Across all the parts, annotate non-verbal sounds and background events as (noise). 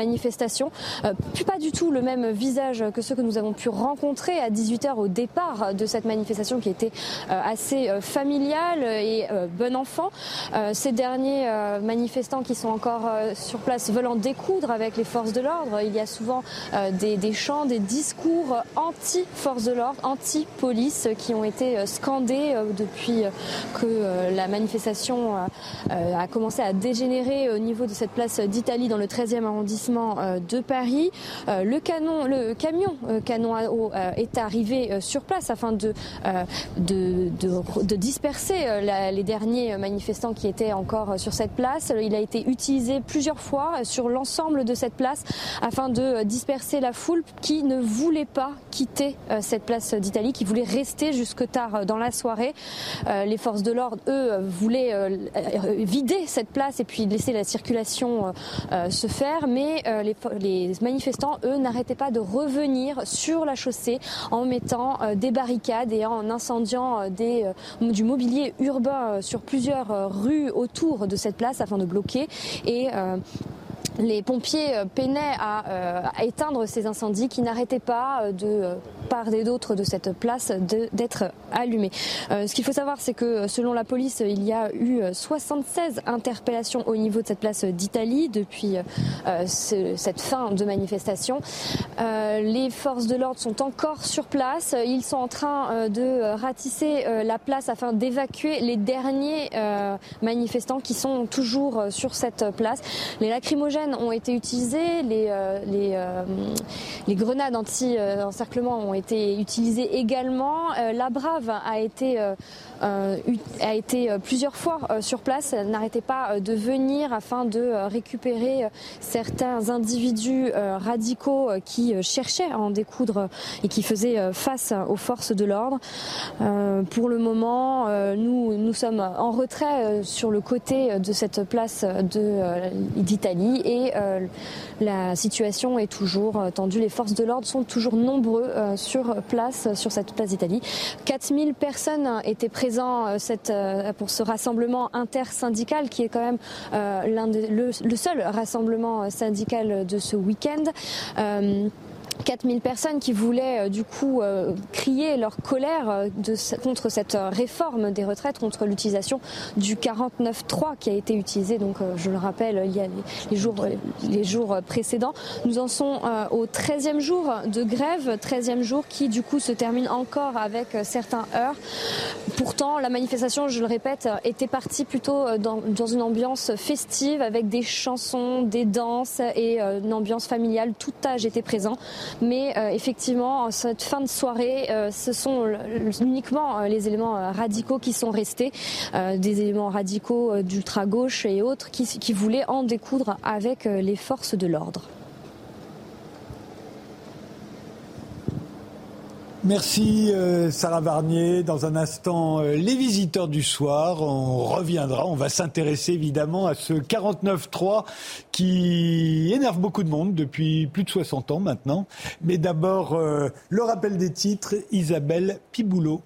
manifestation. Euh, pas du tout le même visage que ceux que nous avons pu rencontrer à 18h au départ de cette manifestation qui était euh, assez euh, familiale et bon enfant. ces derniers manifestants qui sont encore sur place veulent en découdre avec les forces de l'ordre. Il y a souvent des, des, chants, des discours anti-forces de l'ordre, anti-police qui ont été scandés depuis que la manifestation a commencé à dégénérer au niveau de cette place d'Italie dans le 13e arrondissement euh, de Paris. Euh, le, camion euh, canon à eau est arrivé sur place afin de, disperser les derniers manifestants qui étaient encore sur cette place. Il a été utilisé plusieurs fois sur l'ensemble de cette place afin de disperser la foule qui ne voulait pas quitter cette place d'Italie, qui voulait rester jusque tard dans la soirée. Les forces de l'ordre, eux, voulaient vider cette place et puis laisser la circulation se faire, mais euh, les, manifestants, eux, n'arrêtaient pas de revenir sur la chaussée en mettant euh, des barricades et en incendiant euh, du mobilier urbain sur plusieurs rues autour de cette place afin de bloquer. Et les pompiers peinaient à, éteindre ces incendies qui n'arrêtaient pas de part et d'autre de cette place d'être allumés. ce qu'il faut savoir, c'est que selon la police, il y a eu 76 interpellations au niveau de cette place d'Italie depuis cette fin de manifestation. les forces de l'ordre sont encore sur place. Ils sont en train de ratisser la place afin d'évacuer les derniers manifestants qui sont toujours sur cette place. Les lacrymogènes ont été utilisés, les, les, les grenades anti-encerclement ont été utilisées également. la Brave a été, a été plusieurs fois sur place, n'arrêtait pas de venir afin de récupérer certains individus radicaux qui cherchaient à en découdre et qui faisaient face aux forces de l'ordre. Pour le moment, nous, nous sommes en retrait sur le côté de cette place d'Italie et la situation est toujours tendue. Les forces de l'ordre sont toujours nombreux sur place, sur cette place d'Italie. 4000 personnes étaient présentes pour ce rassemblement intersyndical qui est quand même le, le, seul rassemblement syndical de ce week-end. 4000 personnes qui voulaient euh, du coup euh, crier leur colère euh, de, contre cette réforme des retraites, contre l'utilisation du 49.3 qui a été utilisé, donc je le rappelle, il y a les, jours, les jours précédents. Nous en sommes au 13e jour de grève, 13e jour qui du coup se termine encore avec certains heurts. Pourtant, la manifestation, je le répète, était partie plutôt dans, dans une ambiance festive avec des chansons, des danses et une ambiance familiale. Tout âge était présent. Mais euh, effectivement, en cette fin de soirée, euh, ce sont uniquement euh, les éléments radicaux qui sont restés, des éléments radicaux d'ultra-gauche et autres qui voulaient en découdre avec les forces de l'ordre. Merci euh, Sarah Varnier. Dans un instant, euh, les visiteurs du soir. On reviendra. On va s'intéresser évidemment à ce 49-3 qui énerve beaucoup de monde depuis plus de 60 ans maintenant. Mais d'abord, euh, le rappel des titres. Isabelle Piboulot.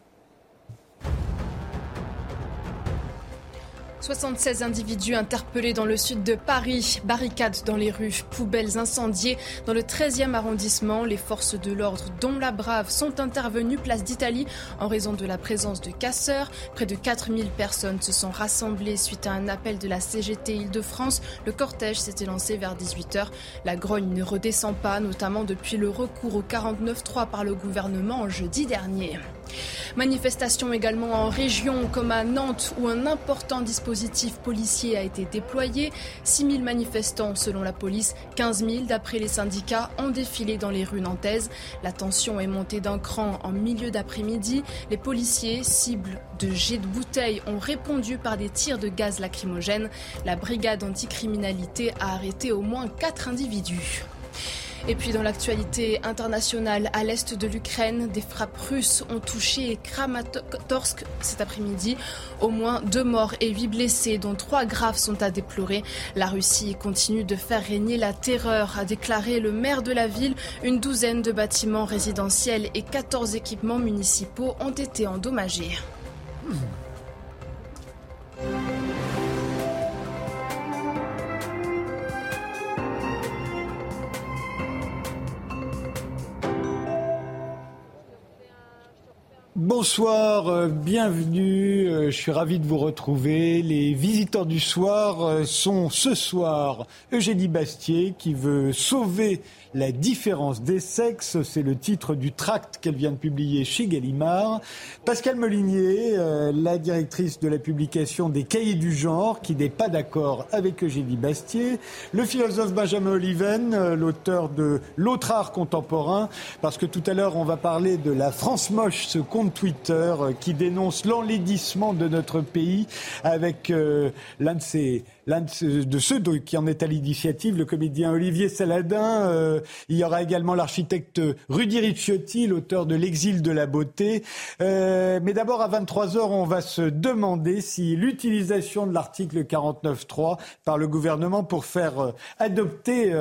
76 individus interpellés dans le sud de Paris, barricades dans les rues, poubelles incendiées. Dans le 13e arrondissement, les forces de l'ordre, dont la Brave, sont intervenues place d'Italie en raison de la présence de casseurs. Près de 4000 personnes se sont rassemblées suite à un appel de la CGT Île-de-France. Le cortège s'était lancé vers 18h. La grogne ne redescend pas, notamment depuis le recours au 49-3 par le gouvernement en jeudi dernier. Manifestation également en région comme à Nantes où un important dispositif policier a été déployé. 6 000 manifestants selon la police, 15 000 d'après les syndicats ont défilé dans les rues nantaises. La tension est montée d'un cran en milieu d'après-midi. Les policiers, cibles de jets de bouteilles, ont répondu par des tirs de gaz lacrymogène. La brigade anticriminalité a arrêté au moins 4 individus. Et puis dans l'actualité internationale, à l'est de l'Ukraine, des frappes russes ont touché Kramatorsk cet après-midi. Au moins deux morts et huit blessés, dont trois graves sont à déplorer. La Russie continue de faire régner la terreur, a déclaré le maire de la ville. Une douzaine de bâtiments résidentiels et 14 équipements municipaux ont été endommagés. Bonsoir, euh, bienvenue. Euh, je suis ravi de vous retrouver. Les visiteurs du soir sont ce soir Eugénie Bastier qui veut sauver la différence des sexes, c'est le titre du tract qu'elle vient de publier chez Gallimard. Pascal Molinier, euh, la directrice de la publication des Cahiers du genre, qui n'est pas d'accord avec Eugénie Bastier. Le philosophe Benjamin Oliven, euh, l'auteur de L'autre art contemporain, parce que tout à l'heure on va parler de la France moche, ce compte Twitter euh, qui dénonce l'enlaidissement de notre pays avec l'un de ses l'un de ceux qui en est à l'initiative, le comédien Olivier Saladin. Euh, il y aura également l'architecte Rudy Ricciotti, l'auteur de L'exil de la beauté. Euh, mais d'abord, à 23 heures, on va se demander si l'utilisation de l'article 49.3 par le gouvernement pour faire euh, adopter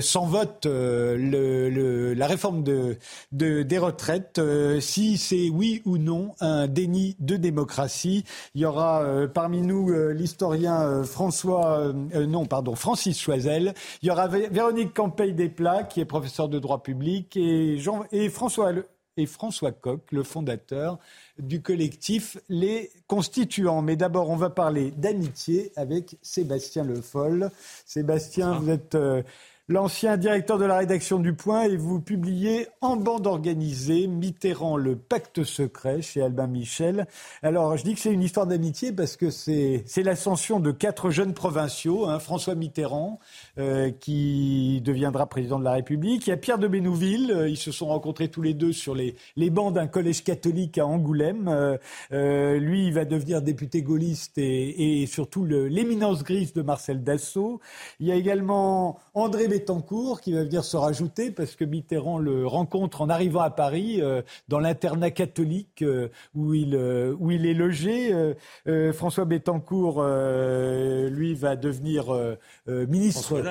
sans vote le, la réforme de, de des retraites, si c'est oui ou non un déni de démocratie. Il y aura parmi nous l'historien François, euh, euh, non, pardon, Francis Choisel. Il y aura Véronique Campeil-Desplats, qui est professeur de droit public, et, Jean, et François, et François Coq, le fondateur du collectif Les Constituants. Mais d'abord, on va parler d'amitié avec Sébastien Le Foll. Sébastien, vous êtes euh, l'ancien directeur de la rédaction du Point, et vous publiez en bande organisée Mitterrand, le pacte secret chez Albin Michel. Alors, je dis que c'est une histoire d'amitié parce que c'est l'ascension de quatre jeunes provinciaux, hein, François Mitterrand, euh, qui deviendra président de la République. Il y a Pierre de Bénouville, euh, ils se sont rencontrés tous les deux sur les, les bancs d'un collège catholique à Angoulême. Euh, lui, il va devenir député gaulliste et, et surtout l'éminence grise de Marcel Dassault. Il y a également André Bettencourt qui va venir se rajouter parce que Mitterrand le rencontre en arrivant à Paris euh, dans l'internat catholique euh, où, il, euh, où il est logé. François Bettencourt, lui, va devenir ministre.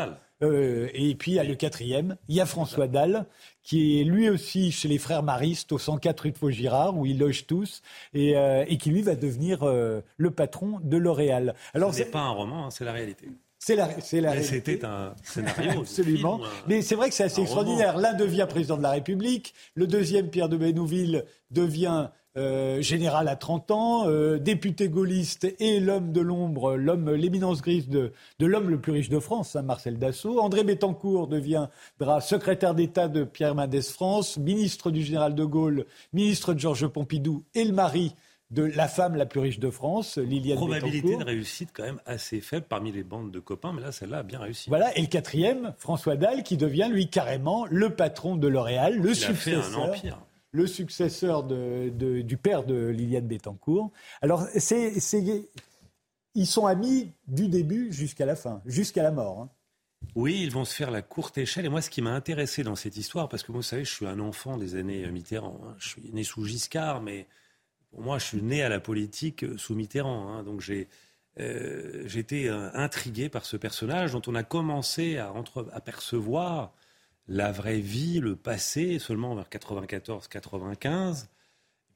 Et puis il y a le quatrième, il y a François Dalle, qui est lui aussi chez les frères maristes au 104 rue de Vaugirard, où ils logent tous, et, et qui lui va devenir le patron de L'Oréal. Alors ce n'est pas un roman, hein, c'est la réalité. C'est la, c'est la C'était un scénario. (laughs) Absolument. Mais c'est vrai que c'est assez extraordinaire. L'un devient président de la République, le deuxième, Pierre de Bénouville, devient euh, général à 30 ans, euh, député gaulliste et l'homme de l'ombre, l'homme, l'éminence grise de, de l'homme le plus riche de France, hein, Marcel Dassault. André Bettencourt deviendra secrétaire d'État de Pierre Mendès France, ministre du général de Gaulle, ministre de Georges Pompidou et le mari de la femme la plus riche de France, Liliane Probabilité de réussite quand même assez faible parmi les bandes de copains, mais là, celle-là a bien réussi. Voilà, et le quatrième, François Dalle, qui devient, lui, carrément le patron de L'Oréal, le successeur. Le successeur du père de Liliane Bettencourt. Alors, c'est, ils sont amis du début jusqu'à la fin, jusqu'à la mort. Hein. Oui, ils vont se faire la courte échelle. Et moi, ce qui m'a intéressé dans cette histoire, parce que vous savez, je suis un enfant des années Mitterrand. Hein. Je suis né sous Giscard, mais moi, je suis né à la politique euh, sous Mitterrand, hein, donc j'ai euh, été euh, intrigué par ce personnage dont on a commencé à, apercevoir la vraie vie, le passé, seulement vers 94-95.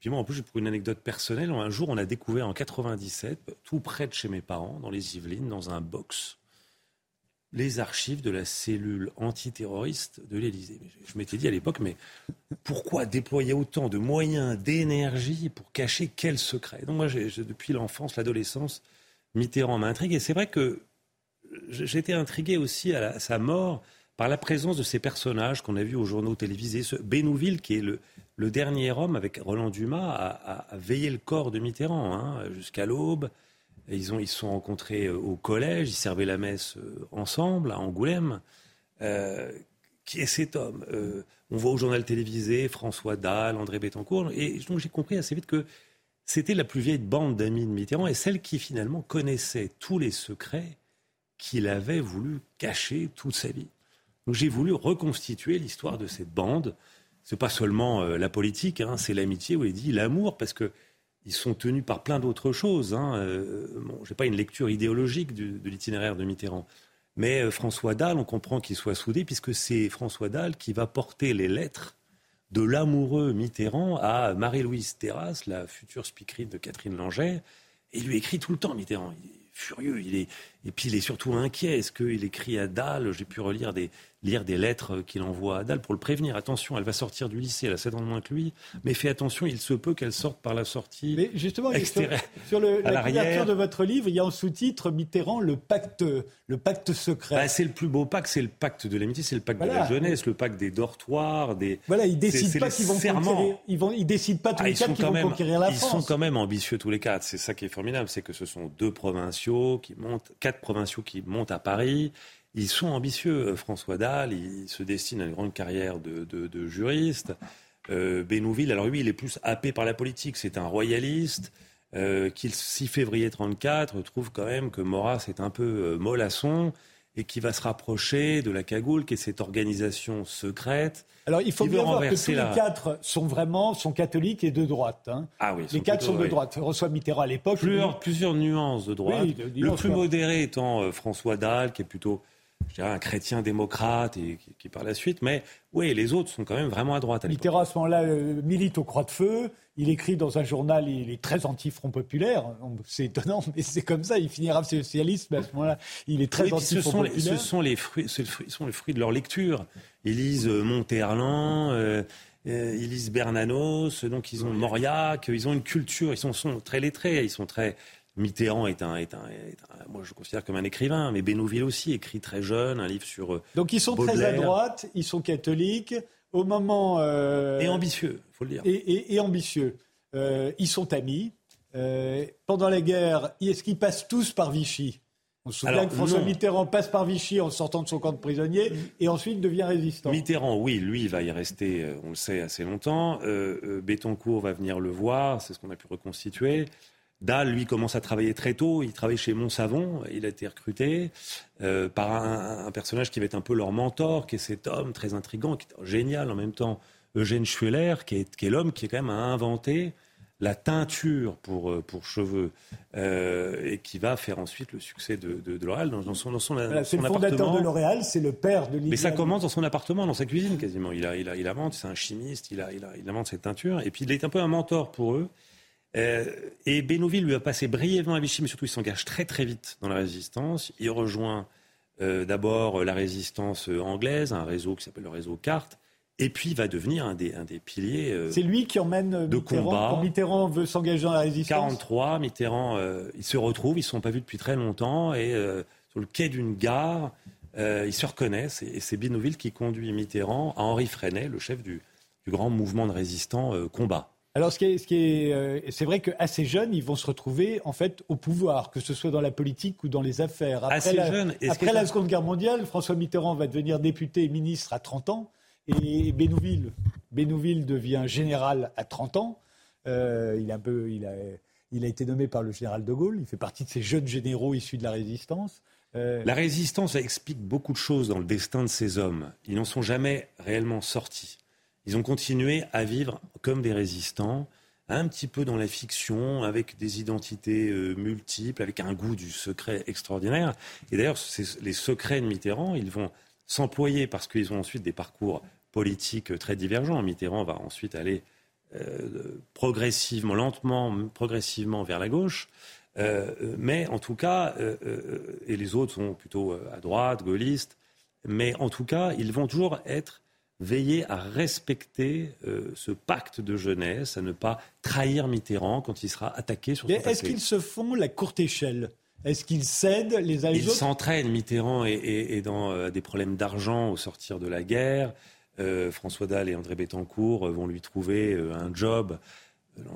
Puis moi, en plus, pour une anecdote personnelle, un jour, on a découvert en 97, tout près de chez mes parents, dans les Yvelines, dans un box, les archives de la cellule antiterroriste de l'Élysée. Je m'étais dit à l'époque, mais pourquoi déployer autant de moyens, d'énergie pour cacher quel secret? Donc moi, depuis l'enfance, l'adolescence, Mitterrand m'intrigue. Et c'est vrai que j'étais intrigué aussi à, sa mort par la présence de ces personnages qu'on a vus aux journaux télévisés. Ce Bénouville, qui est le, dernier homme, avec Roland Dumas, à, veiller le corps de Mitterrand hein, jusqu'à l'aube. Ils, ont, ils se sont rencontrés euh, au collège, ils servaient la messe euh, ensemble à Angoulême. Euh, qui est cet homme On voit au journal télévisé François Dalle, André Bettencourt, et donc j'ai compris assez vite que c'était la plus vieille bande d'amis de Mitterrand et celle qui finalement connaissait tous les secrets qu'il avait voulu cacher toute sa vie. Donc j'ai voulu reconstituer l'histoire de cette bande. C'est pas seulement la politique, hein, c'est l'amitié, où il dit l'amour, parce que ils sont tenus par plein d'autres choses. Hein. Euh, je n'ai pas une lecture idéologique de l'itinéraire de Mitterrand. Mais euh, François Dalle, on comprend qu'il soit soudé, puisque c'est François Dalle qui va porter les lettres de l'amoureux Mitterrand à Marie-Louise Terrasse, la future speakerine de Catherine Langer. Et lui écrit tout le temps, Mitterrand. Il est furieux, il est, Et puis il est surtout inquiet. Est-ce qu'il écrit à Dalle J'ai pu relire des, lire des lettres qu'il envoie à Dalle pour le prévenir. Attention, elle va sortir du lycée, elle a 7 ans de moins que lui, mais fais attention, il se peut qu'elle sorte par la sortie. Mais justement, sur, le, la couverture de votre livre, il y a en sous-titre Mitterrand, le pacte, le pacte secret. Bah, c'est le plus beau pacte, c'est le pacte de l'amitié, c'est le pacte de la jeunesse, le pacte des dortoirs, des. Voilà, ils décident pas qu'ils vont conquérir. Ils vont, ils décident pas tous ah, les quatre qu'ils vont conquérir la France. Ils sont quand même ambitieux tous les quatre. C'est ça qui est formidable, c'est que ce sont deux provinciaux qui montent, quatre provinciaux qui montent à Paris. Ils sont ambitieux. Euh, François Dalle, il se destine à une grande carrière de, juriste. Euh, Bénouville, alors lui, il est plus happé par la politique. C'est un royaliste qui, le 6 février 34, trouve quand même que Maurras est un peu euh, mollasson et qui va se rapprocher de la cagoule, qui est cette organisation secrète. Alors il faut bien voir que tous les quatre sont vraiment sont catholiques et de droite. Hein. Ah oui, les quatre sont de droite. Reçoit Mitterrand à l'époque. Plusieurs, plusieurs nuances de droite. le plus modéré étant François Dalle, qui est plutôt je dirais, un chrétien démocrate et qui, par la suite. Mais oui, les autres sont quand même vraiment à droite. Mitterrand, à ce moment-là, euh, milite au Croix de Feu. Il écrit dans un journal, il est très anti-Front populaire. C'est étonnant, mais c'est comme ça. Il finira socialiste, mais à ce moment-là, il est très anti-Front populaire. Ce sont les fruits, ce sont les fruits de leur lecture. Ils lisent euh, Monterland. Euh, ils lisent Bernanos, donc ils ont Mauriac, ils ont une culture, ils sont, sont très lettrés, ils sont très, Mitterrand est un, est, un, moi je considère comme un écrivain, mais Bénouville aussi écrit très jeune un livre sur. Euh, Donc ils sont très à droite, ils sont catholiques. Au moment euh, et ambitieux, faut le dire. Et, ambitieux. Euh, ils sont amis. pendant la guerre, est-ce qu'ils passent tous par Vichy? On se souvient que François Mitterrand passe par Vichy en sortant de son camp de prisonnier et ensuite devient résistant. Mitterrand, oui, lui, il va y rester, on le sait, assez longtemps. Euh, Bettencourt va venir le voir, c'est ce qu'on a pu reconstituer. Dahl, lui, commence à travailler très tôt. Il travaille chez Montsavon. Il a été recruté euh, par un, personnage qui va être un peu leur mentor, qui est cet homme très intrigant, qui est génial en même temps, Eugène Schueller, qui est, l'homme qui est quand même à inventer la teinture pour, euh, pour cheveux euh, et qui va faire ensuite le succès de, de, L'Oréal dans, son, dans son, C'est le fondateur de L'Oréal, c'est le père de Mais ça commence dans son appartement, dans sa cuisine quasiment. Il, a, il, a, il invente, c'est un chimiste, il, a, il, a, il invente cette teinture et puis il est un peu un mentor pour eux. Euh, et Bénouville lui a passé brièvement à Vichy, mais surtout il s'engage très très vite dans la résistance. Il rejoint euh, d'abord la résistance anglaise, un réseau qui s'appelle le réseau Carte, et puis il va devenir un des, un des piliers. Euh, C'est lui qui emmène de Mitterrand, combat. Quand Mitterrand veut s'engager dans la résistance. 43, Mitterrand, ils se retrouvent, ils ne se sont pas vus depuis très longtemps, et sur le quai d'une gare, ils se reconnaissent, et, c'est Bénouville qui conduit Mitterrand à Henri Freinet, le chef du, du grand mouvement de résistants combat. Alors, ce qui est, ce qui est, euh, c'est vrai qu'assez jeunes, ils vont se retrouver en fait au pouvoir, que ce soit dans la politique ou dans les affaires. Après, la, jeune, après la Seconde Guerre mondiale, François Mitterrand va devenir député et ministre à 30 ans, et Bénouville, Bénouville devient général à 30 ans. Euh, il, a un peu, il, a, il a été nommé par le général de Gaulle. Il fait partie de ces jeunes généraux issus de la résistance. Euh, la résistance explique beaucoup de choses dans le destin de ces hommes. Ils n'en sont jamais réellement sortis. Ils ont continué à vivre comme des résistants, un petit peu dans la fiction, avec des identités euh, multiples, avec un goût du secret extraordinaire. Et d'ailleurs, les secrets de Mitterrand, ils vont s'employer parce qu'ils ont ensuite des parcours politiques très divergents. Mitterrand va ensuite aller euh, progressivement, lentement, progressivement vers la gauche. Euh, mais en tout cas, et les autres sont plutôt à droite, gaullistes, mais en tout cas, ils vont toujours être veiller à respecter euh, ce pacte de jeunesse, à ne pas trahir Mitterrand quand il sera attaqué sur son Est-ce qu'ils se font la courte échelle? Est-ce qu'ils cèdent les uns les Ils s'entraînent. Mitterrand est, dans euh, des problèmes d'argent au sortir de la guerre. Euh, François Dalle et André Bettencourt vont lui trouver un job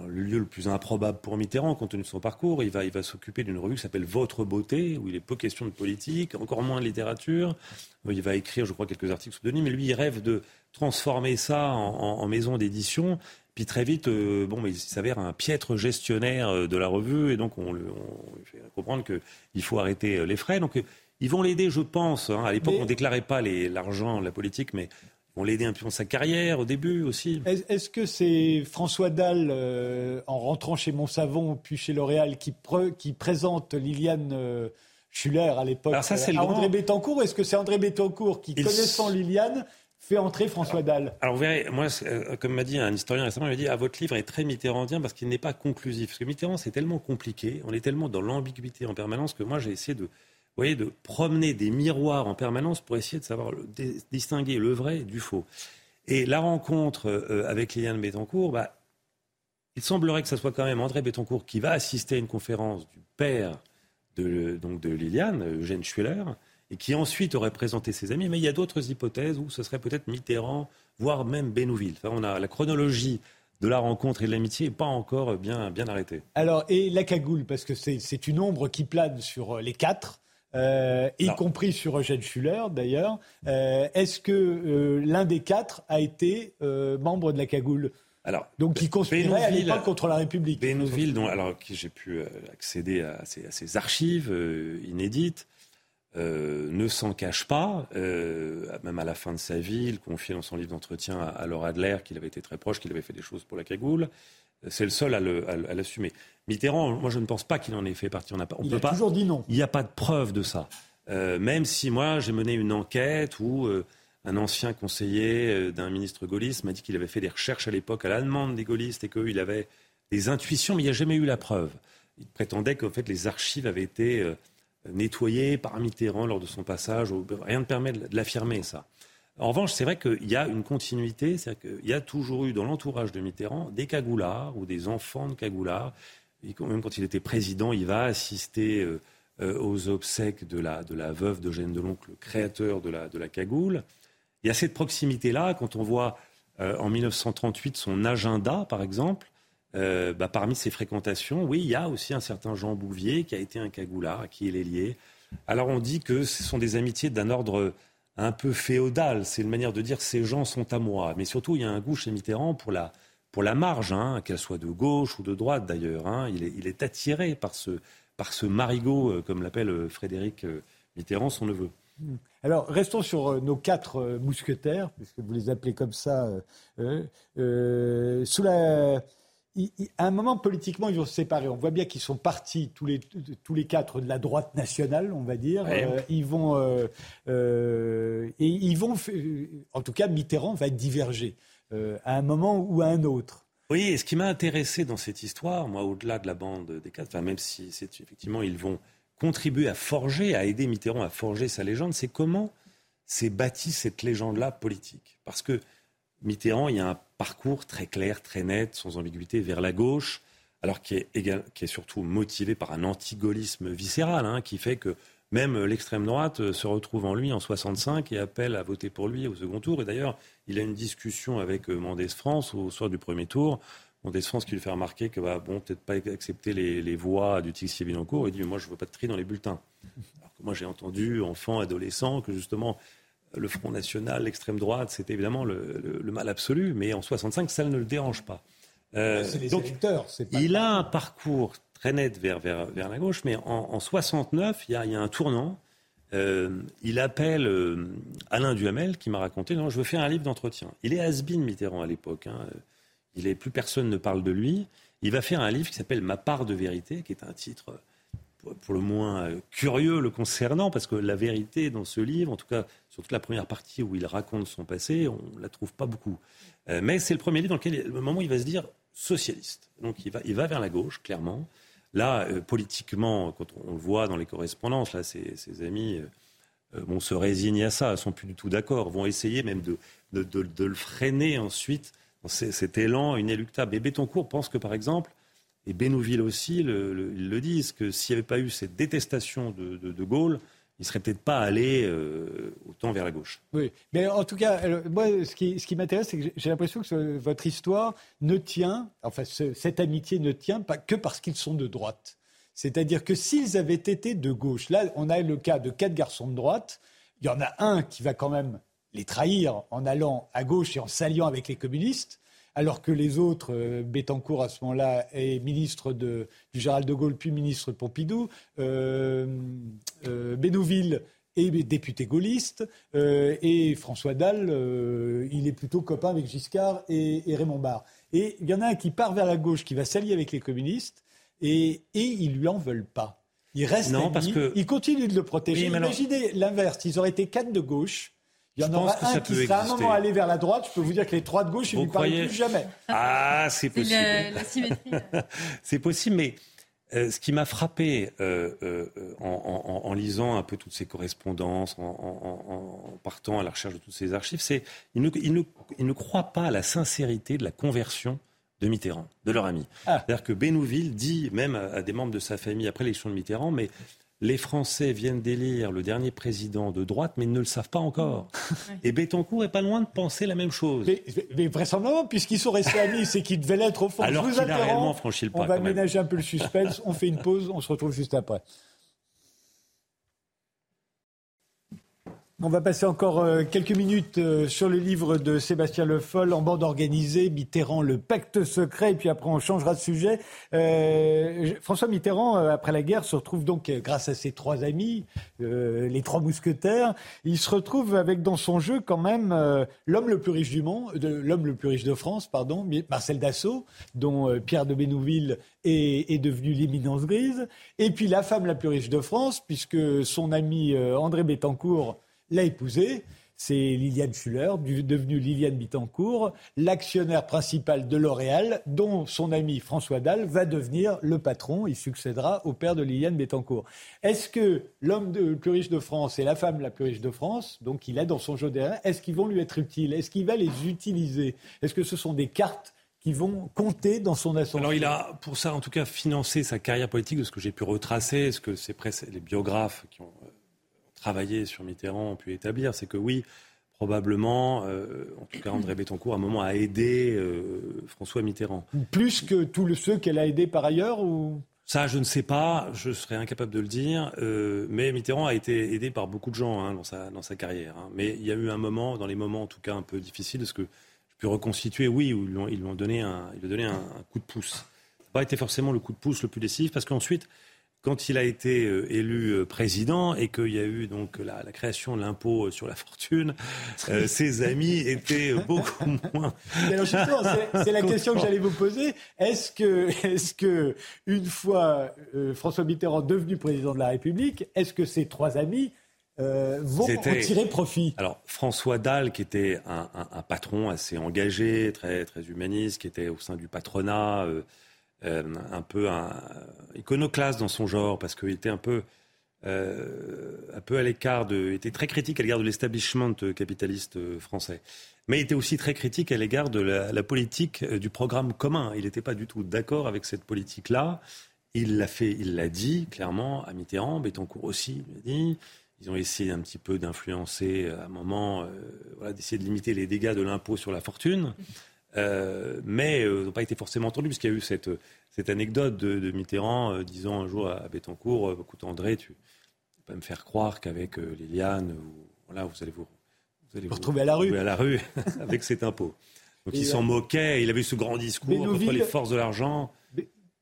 le lieu le plus improbable pour Mitterrand, compte tenu de son parcours, il va, il va s'occuper d'une revue qui s'appelle Votre Beauté, où il est peu question de politique, encore moins de littérature. Il va écrire, je crois, quelques articles sous Denis, mais lui, il rêve de transformer ça en, maison d'édition. Puis très vite, euh, bon, mais il s'avère un piètre gestionnaire euh, de la revue, et donc on, lui fait comprendre qu'il faut arrêter euh, les frais. Donc ils vont l'aider, je pense. Hein. À l'époque, on ne déclarait pas l'argent, la politique, mais on l'aider un peu dans sa carrière au début aussi. Est-ce que c'est François Dalle, euh, en rentrant chez Montsavon puis chez L'Oréal, qui, qui présente Liliane euh, Schuller à l'époque? À André Bettencourt Est-ce que c'est André Bettencourt qui, connaissant Liliane, fait entrer François Dalle? Alors vous verrez, moi, euh, comme m'a dit un historien récemment, il m'a dit ah, votre livre est très mitterrandien parce qu'il n'est pas conclusif. Parce que Mitterrand, c'est tellement compliqué, on est tellement dans l'ambiguïté en permanence que moi, j'ai essayé de voyez, de promener des miroirs en permanence pour essayer de savoir distinguer le vrai du faux. Et la rencontre euh, avec Liliane Bettencourt, bah, il semblerait que ce soit quand même André Bettencourt qui va assister à une conférence du père de, donc de Liliane, Eugène Schuller, et qui ensuite aurait présenté ses amis. Mais il y a d'autres hypothèses où ce serait peut-être Mitterrand, voire même Benouville. Enfin, on a la chronologie de la rencontre et de l'amitié n'est pas encore bien, bien arrêtée. Alors, et la cagoule, parce que c'est une ombre qui plane sur les quatre. Euh, y compris sur Eugène Schuller d'ailleurs. Euh, est-ce que euh, l'un des quatre a été membre de la cagoule? Alors, donc qui conspirait à l'époque contre la République. Bénouville, dont alors j'ai pu accéder à ces, archives inédites, ne s'en cache pas, même à la fin de sa vie, il confie dans son livre d'entretien à, Laura Adler qu'il avait été très proche, qu'il avait fait des choses pour la cagoule. C'est le seul à l'assumer. Mitterrand, moi je ne pense pas qu'il en ait fait partie. On, a, il a toujours dit non. Il n'y a pas de preuve de ça. Euh, même si moi j'ai mené une enquête où euh, un ancien conseiller euh, d'un ministre gaulliste m'a dit qu'il avait fait des recherches à l'époque à la demande des gaullistes et qu'il avait des intuitions, mais il n'y a jamais eu la preuve. Il prétendait qu'en fait les archives avaient été nettoyées par Mitterrand lors de son passage. Rien ne permet de l'affirmer ça. En revanche, c'est vrai qu'il y a une continuité, c'est-à-dire qu'il y a toujours eu dans l'entourage de Mitterrand des cagoulards ou des enfants de cagoulards. même quand il était président, il va assister euh, euh, aux obsèques de la, veuve d'Eugène Deloncle, le créateur de la, de cagoule. Il y a cette proximité-là, quand on voit euh, en 1938 son agenda, par exemple, bah, parmi ses fréquentations, oui, il y a aussi un certain Jean Bouvier qui a été un cagoulard, à qui il est lié. Alors on dit que ce sont des amitiés d'un ordre un peu féodal. C'est une manière de dire ces gens sont à moi. Mais surtout, il y a un goût chez Mitterrand pour la, pour la marge, hein, qu'elle soit de gauche ou de droite d'ailleurs. Hein. Il, est, attiré par ce, par ce marigot, euh, comme l'appelle euh, Frédéric euh, Mitterrand, son neveu. Hmm. Alors, restons sur nos quatre mousquetaires, puisque vous les appelez comme ça. sous la à un moment, politiquement, ils vont se séparer. On voit bien qu'ils sont partis, tous les, tous les quatre, de la droite nationale, on va dire. Euh, ils vont. Euh, euh, et ils vont. En tout cas, Mitterrand va diverger à un moment ou à un autre. Oui, et ce qui m'a intéressé dans cette histoire, moi, au-delà de la bande des quatre, enfin, même si c'est effectivement, ils vont contribuer à forger, à aider Mitterrand à forger sa légende, c'est comment s'est bâtie cette légende-là politique. Parce que Mitterrand, il y a un parcours très clair, très net, sans ambiguïté, vers la gauche, alors qui est, surtout motivé par un antigaullisme viscéral, hein, qui fait que même l'extrême droite euh, se retrouve en lui en 65 et appelle à voter pour lui au second tour. Et d'ailleurs, il a une discussion avec euh, Mendès France au soir du premier tour. Mendès France qui lui fait remarquer que, bah, bon, peut-être pas accepter les, voix du Tixier Binoncourt. Il dit, moi, je ne veux pas de tri dans les bulletins. Alors que moi, j'ai entendu, enfant, adolescent, que justement, le Front National, l'extrême droite, c'était évidemment le, mal absolu, mais en 65, ça ne le dérange pas. Euh, c'est les donc, électeurs. il a un parcours très net vers, vers, vers la gauche, mais en, 69, il y, a, un tournant. Euh, il appelle euh, Alain Duhamel qui m'a raconté non, je veux faire un livre d'entretien. Il est has Mitterrand à l'époque. Hein. Il est plus personne ne parle de lui. Il va faire un livre qui s'appelle Ma part de vérité, qui est un titre pour le moins euh, curieux le concernant, parce que la vérité dans ce livre, en tout cas sur toute la première partie où il raconte son passé, on ne la trouve pas beaucoup. Euh, mais c'est le premier livre dans lequel, le moment où il va se dire socialiste. Donc il va, il va vers la gauche, clairement. Là, euh, politiquement, quand on, le voit dans les correspondances, là, ses, amis vont se résigner à ça, ne sont plus du tout d'accord, vont essayer même de, de, le freiner ensuite dans cet élan inéluctable. Et Bettoncourt pense que, par exemple, et Bénouville aussi le, ils le disent, que s'il n'y avait pas eu cette détestation de, Gaulle, il ne serait peut-être pas allé euh, autant vers la gauche. Oui, mais en tout cas, moi, ce qui, ce qui m'intéresse, c'est que j'ai l'impression que votre histoire ne tient, enfin, cette amitié ne tient pas que parce qu'ils sont de droite. C'est-à-dire que s'ils avaient été de gauche, là, on a le cas de quatre garçons de droite, il y en a un qui va quand même les trahir en allant à gauche et en s'alliant avec les communistes alors que les autres, euh, Bettencourt à ce moment-là est ministre de, du Gérald de Gaulle, puis ministre de Pompidou, euh, euh est député gaulliste, euh, et François Dalle, il est plutôt copain avec Giscard et, Raymond Barre. Et il y en a un qui part vers la gauche, qui va s'allier avec les communistes, et, et ils lui en veulent pas. Il reste non, parce que... il continue de le protéger. Imaginez l'inverse, ils auraient été quatre de gauche, il y en aura un qui sera à un moment aller vers la droite. Je peux vous dire que les trois de gauche, ils ne lui parlent plus jamais. Ah, c'est possible. (laughs) C'est possible, mais Euh, ce qui m'a frappé euh, euh, en, lisant un peu toutes ces correspondances, en, partant à la recherche de toutes ces archives, c'est qu'ils ne, il ne, croient pas à la sincérité de la conversion de Mitterrand, de leur ami. Ah. C'est-à-dire que Bénouville dit, même à, des membres de sa famille après l'élection de Mitterrand, mais les Français viennent d'élire le dernier président de droite, mais ils ne le savent pas encore. (laughs) Et Bettencourt est pas loin de penser la même chose. Mais, vraisemblablement, puisqu'ils sont restés amis, c'est qu'ils devaient l'être au fond. Alors qu'il a réellement franchi le pas. On va ménager un peu le suspense. on fait une pause. On se retrouve juste après. On va passer encore euh, quelques minutes euh, sur le livre de Sébastien Le Foll en bande organisée, Mitterrand, le pacte secret, et puis après on changera de sujet. Euh, François Mitterrand, après la guerre, se retrouve donc, grâce à ses trois amis, les trois mousquetaires, il se retrouve avec dans son jeu quand même l'homme le plus riche du monde, l'homme le plus riche de France, pardon, Marcel Dassault, dont Pierre de Bénouville est, devenu l'éminence grise, et puis la femme la plus riche de France, puisque son ami André Bettencourt l'a épousée. C'est Liliane Schuller, devenue Liliane Bittencourt, l'actionnaire principal de L'Oréal, dont son ami François Dalle va devenir le patron. Il succédera au père de Liliane Bittencourt. Est-ce que l'homme le plus riche de France et la femme la plus riche de France, donc il a dans son jeu derrière, est-ce qu'ils vont lui être utiles? Est-ce qu'il va les utiliser? Est-ce que ce sont des cartes qui vont compter dans son ascension. Alors il a, pour ça en tout cas, financé sa carrière politique de ce que j'ai pu retracer, ce que c'est les biographes qui ont euh, travaillé sur Mitterrand ont pu établir, c'est que oui, probablement, euh, en tout cas André Bettencourt, à un moment, a aidé euh, François Mitterrand. Plus que tous ceux qu'elle a aidés par ailleurs ou... Ça, je ne sais pas, je serais incapable de le dire, euh, mais Mitterrand a été aidé par beaucoup de gens hein, dans, sa, dans sa carrière. Hein. Mais il y a eu un moment, dans les moments en tout cas un peu difficiles, est-ce que je peux reconstituer, oui, où ils lui ont, donné, un, ils donné un, un, coup de pouce. Ça n'a pas été forcément le coup de pouce le plus décisif, parce qu'ensuite, quand il a été euh, élu euh, président et qu'il y a eu donc la, création de l'impôt sur la fortune, euh, ses amis étaient beaucoup (laughs) moins. c'est la question que j'allais vous poser. Est-ce que, est-ce que une fois François Mitterrand devenu président de la République, est-ce que ses trois amis vont en tirer profit? Alors François Dalle, qui était un, patron assez engagé, très très humaniste, qui était au sein du patronat, euh, un peu un, iconoclaste dans son genre, parce qu'il était un peu, euh, un peu à l'écart de, était très critique à l'égard de l'establishment capitaliste français. Mais il était aussi très critique à l'égard de la, politique euh, du programme commun. Il n'était pas du tout d'accord avec cette politique-là. Il l'a fait, il l'a dit clairement à Mitterrand, Bettencourt aussi l'a dit. Ils ont essayé un petit peu d'influencer à un moment, d'essayer de limiter les dégâts de l'impôt sur la fortune. Euh, mais euh, n'ont pas été forcément entendus, puisqu'il y a eu cette, cette anecdote de, Mitterrand euh, disant un jour à, Bettencourt Écoute, André, tu vas pas me faire croire qu'avec Liliane, voilà, vous allez vous, vous, allez vous retrouver à la rue, à la rue (laughs) avec cet impôt. Donc il s'en moquait, il avait ce grand discours contre les forces de l'argent.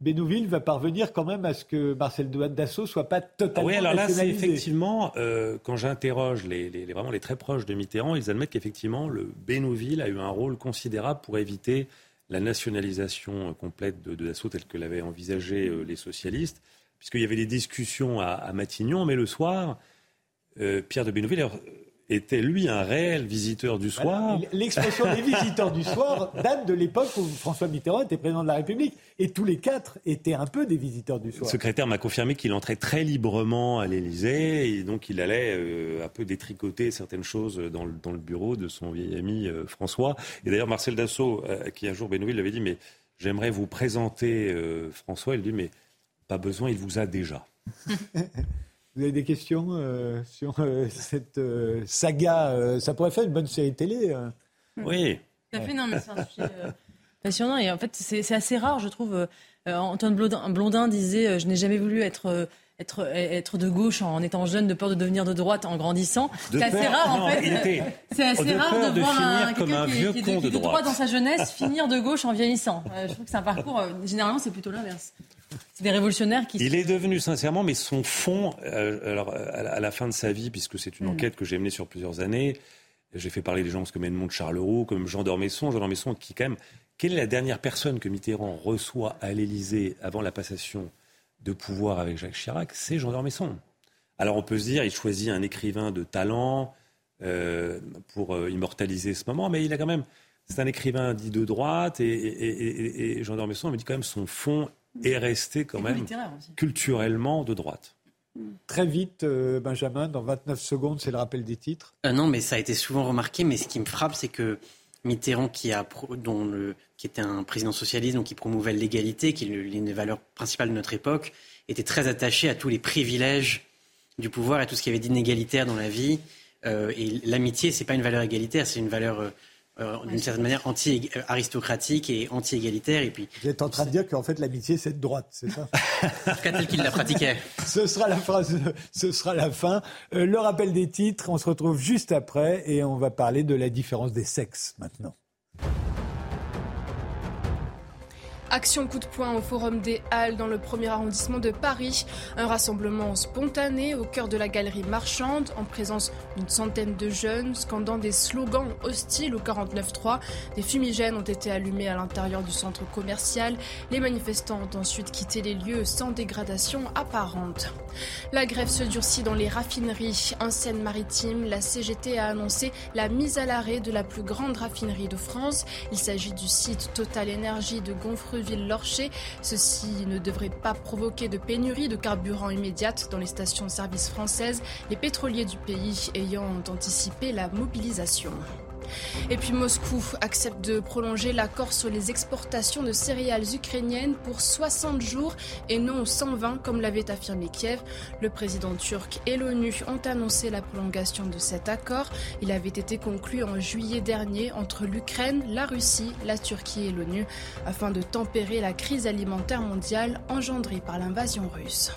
Bénouville va parvenir quand même à ce que Marcel Dassault soit pas totalement Oui, alors là, c'est effectivement, euh, quand j'interroge les, vraiment les très proches de Mitterrand, ils admettent qu'effectivement, le Bénouville a eu un rôle considérable pour éviter la nationalisation complète de, Dassault telle que l'avaient envisagé euh, les socialistes, puisqu'il y avait des discussions à, Matignon, mais le soir, euh, Pierre de Bénouville était lui un réel visiteur du soir. L'expression des visiteurs du soir (laughs) date de l'époque où François Mitterrand était président de la République. Et tous les quatre étaient un peu des visiteurs du soir. Le secrétaire m'a confirmé qu'il entrait très librement à l'Élysée et donc il allait euh, un peu détricoter certaines choses dans le, dans le, bureau de son vieil ami euh, François. Et d'ailleurs Marcel Dassault, euh, qui un jour Benoît l'avait dit, mais j'aimerais vous présenter François. Il dit, mais pas besoin, il vous a déjà. (laughs) Vous avez des questions euh, sur euh, cette euh, saga Ça pourrait faire une bonne série télé. Oui. Tout à fait, non, mais c'est un (laughs) sujet passionnant. Et en fait, c'est assez rare, je trouve. Antoine Blondin, Blondin disait Je n'ai jamais voulu être. Être, être, de gauche en étant jeune, de peur de devenir de droite en grandissant. C'est assez rare en fait. (laughs) C'est assez rare de, voir un, quelqu'un qui, qui, qui, de droite dans sa jeunesse finir de gauche en vieillissant. je trouve que c'est un parcours, généralement c'est plutôt l'inverse. C'est des révolutionnaires qui. Il est devenu sincèrement, mais son fond, euh, alors à la fin de sa vie, puisque c'est une mm. enquête que j'ai menée sur plusieurs années, j'ai fait parler des gens comme Edmond de Charleroux, comme Jean d'Ormesson, Jean d'Ormesson qui quand même, quelle est la dernière personne que Mitterrand reçoit à l'Élysée avant la passation de pouvoir avec Jacques Chirac C'est Jean d'Ormesson. Alors on peut se dire, il choisit un écrivain de talent euh, pour euh, immortaliser ce moment, mais il a quand même, c'est un écrivain dit de droite et, et, et, et Jean d'Ormesson me dit quand même son fond est resté quand même culturellement de droite. Très vite, euh, Benjamin, dans 29 secondes, c'est le rappel des titres. Euh, non, mais ça a été souvent remarqué. Mais ce qui me frappe, c'est que Mitterrand, qui, a, dont le, qui était un président socialiste, donc qui promouvait l'égalité, qui est l'une des valeurs principales de notre époque, était très attaché à tous les privilèges du pouvoir et tout ce qui avait d'inégalitaire dans la vie. Euh, et l'amitié, c'est pas une valeur égalitaire, c'est une valeur euh, d'une certaine manière anti-aristocratique et anti-égalitaire. Et puis, Vous êtes en train de dire qu'en fait l'amitié c'est de droite, c'est ça (laughs) En tout cas tel qu'il la pratiquait. (laughs) ce sera la phrase, ce sera la fin. Euh, le rappel des titres, on se retrouve juste après et on va parler de la différence des sexes maintenant. Action coup de poing au Forum des Halles dans le premier arrondissement de Paris. Un rassemblement spontané au cœur de la galerie marchande en présence d'une centaine de jeunes scandant des slogans hostiles au 49-3. Des fumigènes ont été allumés à l'intérieur du centre commercial. Les manifestants ont ensuite quitté les lieux sans dégradation apparente. La grève se durcit dans les raffineries. En Seine-Maritime, la CGT a annoncé la mise à l'arrêt de la plus grande raffinerie de France. Il s'agit du site Total Énergie de Gonfreux Ville-Lorcher. Ceci ne devrait pas provoquer de pénurie de carburant immédiate dans les stations-service françaises, les pétroliers du pays ayant anticipé la mobilisation. Et puis Moscou accepte de prolonger l'accord sur les exportations de céréales ukrainiennes pour 60 jours et non 120 comme l'avait affirmé Kiev. Le président turc et l'ONU ont annoncé la prolongation de cet accord. Il avait été conclu en juillet dernier entre l'Ukraine, la Russie, la Turquie et l'ONU afin de tempérer la crise alimentaire mondiale engendrée par l'invasion russe.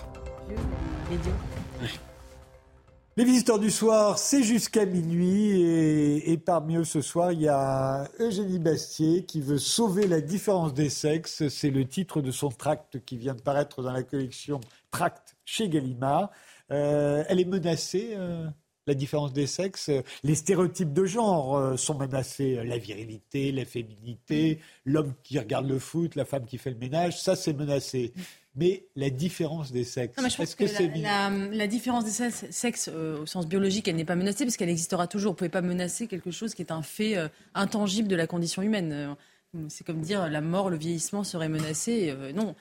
Les visiteurs du soir, c'est jusqu'à minuit et, parmi eux ce soir, il y a Eugénie Bastier qui veut sauver la différence des sexes. C'est le titre de son tract qui vient de paraître dans la collection Tract chez Gallimard. Euh, elle est menacée, euh, la différence des sexes. Les stéréotypes de genre euh, sont menacés. La virilité, la féminité, l'homme qui regarde le foot, la femme qui fait le ménage, ça c'est menacé mais la différence des sexes. Est-ce que, c'est la, la, différence des sexes, euh, au sens biologique, elle n'est pas menacée parce qu'elle existera toujours. Vous ne pouvez pas menacer quelque chose qui est un fait euh, intangible de la condition humaine. Euh, c'est comme dire la mort, le vieillissement serait menacé. non.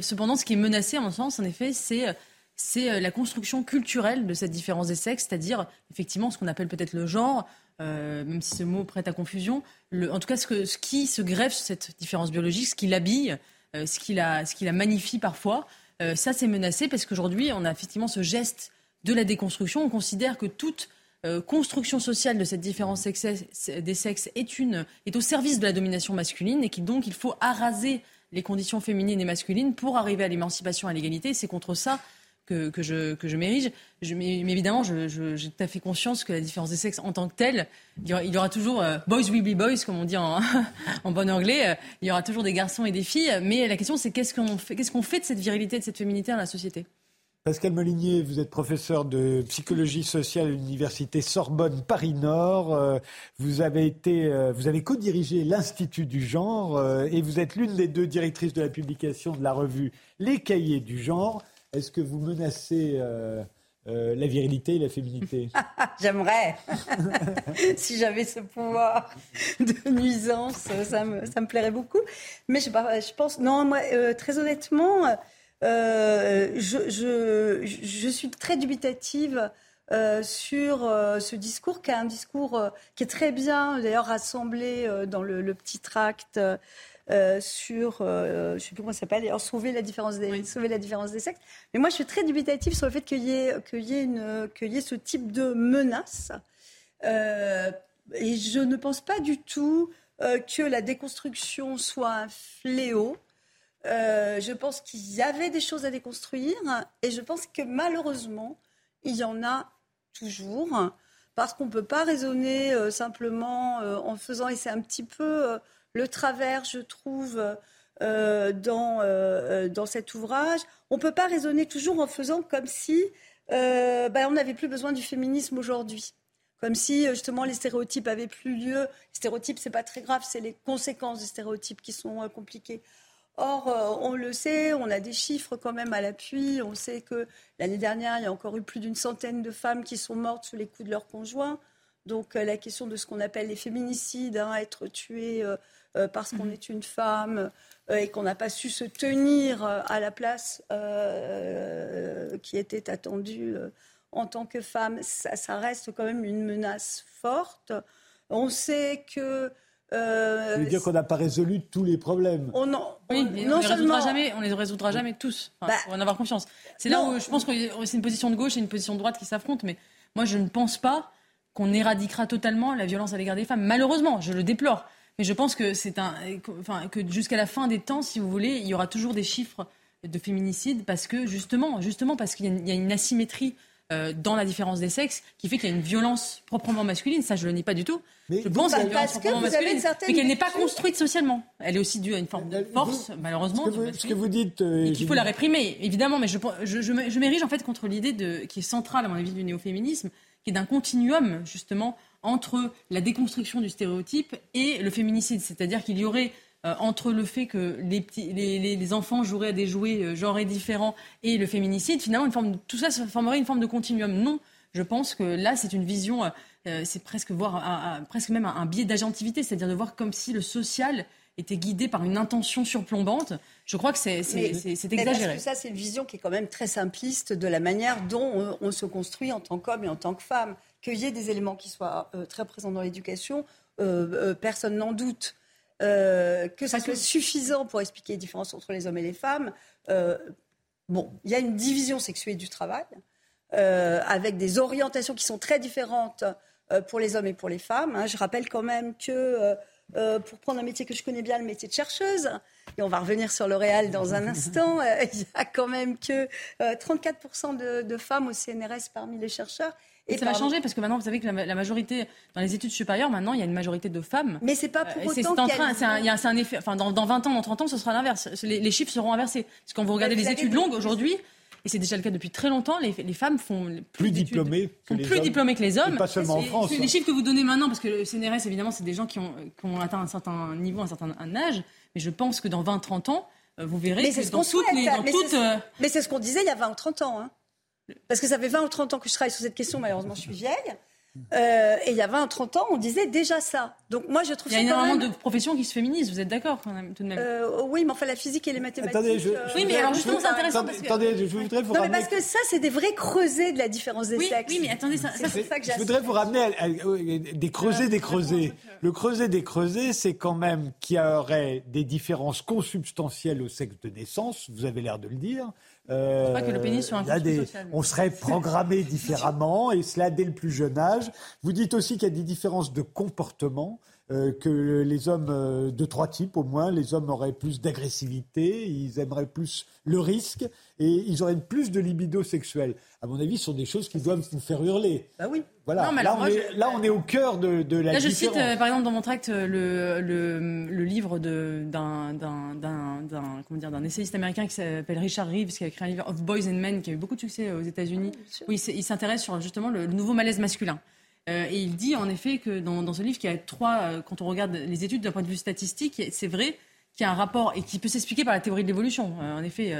cependant, ce qui est menacé, en sens, en effet, c'est c'est la construction culturelle de cette différence des sexes, c'est-à-dire effectivement ce qu'on appelle peut-être le genre, même si ce mot prête à confusion. Le, en tout cas, ce, que, ce qui se greffe sur cette différence biologique, ce qui l'habille, ce qui la, ce qui la magnifie parfois. Euh, ça, c'est menacé parce qu'aujourd'hui, on a effectivement ce geste de la déconstruction. On considère que toute euh, construction sociale de cette différence des sexes est, une, est au service de la domination masculine et qu'il donc il faut araser les conditions féminines et masculines pour arriver à l'émancipation et à l'égalité. C'est contre ça que, je, que je m'érige. mais, évidemment, j'ai tout à fait conscience que la différence des sexes en tant que telle, il y aura, toujours euh, boys will be boys, comme on dit en, (laughs) en bon anglais. Euh, il y aura toujours des garçons et des filles. Mais la question, c'est qu'est-ce qu'on fait, de cette virilité, de cette féminité dans la société? Pascal Molinier, vous êtes professeur de psychologie sociale à l'université Sorbonne Paris Nord. Euh, vous avez été, vous avez co-dirigé l'Institut du genre et vous êtes l'une des deux directrices de la publication de la revue Les Cahiers du genre. Est-ce que vous menacez euh, euh, la virilité et la féminité (laughs) J'aimerais. (laughs) si j'avais ce pouvoir de nuisance, ça me, ça me plairait beaucoup. Mais je, je pense, non, moi, euh, très honnêtement, je, je, je, suis très dubitative. sur ce discours qui est un discours qui est très bien d'ailleurs rassemblé dans le, le petit tract euh, sur, euh, je ne sais plus comment ça s'appelle, sauver la différence des, sauver la différence des sexes. Mais moi, je suis très dubitative sur le fait qu'il y ait, qu'il y ait, une, qu'il y ait ce type de menace. Euh, et je ne pense pas du tout que la déconstruction soit un fléau. je pense qu'il y avait des choses à déconstruire et je pense que malheureusement, il y en a toujours parce qu'on ne peut pas raisonner simplement en faisant, et c'est un petit peu le travers, je trouve, euh, dans, euh, dans cet ouvrage. On ne peut pas raisonner toujours en faisant comme si euh, ben, on n'avait plus besoin du féminisme aujourd'hui. Comme si justement les stéréotypes avaient plus lieu. Les stéréotypes, c'est pas très grave, c'est les conséquences des stéréotypes qui sont compliquées. Or, on le sait, on a des chiffres quand même à l'appui. On sait que l'année dernière, il y a encore eu plus d'une centaine de femmes qui sont mortes sous les coups de leur conjoint. Donc la question de ce qu'on appelle les féminicides, hein, être tué parce qu'on mhm. est une femme et qu'on n'a pas su se tenir à la place qui était attendue en tant que femme, ça, reste quand même une menace forte. On sait que euh, ça veut dire qu'on n'a pas résolu tous les problèmes? On oui, mais on, les résoudra jamais, on les résoudra jamais tous. Enfin, bah, en avoir confiance. C'est là où je pense que c'est une position de gauche et une position de droite qui s'affrontent. Mais moi, je ne pense pas qu'on éradiquera totalement la violence à l'égard des femmes. Malheureusement, je le déplore. Mais je pense que c'est un, enfin, que jusqu'à la fin des temps, si vous voulez, il y aura toujours des chiffres de féminicide parce que justement, justement parce qu'il y, y, a une asymétrie euh, dans la différence des sexes qui fait qu'il y a une violence proprement masculine. Ça, je le nie pas du tout. Mais je pense qu'il y a une violence proprement masculine, mais qu'elle n'est pas construite socialement. Elle est aussi due à une forme de force, malheureusement. Ce que vous, dites, euh, et qu'il faut la réprimer, évidemment. Mais je, je, je, m'érige en fait contre l'idée de qui est centrale à mon avis du néo-féminisme, qui est d'un continuum justement entre la déconstruction du stéréotype et le féminicide. C'est-à-dire qu'il y aurait euh, entre le fait que les, petits, les, les, enfants joueraient à des jouets euh, genrés différents et le féminicide, finalement, une forme tout ça, ça formerait une forme de continuum. Non, je pense que là, c'est une vision, euh, c'est presque voir, presque même un, biais d'agentivité, c'est-à-dire de voir comme si le social était guidé par une intention surplombante. Je crois que c'est exagéré. Parce que ça, c'est une vision qui est quand même très simpliste de la manière dont on, se construit en tant qu'homme et en tant que femme? Qu'il y ait des éléments qui soient très présents dans l'éducation, personne n'en doute. Euh, que ça soit suffisant pour expliquer les différences entre les hommes et les femmes. Euh, bon, il y a une division sexuée du travail, euh, avec des orientations qui sont très différentes pour les hommes et pour les femmes. Hein. Je rappelle quand même que pour prendre un métier que je connais bien, le métier de chercheuse, et on va revenir sur le réel dans un (laughs) instant, il y a quand même que 34% de, de, femmes au CNRS parmi les chercheurs et, ça va changer parce que maintenant, vous savez que la, majorité, dans les études supérieures, maintenant, il y a une majorité de femmes. Mais c'est pas pour euh, autant. C'est un, un, un, effet. Enfin, dans, dans, 20 ans, dans 30 ans, ce sera l'inverse. Les, chiffres seront inversés. Parce que quand vous regardez les études longues aujourd'hui, et c'est déjà le cas depuis très longtemps, les, les femmes font plus, plus diplômées que les plus hommes. diplômées que les hommes. Et pas seulement en France. Les chiffres que vous donnez maintenant, parce que le CNRS, évidemment, c'est des gens qui ont, qui ont, atteint un certain niveau, un certain âge. Mais je pense que dans 20-30 ans, euh, vous verrez que dans toutes les. Dans euh, mais c'est ce qu'on disait il y a 20 ou 30 ans. Hein. Parce que ça fait 20 ou 30 ans que je travaille sur cette question, malheureusement je suis vieille. Euh, et il y a 20 ou 30 ans, on disait déjà ça. Donc moi, je trouve Il y a énormément de professions qui se féminisent, vous êtes d'accord quand même, tout de même? Euh, Oui, mais enfin, la physique et les mathématiques. Attendez, je, euh, oui, mais alors justement, c'est intéressant. parce que... Attendez, je voudrais vous non, mais parce que ça, c'est des vrais creusets de la différence des sexes. Oui, mais attendez, ça, c'est ça que Je voudrais vous ramener à, des creusets des creusets. Le creuset des creusets, c'est quand même qu'il y aurait des différences consubstantielles au sexe de naissance, vous avez l'air de le dire. Euh, pas que le pénis soit un des, On serait programmé (laughs) différemment, et cela dès le plus jeune âge. Vous dites aussi qu'il y a des différences de comportement. Euh, que les hommes euh, de trois types au moins, les hommes auraient plus d'agressivité, ils aimeraient plus le risque et ils auraient plus de libido sexuel. À mon avis, ce sont des choses qui doivent vous faire hurler. Bah oui. Voilà. là, on est, là, on est, au cœur de, de la là, je cite, euh, par exemple, dans mon tract, le, le, le livre d'un d'un essayiste américain qui s'appelle Richard Reeves, qui a écrit un livre Of Boys and Men, qui a eu beaucoup de succès aux États-Unis, où il s'intéresse sur justement le nouveau malaise masculin. Euh, et il dit en effet que dans, dans ce livre qu'il y a trois, euh, quand on regarde les études d'un point de vue statistique, c'est vrai qu'il y a un rapport et qui peut s'expliquer par la théorie de l'évolution. Euh, en effet,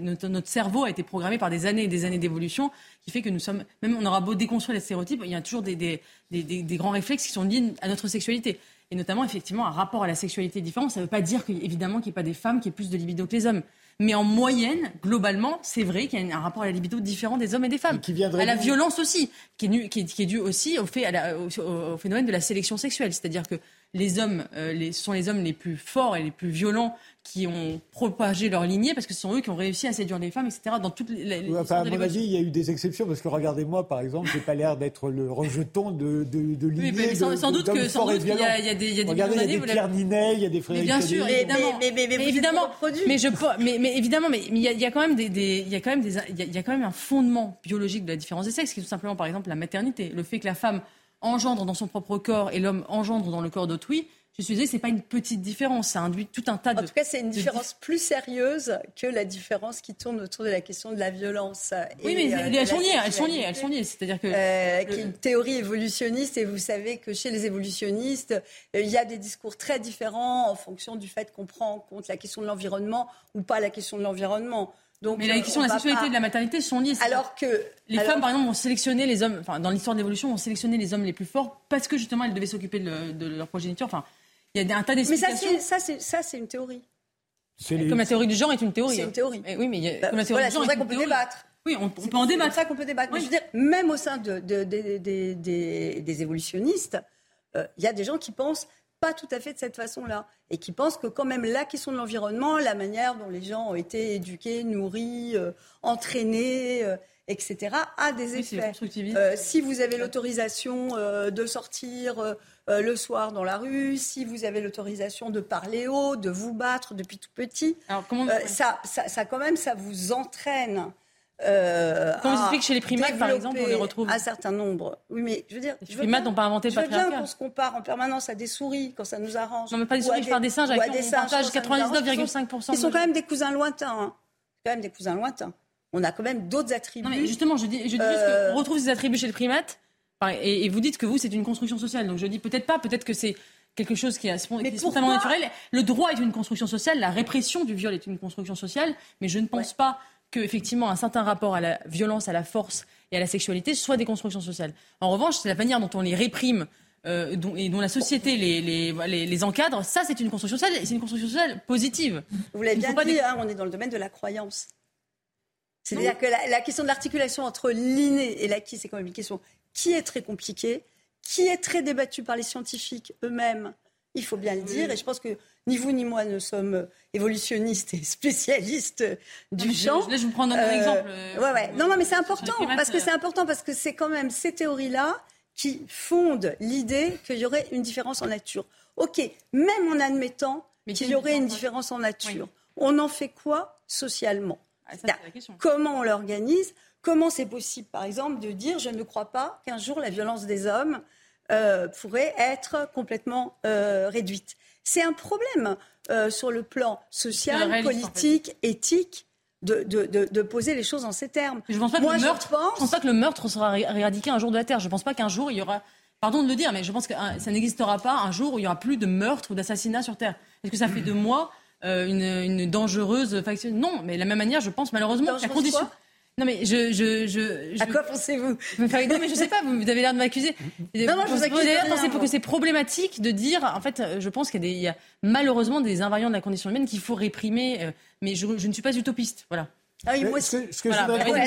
notre, cerveau a été programmé par des années et des années d'évolution, qui fait que nous sommes, même on aura beau déconstruire les stéréotypes, il y a toujours des, des grands réflexes qui sont liés à notre sexualité. Et notamment, effectivement, un rapport à la sexualité différent. Ça ne veut pas dire évidemment qu'il n'y ait pas des femmes qui aient plus de libido que les hommes. Mais en moyenne, globalement, c'est vrai qu'il y a un rapport à la libido différent des hommes et des femmes. qui à la violence aussi, qui est, qui est, dû aussi au, fait, au, phénomène de la sélection sexuelle. C'est-à-dire que les hommes euh, les, sont les hommes les plus forts et les plus violents qui ont propagé leur lignée parce que ce sont eux qui ont réussi à séduire les femmes, etc. Dans toutes les, les enfin, à mon avis, il y a eu des exceptions parce que regardez-moi, par exemple, j'ai pas l'air d'être le rejeton de, de, de lignée. Oui, sans, sans, doute que sans doute qu'il y, a, il y a des, il y a des Regardez, il y a des Pierre Ninet, il y a des Frédéric Bien sûr, évidemment. Mais, mais, mais, mais évidemment, mais je, mais, mais évidemment, mais il y, a, il y a quand même des, des, il y a quand même des, il y a quand même un fondement biologique de la différence des sexes, qui est tout simplement, par exemple, la maternité, le fait que la femme engendre dans son propre corps et l'homme engendre dans le corps d'autrui je suis désolée, c'est pas une petite différence, ça induit tout un tas de. En tout cas, c'est une différence plus sérieuse que la différence qui tourne autour de la question de la violence. Oui, mais euh, elles, sont liées, elles sont liées, elles sont liées. C'est-à-dire que. Euh, qui est une théorie évolutionniste, et vous savez que chez les évolutionnistes, euh, il y a des discours très différents en fonction du fait qu'on prend en compte la question de l'environnement ou pas la question de l'environnement. Donc, mais la question de la sexualité et de la maternité sont liées. Alors que les femmes, par exemple, ont sélectionné les hommes, enfin, dans l'histoire de l'évolution, ont sélectionné les hommes les plus forts parce que justement, elles devaient s'occuper de, leur progéniture. Enfin, il y a un tas d'explications. Mais ça, ça, c'est une théorie. Comme la théorie du genre est une théorie. C'est une théorie. oui, mais il y a, bah, comme la théorie du genre, c'est qu'on peut débattre. Oui, on, peut en débattre. C'est ça qu'on peut débattre. Mais je veux dire, même au sein de, des évolutionnistes, euh, il y a des gens qui pensent pas tout à fait de cette façon-là. Et qui pensent que quand même la question de l'environnement, la manière dont les gens ont été éduqués, nourris, euh, entraînés, euh, etc., a des effets. Euh, si vous avez l'autorisation de sortir le soir dans la rue, si vous avez l'autorisation de parler haut, de vous battre depuis tout petit, Alors, comment... ça, ça, ça, quand même, ça vous entraîne euh, Comment vous expliquez que chez les primates, par exemple, on les retrouve Un certain nombre. Oui, mais je veux dire. Les primates n'ont pas inventé le patriarcat. Je veux bien qu'on se compare en permanence à des souris quand ça nous arrange. Non, mais pas des souris, je parle des singes avec qui on partage 99,5%. Ils sont quand même des cousins lointains. Hein. quand même des cousins lointains. On a quand même d'autres attributs. Non, mais justement, je dis, je dis juste qu'on retrouve ces attributs chez les primates. Et, vous dites que vous, c'est une construction sociale. Donc je dis peut-être pas, peut-être que c'est quelque chose qui est, spontanément naturel. Le droit est une construction sociale, la répression du viol est une construction sociale, mais je ne pense pas qu'effectivement un certain rapport à la violence, à la force et à la sexualité soit des constructions sociales. En revanche, c'est la manière dont on les réprime euh, dont, et dont la société les, les, les, encadre, ça c'est une construction sociale et c'est une construction sociale positive. Vous l'avez bien dit, hein, on est dans le domaine de la croyance. C'est-à-dire que la, question de l'articulation entre l'inné et l'acquis, c'est quand même une question qui est très compliquée, qui est très débattue par les scientifiques eux-mêmes, il faut bien le dire, et je pense que ni vous ni moi ne sommes évolutionnistes et spécialistes du champ. Je, je, vous prendre un euh, exemple. Euh, ouais, ouais. Non, non, mais c'est important parce que c'est important parce que c'est quand même ces théories-là qui fondent l'idée qu'il y aurait une différence en nature. Ok, même en admettant qu'il y aurait une différence en nature, on en fait quoi socialement? Ah, Comment on l'organise? Comment c'est possible, par exemple, de dire je ne crois pas qu'un jour la violence des hommes euh, pourrait être complètement réduite c'est un problème euh, sur le plan social, politique, éthique. De, de, poser les choses en ces termes. Je pense, pas que le meurtre, pense... pas que le meurtre sera éradiqué un jour de la Terre. Je ne pense pas qu'un jour il y aura pardon de le dire, mais je pense que hein, ça n'existera pas un jour où il n'y aura plus de meurtre ou d'assassinat sur Terre. Est-ce que ça fait de moi euh, une, une, dangereuse faction Non, mais de la même manière, je pense malheureusement que la condition. Non mais je, je, je, À quoi pensez-vous? Non mais je sais pas, vous, avez l'air de m'accuser. Non, non, je vous accuse d'ailleurs pour que c'est problématique de dire, en fait, je pense qu'il y, a malheureusement des invariants de la condition humaine qu'il faut réprimer, euh, mais je, ne suis pas utopiste, voilà. Ah oui, moi, ce, que, ce, que je voudrais,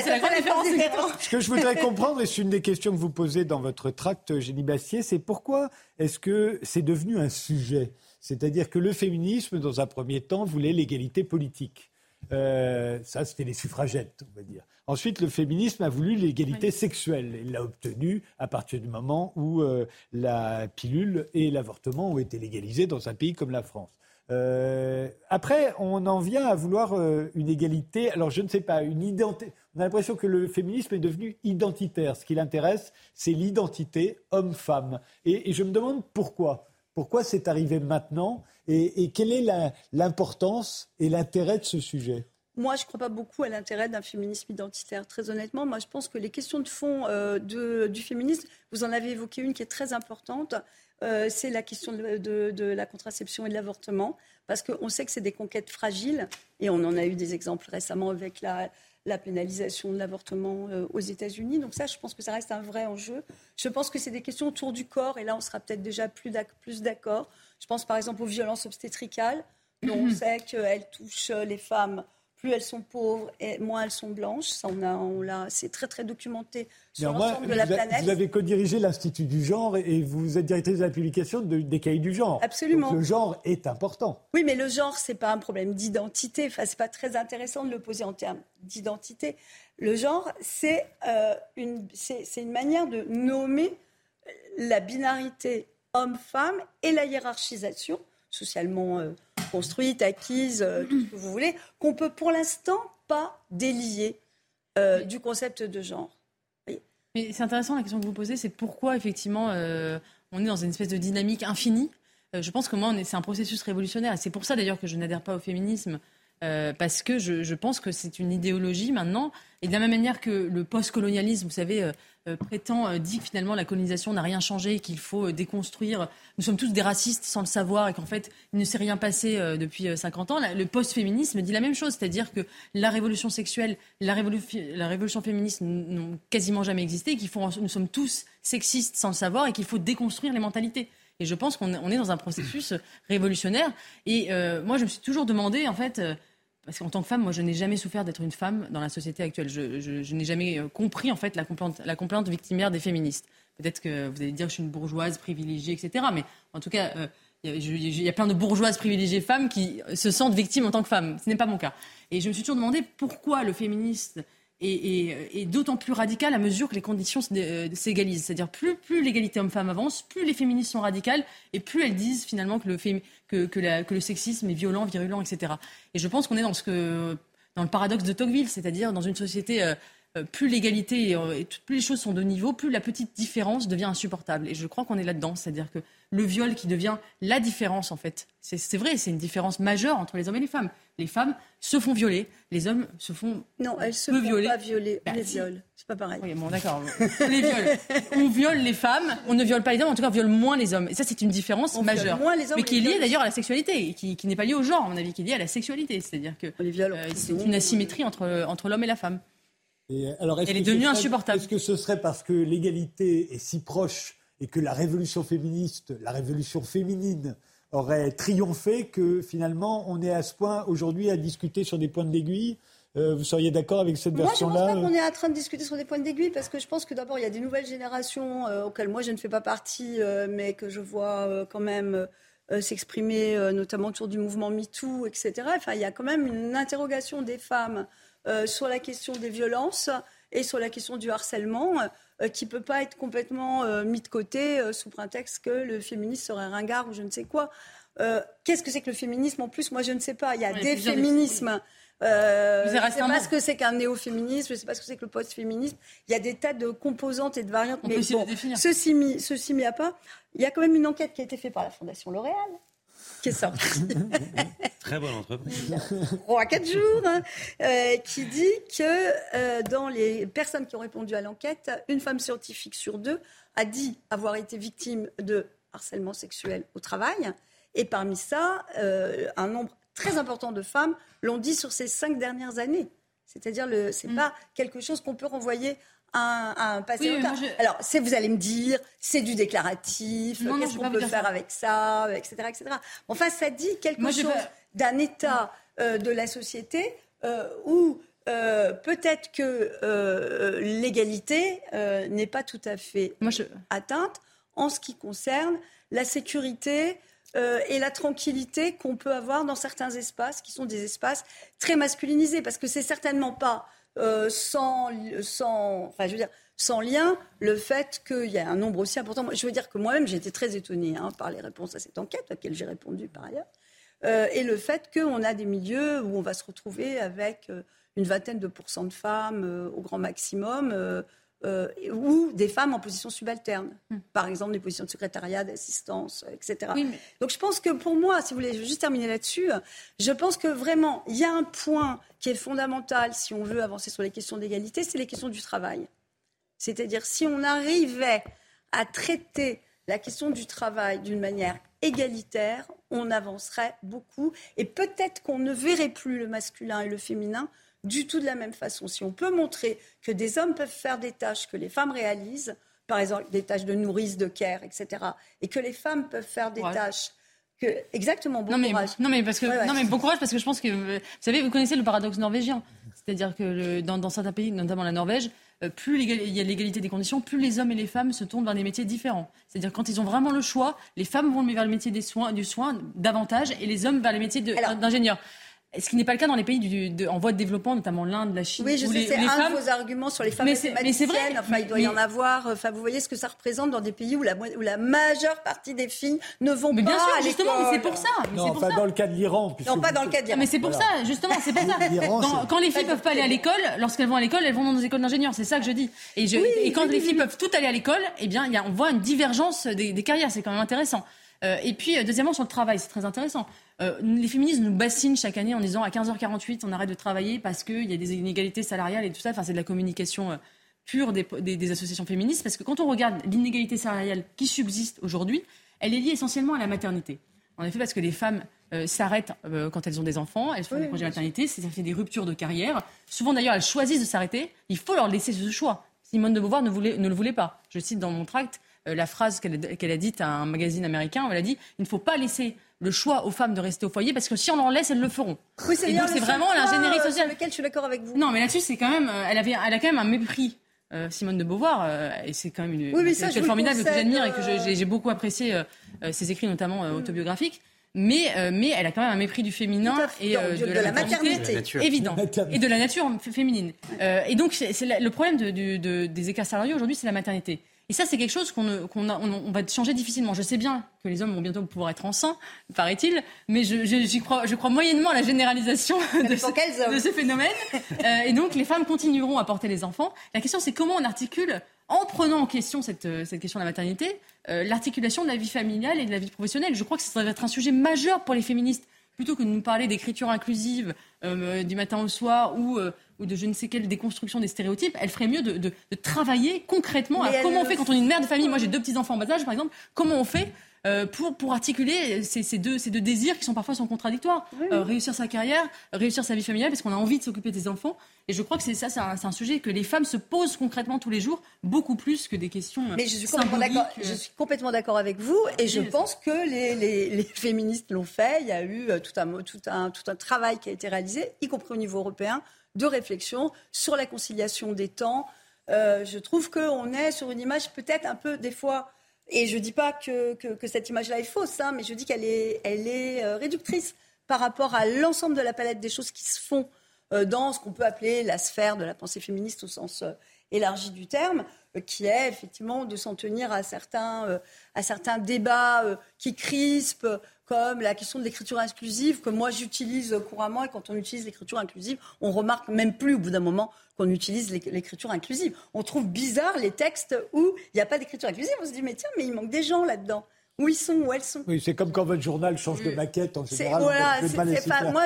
ce que je voudrais comprendre, et c'est une des questions que vous posez dans votre tract, Génie Bastier, c'est pourquoi est-ce que c'est devenu un sujet? C'est-à-dire que le féminisme, dans un premier temps, voulait l'égalité politique. Euh, ça, c'était les suffragettes, on va dire. Ensuite, le féminisme a voulu l'égalité sexuelle. Il l'a obtenue à partir du moment où euh, la pilule et l'avortement ont été légalisés dans un pays comme la France. Euh, après, on en vient à vouloir une égalité. Alors, je ne sais pas, une identité. On a l'impression que le féminisme est devenu identitaire. Ce qui l'intéresse, c'est l'identité homme-femme. et, je me demande pourquoi. Pourquoi c'est arrivé maintenant et, quelle est l'importance et l'intérêt de ce sujet moi, je ne crois pas beaucoup à l'intérêt d'un féminisme identitaire. Très honnêtement, moi, je pense que les questions de fond euh, du féminisme, vous en avez évoqué une qui est très importante, euh, c'est la question de, la contraception et de l'avortement, parce qu'on sait que c'est des conquêtes fragiles, et on en a eu des exemples récemment avec la, la pénalisation de l'avortement euh, aux États-Unis. Donc ça, je pense que ça reste un vrai enjeu. Je pense que c'est des questions autour du corps, et là, on sera peut-être déjà plus d'accord. Je pense par exemple aux violences obstétricales, dont on sait qu'elles touchent les femmes plus elles sont pauvres et moins elles sont blanches. Ça, on a, on l'a, c'est très très documenté sur l'ensemble de la planète. Vous avez co-dirigé l'Institut du genre et vous êtes directrice de la publication des cahiers du genre. Absolument. Donc, le genre est important. Oui, mais le genre, c'est pas un problème d'identité. Enfin, c'est pas très intéressant de le poser en termes d'identité. Le genre, c'est, euh, une, c'est, c'est une manière de nommer la binarité homme-femme et la hiérarchisation socialement euh, construite, acquise, euh, tout ce que vous voulez, qu'on peut pour l'instant pas délier euh, du concept de genre. Mais c'est intéressant la question que vous posez, c'est pourquoi effectivement on est dans une espèce de dynamique infinie? je pense que moi, c'est un processus révolutionnaire. Et c'est pour ça d'ailleurs que je n'adhère pas au féminisme. Parce que je, pense que c'est une idéologie maintenant. Et de la même manière que le post-colonialisme, vous savez, euh, prétend, euh, dit que finalement la colonisation n'a rien changé, qu'il faut euh, déconstruire. Nous sommes tous des racistes sans le savoir et qu'en fait il ne s'est rien passé depuis 50 ans. Le post-féminisme dit la même chose, c'est-à-dire que la révolution sexuelle, la, la révolution féministe n'ont quasiment jamais existé et qu'il faut, nous sommes tous sexistes sans le savoir et qu'il faut déconstruire les mentalités. Et je pense qu'on est dans un processus révolutionnaire. Et moi, je me suis toujours demandé, en fait, parce qu'en tant que femme, moi, je n'ai jamais souffert d'être une femme dans la société actuelle. Je, n'ai jamais euh, compris, en fait, la complainte, la victimaire des féministes. Peut-être que vous allez dire que je suis une bourgeoise privilégiée, etc. Mais en tout cas, euh, il y, a plein de bourgeoises privilégiées femmes qui se sentent victimes en tant que femmes. Ce n'est pas mon cas. Et je me suis toujours demandé pourquoi le féministe et, d'autant plus radical à mesure que les conditions euh, s'égalisent. C'est-à-dire plus, l'égalité homme-femme avance, plus les féministes sont radicales et plus elles disent finalement que le, sexisme est violent, virulent, etc. Et je pense qu'on est dans, le paradoxe de Tocqueville, c'est-à-dire dans une société... Euh, euh, plus l'égalité et, plus les choses sont de niveau, plus la petite différence devient insupportable. Et je crois qu'on est là-dedans, c'est-à-dire que le viol qui devient la différence en fait. C'est vrai, c'est une différence majeure entre les hommes et les femmes les femmes se font violer, les hommes se font non, elles se font violer. pas violer, on bah, les viole. C'est pas pareil. Oui, bon, d'accord. on les viole. On viole les femmes, on ne viole pas les hommes, en tout cas on viole moins les hommes. Et ça, c'est une différence majeure. Moins les hommes, mais qui est liée d'ailleurs à la sexualité, qui, qui n'est pas liée au genre, à mon avis, qui est liée à la sexualité. C'est-à-dire que euh, c'est une asymétrie entre, entre l'homme et la femme. Et alors, Elle est, devenue insupportable. Est-ce que ce serait parce que l'égalité est si proche et que la révolution féministe, la révolution féminine, aurait triomphé que finalement on est à ce point aujourd'hui à discuter sur des points d'aiguille euh, vous seriez d'accord avec cette version-là Moi, je pense pas qu'on est en train de discuter sur des points d'aiguille parce que je pense que d'abord, il y a des nouvelles générations euh, auxquelles moi, je ne fais pas partie, euh, mais que je vois quand même s'exprimer, notamment autour du mouvement MeToo, etc. Enfin, il y a quand même une interrogation des femmes sur la question des violences et sur la question du harcèlement euh, qui ne peut pas être complètement euh, mis de côté euh, sous prétexte que le féminisme serait ringard ou je ne sais quoi. Qu'est-ce que c'est que le féminisme En plus, moi, je ne sais pas. Il y a des féminismes. je ne sais pas ce que c'est qu'un néo-féminisme, je ne sais pas ce que c'est que le post-féminisme. Il y a des tas de composantes et de variantes. mais bon, ceci mis, ceci mis à part, il y a quand même une enquête qui a été faite par la Fondation L'Oréal qui est sorti. (laughs) Très bonne entreprise. Trois, quatre jours, hein, euh, qui dit que euh, dans les personnes qui ont répondu à l'enquête, une femme scientifique sur deux a dit avoir été victime de harcèlement sexuel au travail. Et parmi ça, euh, un nombre très important de femmes l'ont dit sur ces cinq dernières années. C'est-à-dire, ce n'est mm. pas quelque chose qu'on peut renvoyer à un, passé Alors, vous allez me dire, c'est du déclaratif, qu'est-ce qu'on peut faire avec ça, etc. etc. Enfin, ça dit quelque chose d'un état euh, de la société euh, où euh, peut-être que l'égalité n'est pas tout à fait atteinte en ce qui concerne la sécurité et la tranquillité qu'on peut avoir dans certains espaces qui sont des espaces très masculinisés, parce que c'est certainement pas euh, sans, sans, enfin, je veux dire, sans lien le fait qu'il y a un nombre aussi important. Je veux dire que moi-même, j'ai été très étonnée hein, par les réponses à cette enquête, à laquelle j'ai répondu par ailleurs, euh, et le fait qu'on a des milieux où on va se retrouver avec euh, une vingtaine de pourcents de femmes au grand maximum. Euh, ou des femmes en position subalterne, hmm. par exemple des positions de secrétariat, d'assistance, etc. Donc je pense que pour moi, si vous voulez, je vais juste terminer là-dessus, je pense que vraiment, il y a un point qui est fondamental si on veut avancer sur les questions d'égalité, c'est les questions du travail. C'est-à-dire si on arrivait à traiter la question du travail d'une manière égalitaire, on avancerait beaucoup et peut-être qu'on ne verrait plus le masculin et le féminin du tout de la même façon. Si on peut montrer que des hommes peuvent faire des tâches que les femmes réalisent, par exemple des tâches de nourrice, de care, etc., et que les femmes peuvent faire des tâches que, exactement, bon non, courage. Non, mais parce que, non, mais bon courage parce que je pense que, vous savez, vous connaissez le paradoxe norvégien. C'est-à-dire que dans, certains pays, notamment la Norvège, euh, plus il y a l'égalité des conditions, plus les hommes et les femmes se tournent vers des métiers différents. C'est-à-dire quand ils ont vraiment le choix, les femmes vont vers le métier des soins, du soin davantage et les hommes vers les métiers d'ingénieur. Ce qui n'est pas le cas dans les pays du, en voie de développement, notamment l'Inde, la Chine. Oui, je sais, c'est un femmes... de vos arguments sur les femmes mais c'est vrai. Enfin, il doit y en avoir. Enfin, vous voyez ce que ça représente dans des pays où la, où la majeure partie des filles ne vont mais pas bien sûr, justement, mais c'est pour ça. non, pas dans le cas de l'Iran. Non, pas dans le cas de l'Iran. Mais c'est pour ça, justement, c'est pour ça. quand les filles peuvent pas aller à l'école, lorsqu'elles vont à l'école, elles vont dans des écoles d'ingénieurs. C'est ça que je dis. Et, je, et quand les filles peuvent toutes aller à l'école, eh bien, y a, on voit une divergence des, des carrières. C'est quand même intéressant. Et puis, deuxièmement, sur le travail, c'est très intéressant. les féministes nous bassinent chaque année en disant à 15h48, on arrête de travailler parce qu'il y a des inégalités salariales et tout ça. Enfin, c'est de la communication pure des, des, associations féministes. Parce que quand on regarde l'inégalité salariale qui subsiste aujourd'hui, elle est liée essentiellement à la maternité. En effet, parce que les femmes euh, s'arrêtent euh, quand elles ont des enfants, elles font des congés maternité, ça fait des ruptures de carrière. Souvent d'ailleurs, elles choisissent de s'arrêter. Il faut leur laisser ce choix. Simone de Beauvoir ne, voulait, ne le voulait pas. Je cite dans mon tract euh, la phrase qu'elle a dite à un magazine américain. Elle a dit il ne faut pas laisser le choix aux femmes de rester au foyer parce que si on leur laisse, elles le feront. Oui, c'est vraiment l'ingénierie sociale. Sur lequel je suis d'accord avec vous. Non, mais là-dessus, c'est quand même, elle avait, elle a quand même un mépris euh, Simone de Beauvoir, euh, et c'est quand même une, oui, formidable que j'admire et que j'ai beaucoup apprécié euh, ses écrits, notamment mm. autobiographiques. Mais, mais elle a quand même un mépris du féminin et de, la, maternité, évident, et de la nature féminine. et donc, c'est le problème de, des écarts salariaux aujourd'hui, c'est la maternité. Et ça, c'est quelque chose qu'on on, va changer difficilement. Je sais bien que les hommes vont bientôt pouvoir être enceints, paraît-il, mais je, crois, je crois moyennement à la généralisation de ce, phénomène. Euh, et donc, les femmes continueront à porter les enfants. La question, c'est comment on articule, en prenant en question cette, question de la maternité, euh, l'articulation de la vie familiale et de la vie professionnelle. Je crois que ça va être un sujet majeur pour les féministes plutôt que de nous parler d'écriture inclusive euh, du matin au soir ou, euh, ou, de je ne sais quelle déconstruction des stéréotypes, elle ferait mieux de, de, travailler concrètement. comment on fait quand on est une mère de famille Moi, j'ai deux petits enfants en bas âge, par exemple. Comment on fait euh, pour, pour articuler ces, ces, deux, ces deux désirs qui sont parfois sont contradictoires? Euh, réussir sa carrière, réussir sa vie familiale, parce qu'on a envie de s'occuper des enfants. Et je crois que c'est ça, c'est un, un, sujet que les femmes se posent concrètement tous les jours, beaucoup plus que des questions. Mais je suis complètement d'accord. Je suis complètement d'accord avec vous, et je pense que les, les, les (laughs) féministes l'ont fait. Il y a eu tout un, tout un, tout un travail qui a été réalisé, y compris au niveau européen, de réflexion sur la conciliation des temps. Euh, je trouve qu'on est sur une image peut-être un peu des fois et je ne dis pas que, cette image-là est fausse, hein, mais je dis qu'elle est, elle est euh, réductrice par rapport à l'ensemble de la palette des choses qui se font euh, dans ce qu'on peut appeler la sphère de la pensée féministe au sens élargi du terme, qui est effectivement de s'en tenir à certains, à certains débats qui crispent, la question de l'écriture inclusive, que moi j'utilise couramment. Et quand on utilise l'écriture inclusive, on remarque même plus au bout d'un moment qu'on utilise l'écriture inclusive. On trouve bizarre les textes où il n'y a pas d'écriture inclusive. On se dit, mais tiens, mais il manque des gens là-dedans où ils sont, où elles sont. Oui, c'est comme quand votre journal change de maquette en général. Voilà,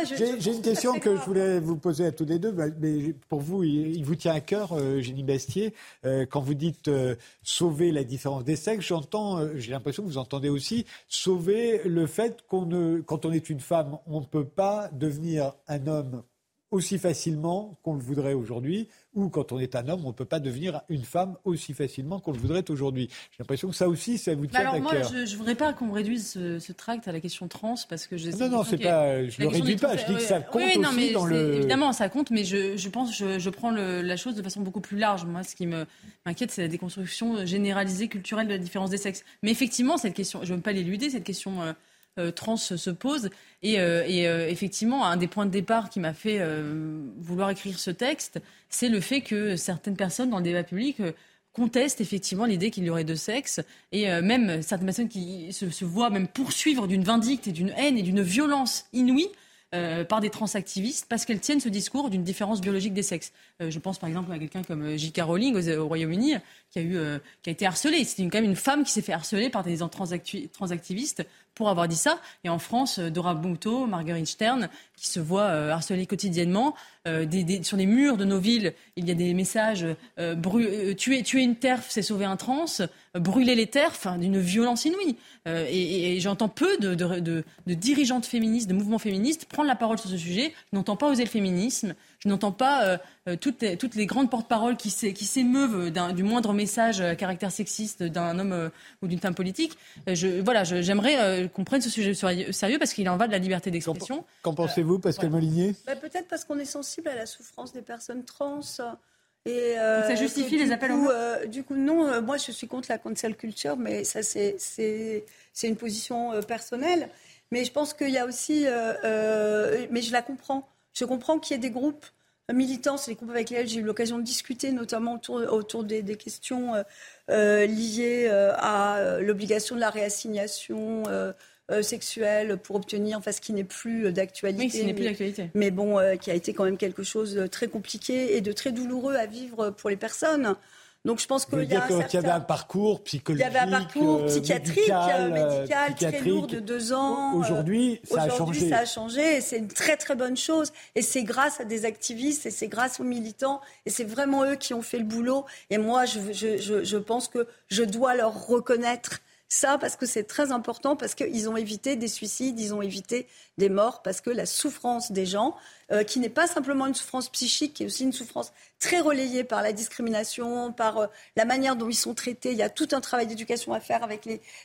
J'ai une (laughs) question que je voulais vous poser à tous les deux, mais pour vous, il, vous tient à cœur, euh, Génie Bastier, euh, quand vous dites euh, sauver la différence des sexes, j'entends, j'ai l'impression que vous entendez aussi sauver le fait qu'on ne, quand on est une femme, on ne peut pas devenir un homme aussi facilement qu'on le voudrait aujourd'hui, ou quand on est un homme, on ne peut pas devenir une femme aussi facilement qu'on le voudrait aujourd'hui. J'ai l'impression que ça aussi, ça vous tient alors à moi, Je ne voudrais pas qu'on réduise ce, tract à la question trans, parce que je... Non, non, c'est pas, je ne le réduis pas, je dis que ça compte aussi dans le... Évidemment, ça compte, mais je, je pense, je, je prends le, la chose de façon beaucoup plus large. Moi, ce qui m'inquiète, c'est la déconstruction généralisée, culturelle de la différence des sexes. Mais effectivement, cette question, je ne veux pas l'éluder, cette question... Euh, trans se pose. Et, euh, euh, effectivement, un des points de départ qui m'a fait vouloir écrire ce texte, c'est le fait que certaines personnes dans le débat public contestent effectivement l'idée qu'il y aurait deux sexes et même certaines personnes qui se, voient même poursuivre d'une vindicte et d'une haine et d'une violence inouïe euh, par des transactivistes parce qu'elles tiennent ce discours d'une différence biologique des sexes. Euh, je pense par exemple à quelqu'un comme euh, J.K. Rowling au, Royaume-Uni qui a eu qui a été harcelée. C'est quand même une femme qui s'est fait harceler par des transactivistes pour avoir dit ça. Et en France, Dora Bouto, Marguerite Stern, qui se voient harcelées quotidiennement. sur les murs de nos villes, il y a des messages tuer, tuer une terf, c'est sauver un trans brûler les terres, d'une violence inouïe. Euh, et, j'entends peu de, de, dirigeantes féministes, de mouvements féministes prendre la parole sur ce sujet. Je n'entends pas oser le féminisme. Je n'entends pas euh, euh, toutes, les, toutes, les, grandes porte-paroles qui s'émeuvent du moindre message à caractère sexiste d'un homme ou d'une femme politique. Je, voilà, j'aimerais qu'on prenne ce sujet sérieux parce qu'il en va de la liberté d'expression. Qu'en pensez-vous, Pascal Molinier? Bah, Peut-être parce qu'on est sensible à la souffrance des personnes trans. Et, euh, ça justifie les appels coup, euh, Du coup, non, euh, moi je suis contre la cancel culture, mais ça c'est une position personnelle. Mais je pense qu'il y a aussi, mais je la comprends. Je comprends qu'il y ait des groupes militants, c'est les groupes avec lesquels j'ai eu l'occasion de discuter, notamment autour, autour des, des questions liées à l'obligation de la réassignation euh, sexuelle pour obtenir enfin, ce qui n'est plus d'actualité. Oui, ce n'est plus d'actualité. Mais bon, euh, qui a été quand même quelque chose de très compliqué et de très douloureux à vivre pour les personnes. Donc je pense qu'il y, a y avait un parcours psychologique, il y avait un parcours euh, psychiatrique, euh, médical, très lourd de deux ans. Aujourd'hui, ça a changé. ça a changé et c'est une très très bonne chose. Et c'est grâce à des activistes et c'est grâce aux militants et c'est vraiment eux qui ont fait le boulot. Et moi, je, je, je, je pense que je dois leur reconnaître ça parce que c'est très important, parce qu'ils ont évité des suicides, ils ont évité des morts, parce que la souffrance des gens, euh, qui n'est pas simplement une souffrance psychique, qui est aussi une souffrance très relayée par la discrimination, par euh, la manière dont ils sont traités. Il y a tout un travail d'éducation à faire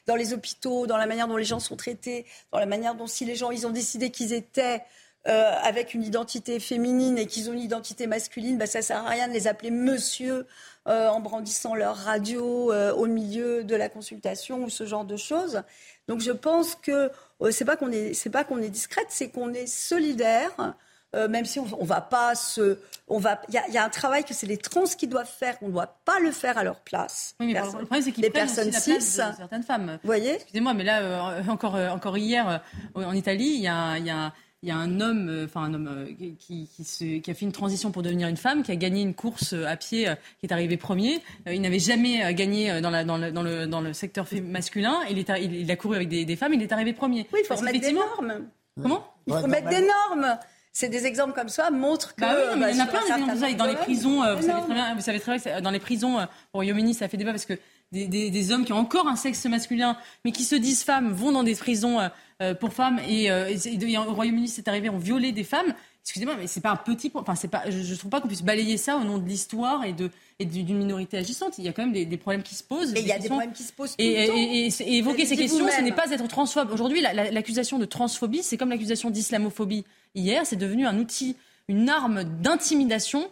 dans les hôpitaux, dans la manière dont les gens sont traités, dans la manière dont si les gens ils ont décidé qu'ils étaient euh, avec une identité féminine et qu'ils ont une identité masculine, bah, ça sert à rien de les appeler monsieur euh, en brandissant leur radio euh, au milieu de la consultation ou ce genre de choses. Donc je pense que c'est pas qu'on est c'est pas qu'on est discrète, c'est qu'on est solidaire. même si on, on, va pas se, on va, il y, y, a un travail que c'est les trans qui doivent faire, on ne doit pas le faire à leur place. Oui, mais le problème c'est qu'ils prennent personnes aussi la place de certaines femmes. Vous voyez? Excusez-moi, mais là encore encore hier en Italie, il y a, il y a il y a un homme, euh, enfin un homme euh, qui, qui, a fait une transition pour devenir une femme, qui a gagné une course euh, à pied, qui est arrivé premier. il n'avait jamais gagné dans, la, dans, le, dans, le, dans le secteur masculin. Il, est, il, a couru avec des, femmes, il est arrivé premier. Oui, il faut remettre des normes. Comment? Il faut mettre des normes c'est des exemples comme ça montrent que. Bah oui, mais il y en a plein d'exemples comme ça. dans les prisons, vous, savez très bien, vous savez très bien, dans les prisons au Royaume-Uni, ça fait débat parce que des, des, des, hommes qui ont encore un sexe masculin, mais qui se disent femmes, vont dans des prisons euh, pour femmes et, euh, au Royaume-Uni c'est arrivé, ont violé des femmes. Excusez-moi, mais c'est pas un petit Enfin, c'est pas. Je, ne trouve pas qu'on puisse balayer ça au nom de l'histoire et de et d'une minorité agissante. Il y a quand même des, problèmes qui se posent. Mais il y a des problèmes qui se posent. et, et, et, évoquer ces questions, ce n'est pas être transphobe. Aujourd'hui, l'accusation de transphobie, c'est comme l'accusation d'islamophobie hier. C'est devenu un outil, une arme d'intimidation euh,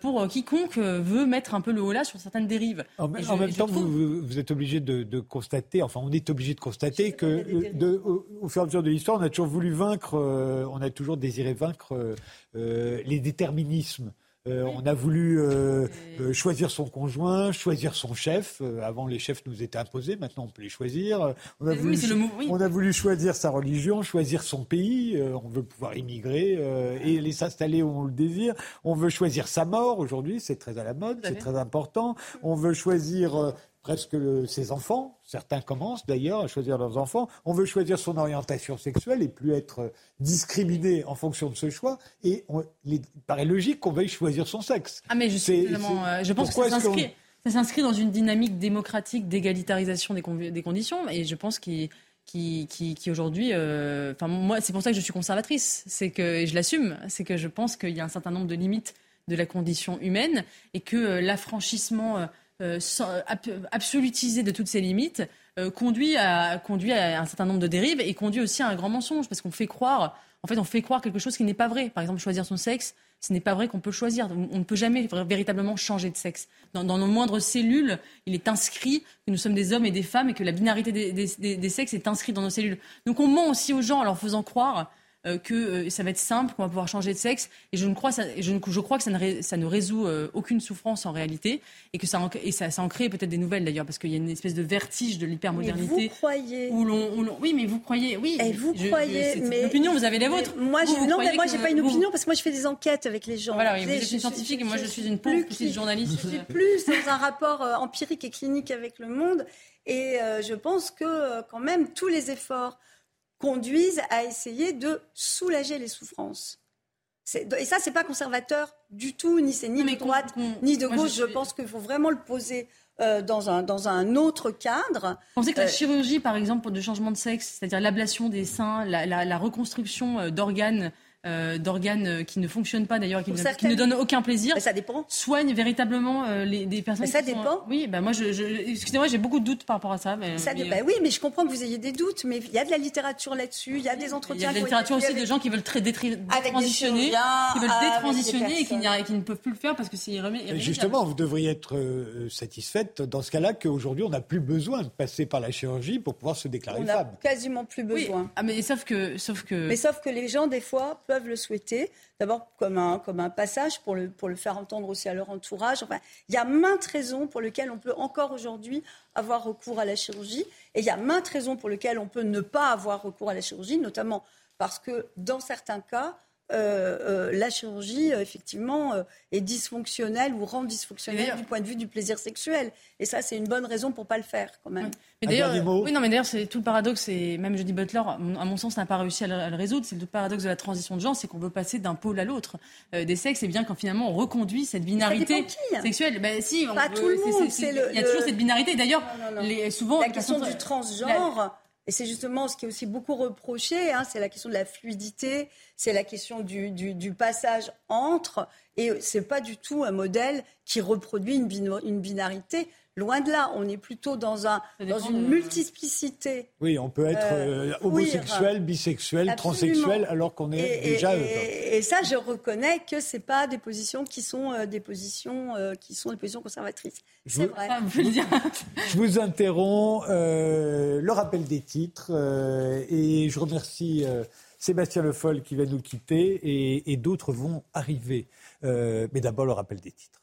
pour euh, quiconque euh, veut mettre un peu le haut là sur certaines dérives. En, même temps, vous, êtes obligé de, constater, enfin on est obligé de constater que de, au, fur et à mesure de l'histoire, on a toujours voulu vaincre, on a toujours désiré vaincre les déterminismes. Euh, on a voulu euh, euh, choisir son conjoint, choisir son chef. avant, les chefs nous étaient imposés, maintenant on peut les choisir. On a, voulu, on a voulu choisir sa religion, choisir son pays. on veut pouvoir immigrer et aller s'installer où on le désire. On veut choisir sa mort. Aujourd'hui, c'est très à la mode, c'est très important. On veut choisir presque ses enfants. Certains commencent d'ailleurs à choisir leurs enfants. On veut choisir son orientation sexuelle et plus être discriminé en fonction de ce choix. Et il paraît logique qu'on veuille choisir son sexe. Ah mais je, euh, je pense que ça s'inscrit, ça s'inscrit dans une dynamique démocratique d'égalitarisation des, des, conditions. Et je pense qu'il qui, qui, qui aujourd'hui, euh, enfin moi, c'est pour ça que je suis conservatrice, c'est que et je l'assume, c'est que je pense qu'il y a un certain nombre de limites de la condition humaine et que euh, l'affranchissement euh, absolutisé de toutes ces limites euh, conduit, à, conduit à un certain nombre de dérives et conduit aussi à un grand mensonge parce qu'on fait croire, en fait, on fait croire quelque chose qui n'est pas vrai. Par exemple, choisir son sexe, ce n'est pas vrai qu'on peut choisir. On ne peut jamais véritablement changer de sexe. Dans, nos moindres cellules, il est inscrit que nous sommes des hommes et des femmes et que la binarité des, des sexes est inscrite dans nos cellules. Donc on ment aussi aux gens en leur faisant croire que euh, ça va être simple, qu'on va pouvoir changer de sexe. Et je, ne crois, ça, je, je crois que ça ne, ça ne résout euh, aucune souffrance en réalité. Et que ça en, et ça, ça en crée peut-être des nouvelles d'ailleurs, parce qu'il y a une espèce de vertige de l'hypermodernité. Vous croyez où l'on, oui, mais vous croyez, oui. Et vous croyez, mais. L'opinion, vous avez la vôtre. Moi, non, mais moi, j'ai pas une opinion parce que moi, je fais des enquêtes avec les gens. Voilà, oui, vous êtes une scientifique et moi, je, suis une pauvre petite journaliste. Je suis plus dans un rapport empirique et clinique avec le monde. Et je pense que, quand même, tous les efforts conduisent à essayer de soulager les souffrances. Et ça, c'est pas conservateur du tout, ni c'est ni de droite, ni de gauche. Je, pense qu'il faut vraiment le poser euh, dans, un, dans un autre cadre. Vous pensez que la euh, chirurgie, par exemple, de changement de sexe, c'est-à-dire l'ablation des seins, la reconstruction euh, d'organes euh, d'organes euh, qui ne fonctionnent pas d'ailleurs, qui, ne, donnent aucun plaisir. ça dépend. Soignent véritablement euh, les, des personnes. Mais ça dépend. Oui, bah moi, je, excusez-moi, j'ai beaucoup de doutes par rapport à ça. Mais, ça bah oui, mais je comprends que vous ayez des doutes, mais il y a de la littérature là-dessus, il y a des entretiens. Il y a de la littérature aussi de gens qui veulent très détransitionner, qui veulent détransitionner et qui, qui, ne peuvent plus le faire parce que c'est irrémédiable. Justement, vous devriez être satisfaite dans ce cas-là qu'aujourd'hui, on n'a plus besoin de passer par la chirurgie pour pouvoir se déclarer on femme. On n'a quasiment plus besoin. Ah, mais sauf que, sauf que. Mais sauf que les gens, des fois, peuvent le souhaiter. D'abord comme un, comme un passage pour le, pour le faire entendre aussi à leur entourage. Enfin, il y a maintes raisons pour lesquelles on peut encore aujourd'hui avoir recours à la chirurgie. Et il y a maintes raisons pour lesquelles on peut ne pas avoir recours à la chirurgie, notamment parce que dans certains cas, euh, la chirurgie, effectivement, est dysfonctionnelle ou rend dysfonctionnelle du point de vue du plaisir sexuel. Et ça, c'est une bonne raison pour ne pas le faire, quand même. Mais d'ailleurs, oui, non, mais d'ailleurs, c'est tout le paradoxe, et même Jody Butler, à mon sens, n'a pas réussi à le, résoudre. C'est le paradoxe de la transition de genre, c'est qu'on veut passer d'un pôle à l'autre des sexes, et bien quand finalement on reconduit cette binarité hein. sexuelle. Ben, si, pas tout le monde. Il y a toujours cette binarité. D'ailleurs, souvent la question du transgenre. Et c'est justement ce qui est aussi beaucoup reproché, hein, c'est la question de la fluidité, c'est la question du, passage entre, et c'est pas du tout un modèle qui reproduit une binarité. Loin de là, on est plutôt dans, un, dans une multiplicité. Oui, on peut être euh, euh, homosexuel, bisexuel, transsexuel, alors qu'on est déjà. Et, et, ça, je reconnais que c'est pas des positions qui sont euh, des positions qui sont des positions conservatrices. C'est vrai. je vous interromps. le rappel des titres et je remercie. Sébastien Le Foll qui va nous quitter et, et d'autres vont arriver. mais d'abord le rappel des titres.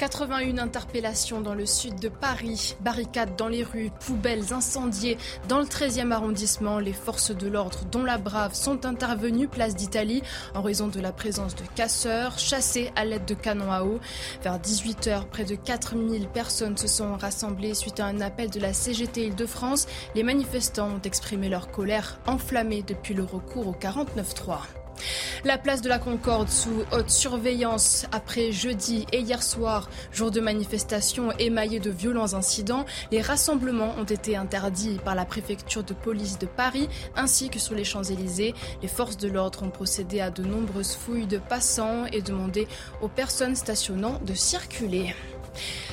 81 interpellations dans le sud de Paris, barricades dans les rues, poubelles incendiées. Dans le 13e arrondissement, les forces de l'ordre, dont la Brave, sont intervenues place d'Italie en raison de la présence de casseurs chassés à l'aide de canons à eau. Vers 18h, près de 4000 personnes se sont rassemblées suite à un appel de la CGT Île-de-France. Les manifestants ont exprimé leur colère enflammée depuis le recours au 49-3. La place de la Concorde sous haute surveillance après jeudi et hier soir, jour de manifestation émaillé de violents incidents. Les rassemblements ont été interdits par la préfecture de police de Paris ainsi que sur les Champs-Élysées. Les forces de l'ordre ont procédé à de nombreuses fouilles de passants et demandé aux personnes stationnant de circuler.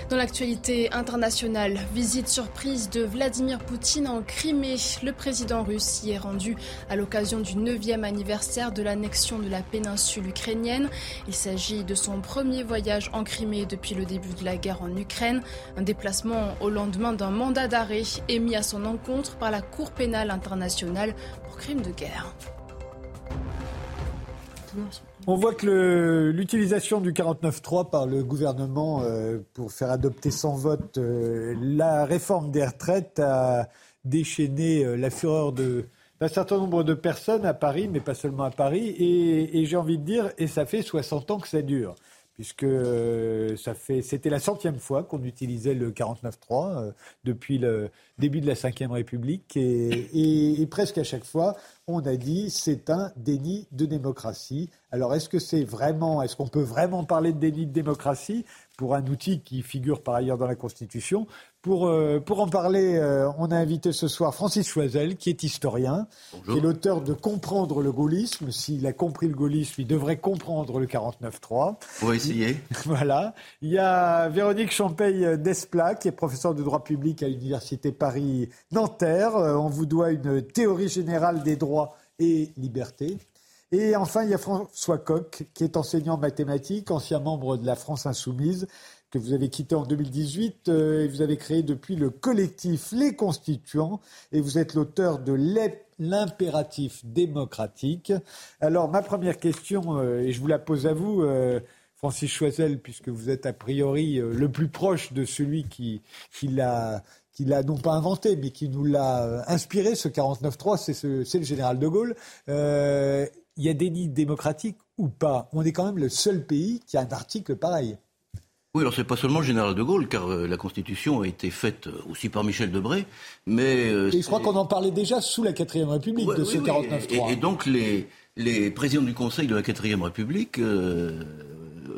Dans l'actualité internationale, visite surprise de Vladimir Poutine en Crimée. Le président russe y est rendu à l'occasion du 9e anniversaire de l'annexion de la péninsule ukrainienne. Il s'agit de son premier voyage en Crimée depuis le début de la guerre en Ukraine. Un déplacement au lendemain d'un mandat d'arrêt émis à son encontre par la Cour pénale internationale pour crimes de guerre. On voit que l'utilisation du 49.3 par le gouvernement euh, pour faire adopter sans vote euh, la réforme des retraites a déchaîné euh, la fureur d'un certain nombre de personnes à Paris, mais pas seulement à Paris. Et, et j'ai envie de dire, et ça fait 60 ans que ça dure puisque euh, ça fait, c'était la centième fois qu'on utilisait le 49.3 euh, depuis le début de la Ve République, et, et, presque à chaque fois, on a dit c'est un déni de démocratie. Alors est-ce que c'est vraiment, est-ce qu'on peut vraiment parler de déni de démocratie pour un outil qui figure par ailleurs dans la Constitution? Pour, euh, pour en parler, euh, on a invité ce soir Francis Choisel, qui est historien, qui est l'auteur de Comprendre le gaullisme. S'il a compris le gaullisme, il devrait comprendre le 49-3. On va essayer. (laughs) voilà. Il y a Véronique Champeil d'Esplat, qui est professeure de droit public à l'Université Paris-Nanterre. Euh, on vous doit une théorie générale des droits et libertés. Et enfin, il y a François Coq, qui est enseignant en mathématiques, ancien membre de la France Insoumise, que vous avez quitté en 2018 euh, et vous avez créé depuis le collectif Les Constituants et vous êtes l'auteur de l'impératif démocratique. Alors ma première question, euh, et je vous la pose à vous, euh, Francis Choisel, puisque vous êtes a priori le plus proche de celui qui, l'a qui l'a non pas inventé, mais qui nous l'a inspiré, ce 49-3, c'est le général de Gaulle. il y a des nids démocratiques ou pas? On est quand même le seul pays qui a un article pareil. Oui, alors c'est pas seulement le général de Gaulle, car euh, la Constitution a été faite euh, aussi par Michel Debré, mais... Euh, et je crois qu'on en parlait déjà sous la 4 République, de ce 49-3. Et, donc les, les présidents du Conseil de la 4 République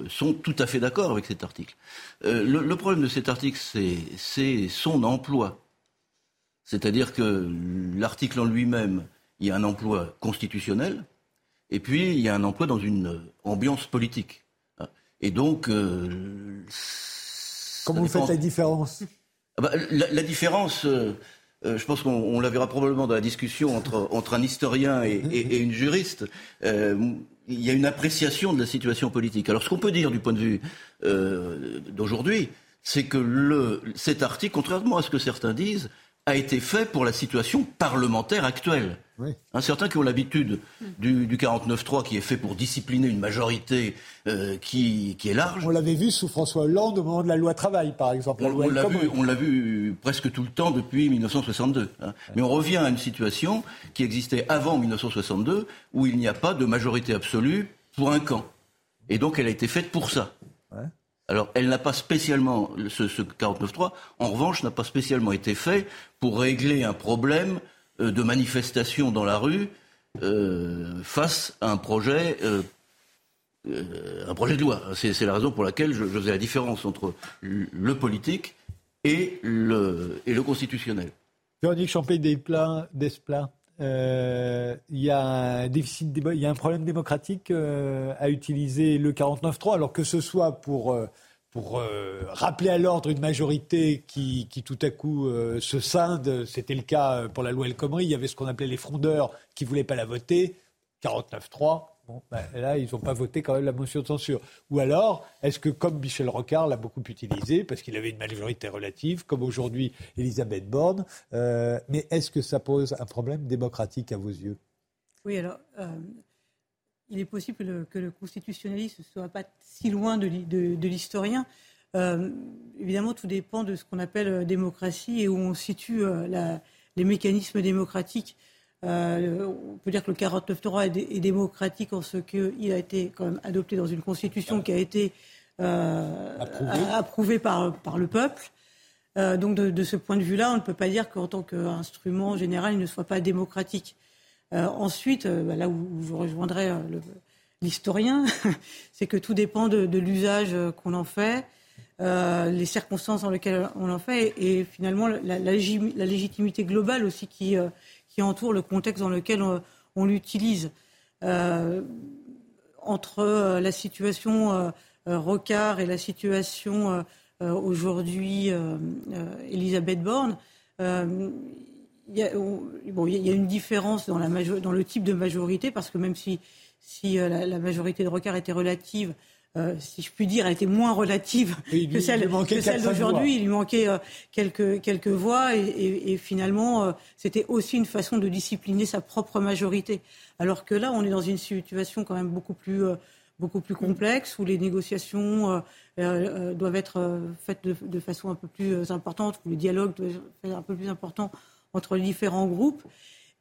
sont tout à fait d'accord avec cet article. Le, problème de cet article, c'est son emploi. C'est-à-dire que l'article en lui-même, il y a un emploi constitutionnel, et puis il y a un emploi dans une ambiance politique. Et donc. Euh, Comment vous faites la différence? Ah bah, la, différence. Euh, euh, je pense qu'on la verra probablement dans la discussion entre, entre un historien et, et, une juriste. il y a une appréciation de la situation politique. Alors, ce qu'on peut dire du point de vue d'aujourd'hui, c'est que le, cet article, contrairement à ce que certains disent, a été fait pour la situation parlementaire actuelle. Oui. Hein, certains qui ont l'habitude du, du 49-3 qui est fait pour discipliner une majorité euh, qui, qui, est large. On l'avait vu sous François Hollande au moment de la loi travail, par exemple. on, l'a vu, on vu presque tout le temps depuis 1962. Hein. Mais on revient à une situation qui existait avant 1962 où il n'y a pas de majorité absolue pour un camp. Et donc elle a été faite pour ça. Ouais. Alors, elle n'a pas spécialement, ce, ce 49.3, en revanche, n'a pas spécialement été fait pour régler un problème euh, de manifestation dans la rue euh, face à un projet, euh, un projet de loi. C'est la raison pour laquelle je, je, faisais la différence entre le politique et le, et le constitutionnel. Véronique Champé-Desplat, euh, il y a un y a un problème démocratique euh, à utiliser le 49-3, alors que ce soit pour euh, pour rappeler à l'ordre une majorité qui, qui tout à coup se scinde. C'était le cas pour la loi El Khomri. Il y avait ce qu'on appelait les frondeurs qui voulaient pas la voter. 49-3. Ben, là, ils n'ont pas voté quand même la motion de censure. Ou alors, est-ce que, comme Michel Rocard l'a beaucoup utilisé, parce qu'il avait une majorité relative, comme aujourd'hui Elisabeth Borne, euh, mais est-ce que ça pose un problème démocratique à vos yeux? Oui, alors, euh, il est possible que le, que le constitutionnaliste ne soit pas si loin de, l'historien. Euh, évidemment, tout dépend de ce qu'on appelle démocratie et où on situe les mécanismes démocratiques. Euh, on peut dire que le 49.3 est, est démocratique en ce qu'il a été quand même adopté dans une constitution qui a été euh, approuvée par, par le peuple. Euh, donc de, de, ce point de vue-là, on ne peut pas dire qu'en tant qu'instrument général, il ne soit pas démocratique. Ensuite, bah, là où, je rejoindrai l'historien, (laughs) c'est que tout dépend de, de l'usage qu'on en fait, les circonstances dans lesquelles on en fait, et, et finalement la, la, la, légitimité globale aussi qui entoure le contexte dans lequel on, on l'utilise. Euh, entre euh, la situation euh, Rocard et la situation aujourd'hui Elisabeth Borne, il y, a, bon, y a une différence dans, la dans le type de majorité, parce que même si, si la, la majorité de Rocard était relative, euh, si je puis dire, a été moins relative lui, que celle, celle d'aujourd'hui. Il lui manquait euh, quelques, quelques voix et, et, et finalement, euh, c'était aussi une façon de discipliner sa propre majorité. Alors que là, on est dans une situation quand même beaucoup plus, beaucoup plus complexe où les négociations doivent être faites de, de, façon un peu plus importante, où le dialogue doit être un peu plus important entre les différents groupes.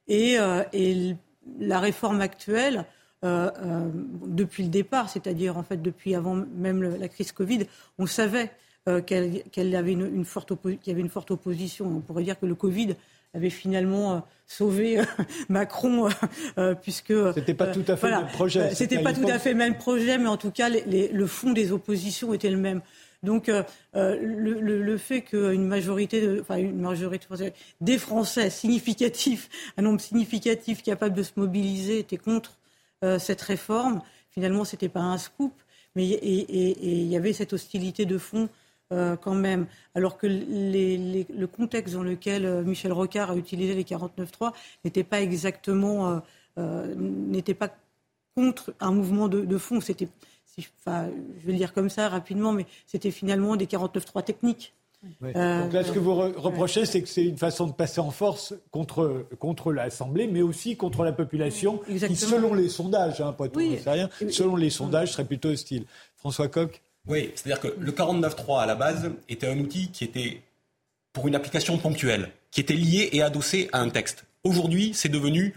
Et, et la réforme actuelle euh, euh, depuis le départ, c'est-à-dire en fait depuis avant même le, la crise Covid, on savait euh, qu'elle qu avait une, une forte qu'il y avait une forte opposition. On pourrait dire que le Covid avait finalement euh, sauvé euh, (laughs) Macron euh, puisque c'était pas tout à fait voilà, le même projet. C'était pas tout à fait le même projet, mais en tout cas les, les, le fond des oppositions était le même. Donc le, le, le, fait qu'une majorité, de, enfin une majorité des Français significatifs, un nombre significatif capable de se mobiliser était contre cette réforme. Finalement, ce n'était pas un scoop, mais il y avait cette hostilité de fond euh, quand même. Alors que le contexte dans lequel euh, Michel Rocard a utilisé les 49.3 n'était pas exactement, euh, euh, n'était pas contre un mouvement de, fond. C'était, si, je vais le dire comme ça rapidement, mais c'était finalement des 49.3 techniques. Oui. Euh, Donc là, ce que vous re reprochez, c'est que c'est une façon de passer en force contre, contre l'Assemblée, mais aussi contre la population, Exactement. qui, selon les sondages, hein, pas tout, oui. rien, selon les sondages, serait plutôt hostile. François Coq Oui, c'est-à-dire que le 49.3, à la base, était un outil qui était pour une application ponctuelle, qui était lié et adossé à un texte. Aujourd'hui, c'est devenu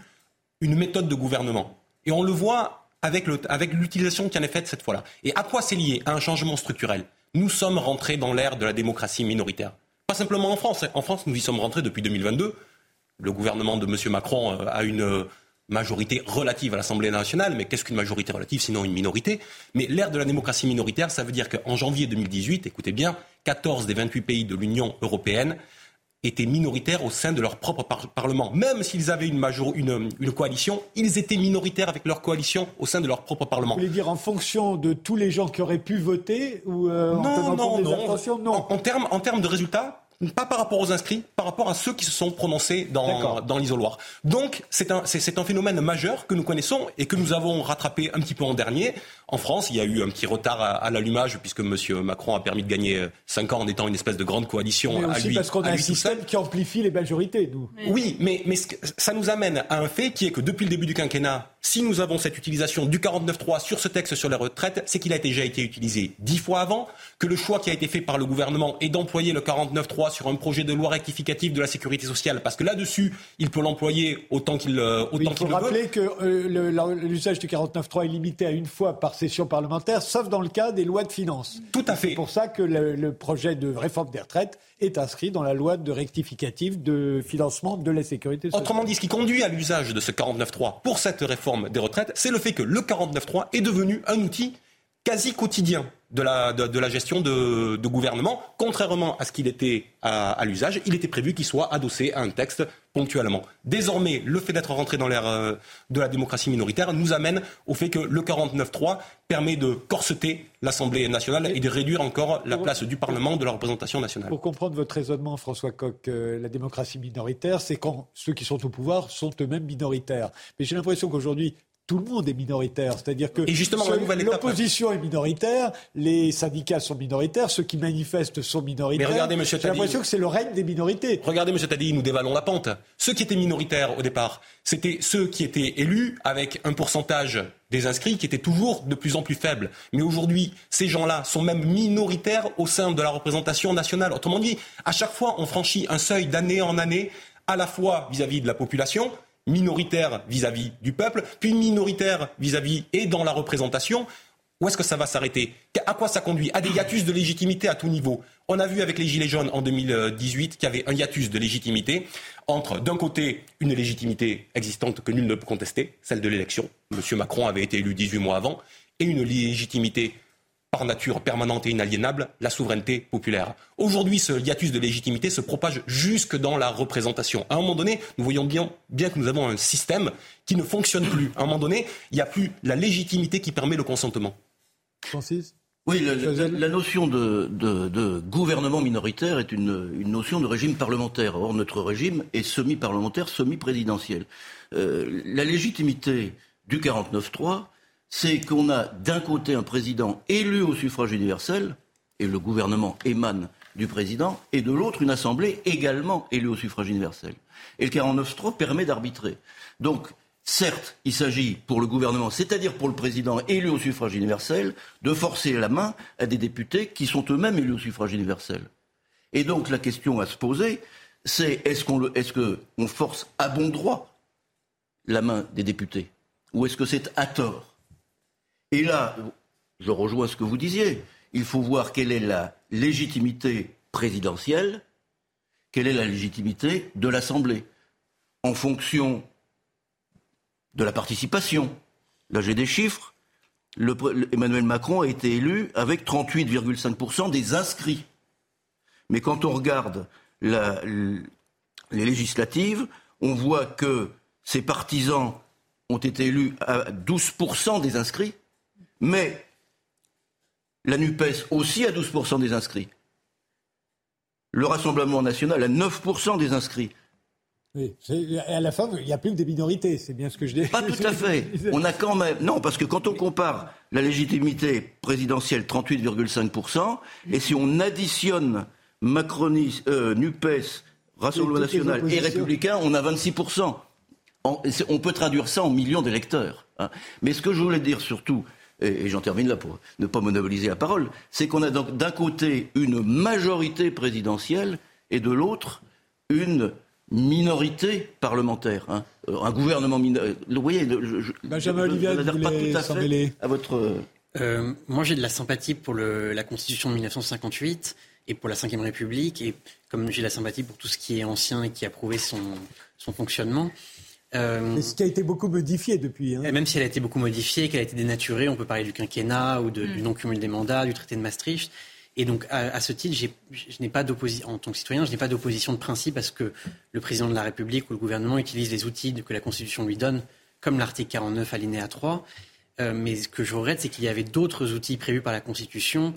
une méthode de gouvernement. Et on le voit avec l'utilisation avec qui en est faite cette fois-là. Et à quoi c'est lié? À un changement structurel nous sommes rentrés dans l'ère de la démocratie minoritaire. Pas simplement en France. En France, nous y sommes rentrés depuis 2022. Le gouvernement de M. Macron euh, a une euh, majorité relative à l'Assemblée nationale, mais qu'est-ce qu'une majorité relative sinon une minorité? Mais l'ère de la démocratie minoritaire, ça veut dire qu'en janvier 2018, écoutez bien, 14 des 28 pays de l'Union européenne étaient minoritaires au sein de leur propre par parlement. Même s'ils avaient une, major une, une, coalition, ils étaient minoritaires avec leur coalition au sein de leur propre parlement. Vous voulez dire en fonction de tous les gens qui auraient pu voter ou euh, non, en non, non. non. En, en termes en terme de résultats, pas par rapport aux inscrits, par rapport à ceux qui se sont prononcés dans, dans l'isoloir. Donc c'est un, un phénomène majeur que nous connaissons et que nous avons rattrapé un petit peu en dernier En France, il y a eu un petit retard à, l'allumage puisque M. Macron a permis de gagner 5 ans en étant une espèce de grande coalition mais aussi parce qu'on a un système qui amplifie les majorités, nous. Oui, mais, mais ça nous amène à un fait qui est que depuis le début du quinquennat, si nous avons cette utilisation du 49.3 sur ce texte sur les retraites, c'est qu'il a déjà été utilisé dix fois avant, que le choix qui a été fait par le gouvernement est d'employer le 49.3 sur un projet de loi rectificative de la sécurité sociale, parce que là-dessus, il peut l'employer autant qu'il euh, autant Il faut rappeler que euh, l'usage du 49.3 est limité à une fois par session parlementaire, sauf dans le cas des lois de finances. Tout à fait. C'est pour ça que le, projet de réforme des retraites est inscrit dans la loi de rectificative de financement de la sécurité sociale. Autrement dit, ce qui conduit à l'usage de ce 49.3 pour cette réforme des retraites, c'est le fait que le 49.3 est devenu un outil quasi quotidien de la, de, la gestion de, gouvernement, contrairement à ce qu'il était à, l'usage, il était prévu qu'il soit adossé à un texte ponctuellement. Désormais, le fait d'être rentré dans l'ère euh, de la démocratie minoritaire nous amène au fait que le 49.3 permet de corseter l'Assemblée nationale et de réduire encore la place du Parlement, de la représentation nationale. Pour comprendre votre raisonnement, François Coq, euh, la démocratie minoritaire, c'est quand ceux qui sont au pouvoir sont eux-mêmes minoritaires. Mais j'ai l'impression qu'aujourd'hui, tout le monde est minoritaire. C'est-à-dire que l'opposition est minoritaire, les syndicats sont minoritaires, ceux qui manifestent sont minoritaires. Mais regardez, Monsieur J'ai l'impression que c'est le règne des minorités. Regardez, Monsieur Tadi, nous dévalons la pente. Ceux qui étaient minoritaires au départ, c'était ceux qui étaient élus avec un pourcentage des inscrits qui était toujours de plus en plus faible. Mais aujourd'hui, ces gens-là sont même minoritaires au sein de la représentation nationale. Autrement dit, à chaque fois, on franchit un seuil d'année en année, à la fois vis à -vis de la population, minoritaire vis-à-vis du peuple, puis minoritaire vis-à-vis et dans la représentation. Où est-ce que ça va s'arrêter? À quoi ça conduit? À des hiatus de légitimité à tout niveau. On a vu avec les Gilets jaunes en 2018 qu'il y avait un hiatus de légitimité entre, d'un côté, une légitimité existante que nul ne peut contester, celle de l'élection. M. Macron avait été élu 18 mois avant, et une légitimité par nature permanente et inaliénable, la souveraineté populaire. Aujourd'hui, ce hiatus de légitimité se propage jusque dans la représentation. À un moment donné, nous voyons bien, bien que nous avons un système qui ne fonctionne plus. À un moment donné, il n'y a plus la légitimité qui permet le consentement. Francis oui, la, notion de, gouvernement minoritaire est une, notion de régime parlementaire. Or, notre régime est semi-parlementaire, semi-présidentiel. Euh, la légitimité du 49-3, c'est qu'on a d'un côté un président élu au suffrage universel, et le gouvernement émane du président, et de l'autre une assemblée également élue au suffrage universel. Et le 49.3 permet d'arbitrer. Donc, certes, il s'agit pour le gouvernement, c'est-à-dire pour le président élu au suffrage universel, de forcer la main à des députés qui sont eux-mêmes élus au suffrage universel. Et donc, la question à se poser, c'est est-ce qu'on force à bon droit la main des députés? Ou est-ce que c'est à tort? Et là, je rejoins ce que vous disiez. Il faut voir quelle est la légitimité présidentielle, quelle est la légitimité de l'Assemblée, en fonction de la participation. Là, j'ai des chiffres. Emmanuel Macron a été élu avec 38,5% des inscrits. Mais quand on regarde les législatives, on voit que ses partisans ont été élus à 12% des inscrits mais la NUPES aussi à 12% des inscrits. Le Rassemblement national à 9% des inscrits. Oui, à la fin, il n'y a plus que des minorités, c'est bien ce que je dis. Pas tout à (laughs) fait. On a quand même. Non, parce que quand on compare la légitimité présidentielle, 38,5%, et si on additionne Macronis, euh, NUPES, Rassemblement national et Républicain, on a 26%. on peut traduire ça en millions d'électeurs. Hein. Mais ce que je voulais dire surtout, et, j'en termine là pour ne pas monopoliser la parole, c'est qu'on a donc d'un côté une majorité présidentielle et de l'autre une minorité parlementaire, hein. euh, un gouvernement minoritaire. Vous voyez, je, Benjamin Olivier, pas tout à fait à votre. Euh, moi, j'ai de la sympathie pour le, la Constitution de 1958 et pour la Ve République, et comme j'ai de la sympathie pour tout ce qui est ancien et qui a prouvé son, son fonctionnement. Euh, ce qui a été beaucoup modifié depuis. Hein. Même si elle a été beaucoup modifiée, qu'elle a été dénaturée, on peut parler du quinquennat ou du mm. non-cumul des mandats, du traité de Maastricht. Et donc, à, ce titre, je n'ai pas d'opposition, en tant que citoyen, je n'ai pas d'opposition de principe à ce que le président de la République ou le gouvernement utilise les outils que la Constitution lui donne, comme l'article 49 alinéa 3. Euh, mais ce que je regrette, c'est qu'il y avait d'autres outils prévus par la Constitution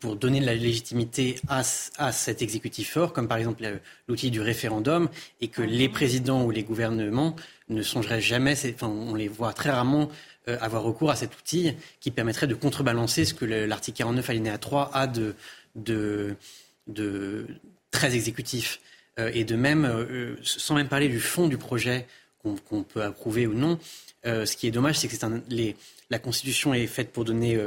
pour donner de la légitimité à, à, cet exécutif fort, comme par exemple l'outil du référendum, et que les présidents ou les gouvernements ne songeraient jamais, enfin, on les voit très rarement euh, avoir recours à cet outil qui permettrait de contrebalancer ce que l'article 49 alinéa 3 a de, de, de très exécutif. Euh, et de même, euh, sans même parler du fond du projet qu'on peut approuver ou non, ce qui est dommage, c'est que un, les, la Constitution est faite pour donner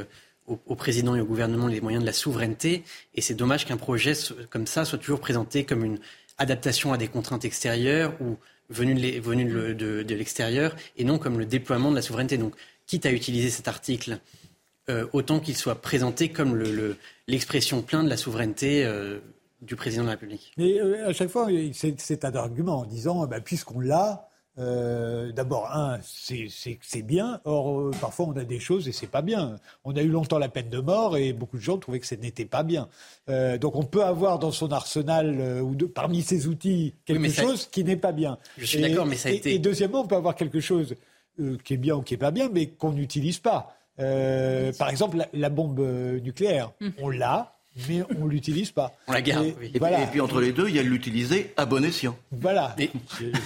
au, président et au gouvernement les moyens de la souveraineté. Et c'est dommage qu'un projet comme ça soit toujours présenté comme une adaptation à des contraintes extérieures ou venu de, l'extérieur et non comme le déploiement de la souveraineté. Donc, quitte à utiliser cet article, euh, autant qu'il soit présenté comme l'expression le, pleine de la souveraineté euh, du président de la République. Mais euh, à chaque fois, c'est un argument en disant, bah, puisqu'on l'a, euh, d'abord, un, c'est bien. Or, euh, parfois, on a des choses et c'est pas bien. On a eu longtemps la peine de mort et beaucoup de gens trouvaient que ce n'était pas bien. Euh, donc, on peut avoir dans son arsenal ou de, parmi ses outils quelque chose qui n'est pas bien. Je suis d'accord, mais ça a été. Et deuxièmement, on peut avoir quelque chose qui est bien ou qui est pas bien, mais qu'on n'utilise pas. par exemple, la bombe nucléaire, hum. on l'a mais on ne l'utilise pas. On la garde. Et, voilà. et, puis entre les deux, il y a l'utiliser à bon escient. Voilà. Mais,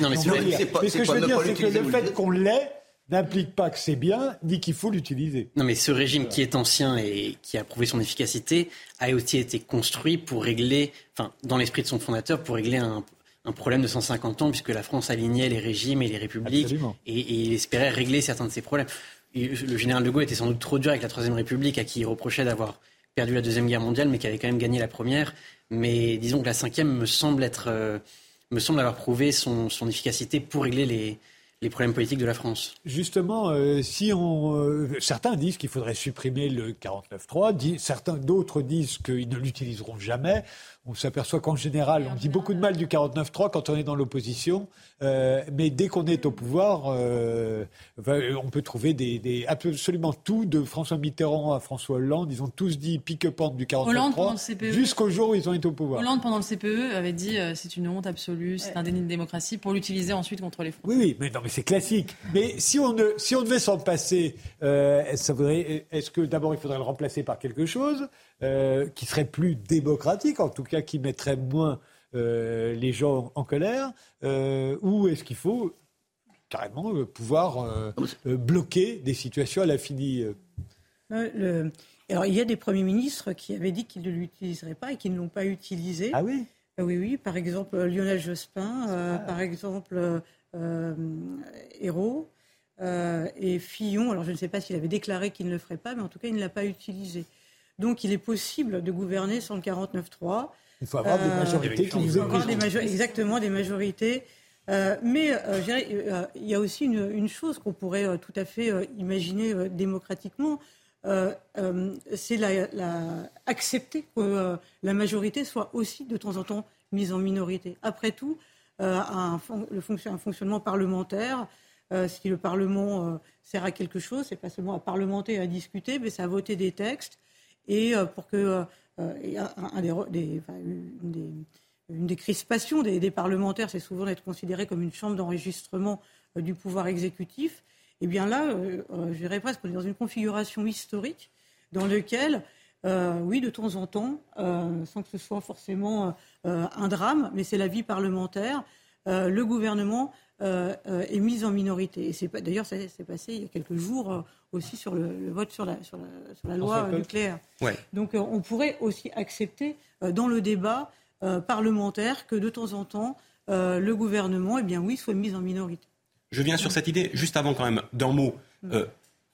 non, mais, c'est pas, ce que je veux dire, c'est que le fait qu'on l'ait n'implique pas que c'est bien, ni qu'il faut l'utiliser. Non, mais ce régime qui est ancien et qui a prouvé son efficacité a aussi été construit pour régler, enfin, dans l'esprit de son fondateur, pour régler un, un problème de 150 ans, puisque la France alignait les régimes et les républiques, et, et, il espérait régler certains de ces problèmes. Le général de Gaulle était sans doute trop dur avec la Troisième République, à qui il reprochait d'avoir perdu la Deuxième Guerre mondiale, mais qui avait quand même gagné la Première. Mais disons que la cinquième me semble, être, euh, me semble avoir prouvé son, son efficacité pour régler les, les problèmes politiques de la France. Justement, euh, si on, euh, certains disent qu'il faudrait supprimer le 49.3, certains d'autres disent qu'ils ne l'utiliseront jamais. On s'aperçoit qu'en général, on dit beaucoup de mal du 49.3 quand on est dans l'opposition, euh, mais dès qu'on est au pouvoir, euh, on peut trouver des, des, absolument tout, de François Mitterrand à François Hollande. Ils ont tous dit pique-pente du 49.3 e. jusqu'au jour où ils ont été au pouvoir. Hollande, pendant le CPE, avait dit euh, c'est une honte absolue, c'est un déni de démocratie, pour l'utiliser ensuite contre les Français. Oui, oui, mais non, mais c'est classique. Mais si on, ne, si on devait s'en passer, est-ce que d'abord il faudrait le remplacer par quelque chose euh, qui serait plus démocratique, en tout cas qui mettrait moins euh, les gens en colère, euh, ou est-ce qu'il faut carrément pouvoir bloquer des situations à l'infini Alors, il y a des premiers ministres qui avaient dit qu'ils ne l'utiliseraient pas et qui ne l'ont pas utilisé. Ah oui? Oui, oui. Par exemple, Lionel Jospin, par exemple, Hérault et Fillon. Alors, je ne sais pas s'il avait déclaré qu'il ne le ferait pas, mais en tout cas, il ne l'a pas utilisé. Donc il est possible de gouverner sans le 49-3. Il faut avoir des euh, majorités qui vous Exactement, des majorités. Euh, mais euh, il y a aussi une, chose qu'on pourrait tout à fait imaginer démocratiquement, c'est la, accepter que la majorité soit aussi de temps en temps mise en minorité. Après tout, un, le un fonctionnement parlementaire, si le Parlement sert à quelque chose, c'est pas seulement à parlementer, à discuter, mais c'est à voter des textes et euh, pour que euh, euh, des, une, des, crispations des, parlementaires, c'est souvent d'être considéré comme une chambre d'enregistrement du pouvoir exécutif. Et eh bien là, je dirais presque qu'on est dans une configuration historique dans laquelle, oui, de temps en temps, sans que ce soit forcément un drame, mais c'est la vie parlementaire, le gouvernement euh, euh, est mise en minorité. Et c'est d'ailleurs, ça s'est passé il y a quelques jours euh, aussi sur le, vote sur la, sur la, loi nucléaire. Donc on pourrait aussi accepter dans le débat parlementaire que de temps en temps, le gouvernement, eh bien oui, soit mis en minorité. Je viens sur cette idée, juste avant quand même, d'un mot. Mm.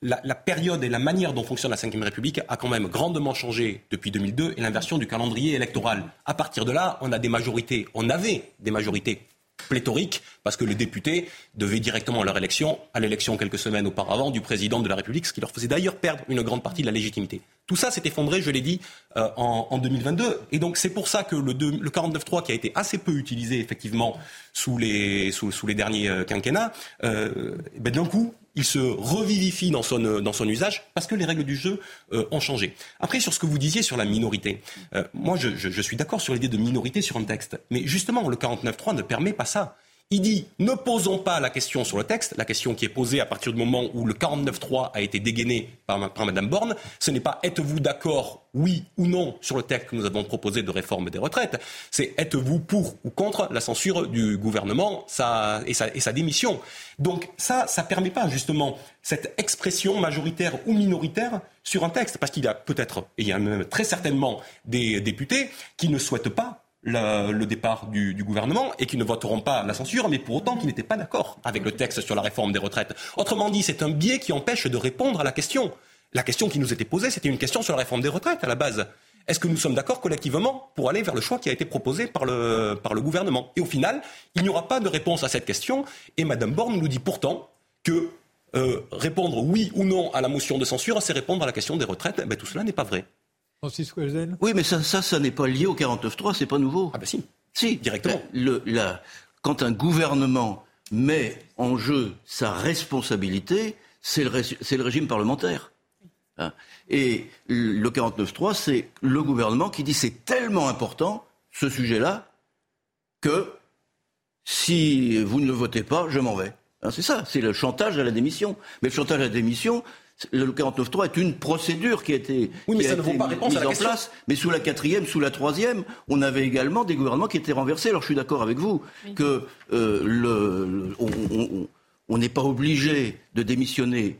La, la, période et la manière dont fonctionne la Ve République a quand même grandement changé depuis 2002 et l'inversion du calendrier électoral. À partir de là, on a des majorités, on avait des majorités pléthorique, parce que les députés devaient directement leur élection, à l'élection quelques semaines auparavant du président de la République, ce qui leur faisait d'ailleurs perdre une grande partie de la légitimité. Tout ça s'est effondré, je l'ai dit, euh, en, 2022. Et donc c'est pour ça que le, le 49.3, qui a été assez peu utilisé effectivement sous les, sous, les derniers euh, quinquennats, euh, ben, d'un coup, il se revivifie dans son, dans son usage parce que les règles du jeu euh, ont changé. Après, sur ce que vous disiez sur la minorité, euh, moi je, je, suis d'accord sur l'idée de minorité sur un texte, mais justement le 49.3 ne permet pas ça. Il dit ne posons pas la question sur le texte, la question qui est posée à partir du moment où le 49.3 a été dégainé par, Mme Borne. Ce n'est pas êtes-vous d'accord, oui ou non, sur le texte que nous avons proposé de réforme des retraites? C'est êtes-vous pour ou contre la censure du gouvernement et, sa, et sa démission? Donc ça, ça ne permet pas justement cette expression majoritaire ou minoritaire sur un texte, parce qu'il y a peut-être, et il y a même très certainement des députés qui ne souhaitent pas le, départ du, gouvernement et qui ne voteront pas la censure, mais pour autant qui n'étaient pas d'accord avec le texte sur la réforme des retraites. Autrement dit, c'est un biais qui empêche de répondre à la question. La question qui nous était posée, c'était une question sur la réforme des retraites à la base. Est-ce que nous sommes d'accord collectivement pour aller vers le choix qui a été proposé par le, par le gouvernement? Et au final, il n'y aura pas de réponse à cette question. Et Mme Borne nous dit pourtant que euh, répondre oui ou non à la motion de censure, c'est répondre à la question des retraites. Eh ben, tout cela n'est pas vrai. Oui, mais ça, ça, ça n'est pas lié au 49.3, c'est pas nouveau. Ah ben si. Si. Directement. Le, quand un gouvernement met en jeu sa responsabilité, c'est le, le, régime parlementaire. Hein. Et le 49.3, c'est le gouvernement qui dit c'est tellement important, ce sujet-là, que si vous ne le votez pas, je m'en vais. Hein, c'est ça, c'est le chantage à la démission. Mais le chantage à la démission, le 49.3 est une procédure qui a été, mise en place, mais sous la quatrième, sous la troisième, on avait également des gouvernements qui étaient renversés. Alors je suis d'accord avec vous que euh, le, on n'est pas obligé de démissionner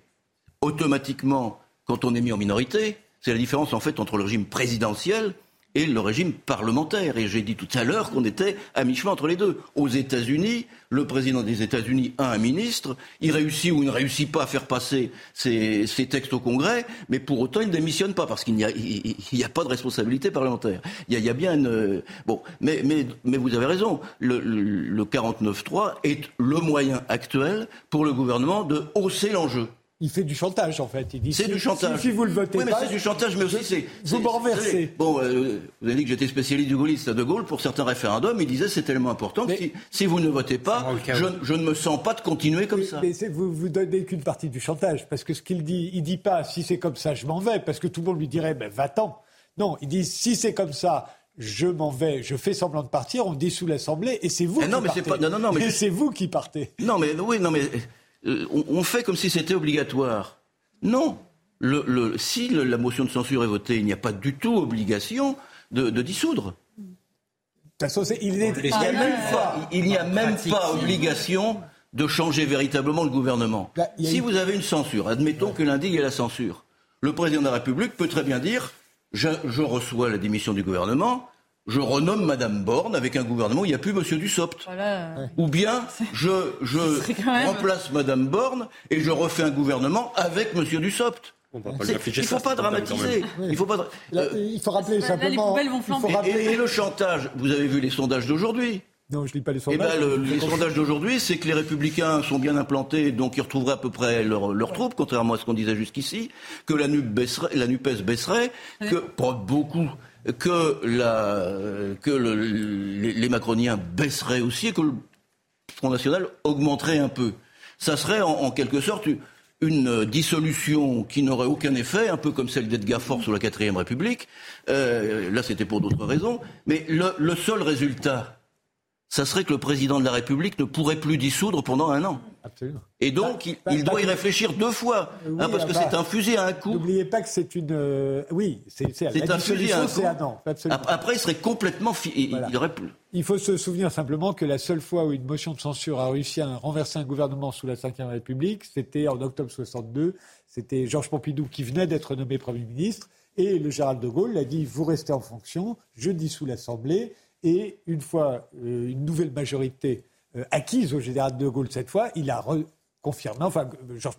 automatiquement quand on est mis en minorité. C'est la différence en fait entre le régime présidentiel et le régime parlementaire. Et j'ai dit tout à l'heure qu'on était à mi-chemin entre les deux. Aux États-Unis, le président des États-Unis a un ministre, il réussit ou il ne réussit pas à faire passer ses, textes au Congrès, mais pour autant il ne démissionne pas parce qu'il n'y a, pas de responsabilité parlementaire. Il y a, bien une... Bon, mais, mais, mais vous avez raison, le, le 49-3 est le moyen actuel pour le gouvernement de hausser l'enjeu il fait du chantage en fait. Il dit c'est du chantage. Si, vous le votez oui, mais c'est du chantage, mais aussi c'est. Vous m'en reversez. Bon, euh, vous avez dit que j'étais spécialiste du gaulliste à De Gaulle. Pour certains référendums, il disait c'est tellement important que si, vous ne votez pas, je, ne me sens pas de continuer comme ça. Mais vous vous donnez qu'une partie du chantage, parce que ce qu'il dit, il dit pas si c'est comme ça, je m'en vais, parce que tout le monde lui dirait ben va-t'en. Non, il dit si c'est comme ça, je m'en vais, je fais semblant de partir, on dissout l'Assemblée et c'est vous, eh non, qui mais partez. Pas, non, non, mais c'est vous qui partez. Non, mais oui, non, mais euh, on, fait comme si c'était obligatoire. Non. Le, si la motion de censure est votée, il n'y a pas du tout obligation de, dissoudre. De toute façon, il n'y a même pas, obligation de changer véritablement le gouvernement. si vous avez une censure, admettons que lundi il y a la censure, le président de la République peut très bien dire je reçois la démission du gouvernement, je renomme Madame Borne avec un gouvernement où il n'y a plus Monsieur Dussopt. Ou bien je, je (laughs) remplace Madame Borne et je refais un gouvernement avec Monsieur Dussopt. il ne faut pas dramatiser. Il faut pas. il faut rappeler simplement. Et, le chantage. Vous avez vu les sondages d'aujourd'hui? Non, je lis pas les eh ben, sondages. les sondages d'aujourd'hui, c'est que les Républicains sont bien implantés, donc ils retrouveraient à peu près leurs leur troupes, contrairement à ce qu'on disait jusqu'ici, que la, NUP baisserait, la NUPES baisserait, que pas beaucoup, que, les, macroniens baisseraient aussi et que le Front National augmenterait un peu. Ça serait en, quelque sorte une dissolution qui n'aurait aucun effet, un peu comme celle d'Edgar Faure sur la quatrième République. Euh, là, c'était pour d'autres raisons. Mais le seul résultat ça serait que le président de la République ne pourrait plus dissoudre pendant un an. Absolument. Et donc, il, bah, doit bah, y réfléchir deux fois, hein, parce que c'est un fusil à un coup. N'oubliez pas que c'est une... Euh, oui, c'est un fusil à un coup. Un an, Après, il serait complètement... Il, aurait plus. il faut se souvenir simplement que la seule fois où une motion de censure a réussi à renverser un gouvernement sous la Ve République, c'était en octobre 62. C'était Georges Pompidou qui venait d'être nommé Premier ministre. Et le général de Gaulle a dit, vous restez en fonction, je dissous l'Assemblée et une fois euh, une nouvelle majorité euh, acquise au général de Gaulle cette fois, il a confirmé. Enfin,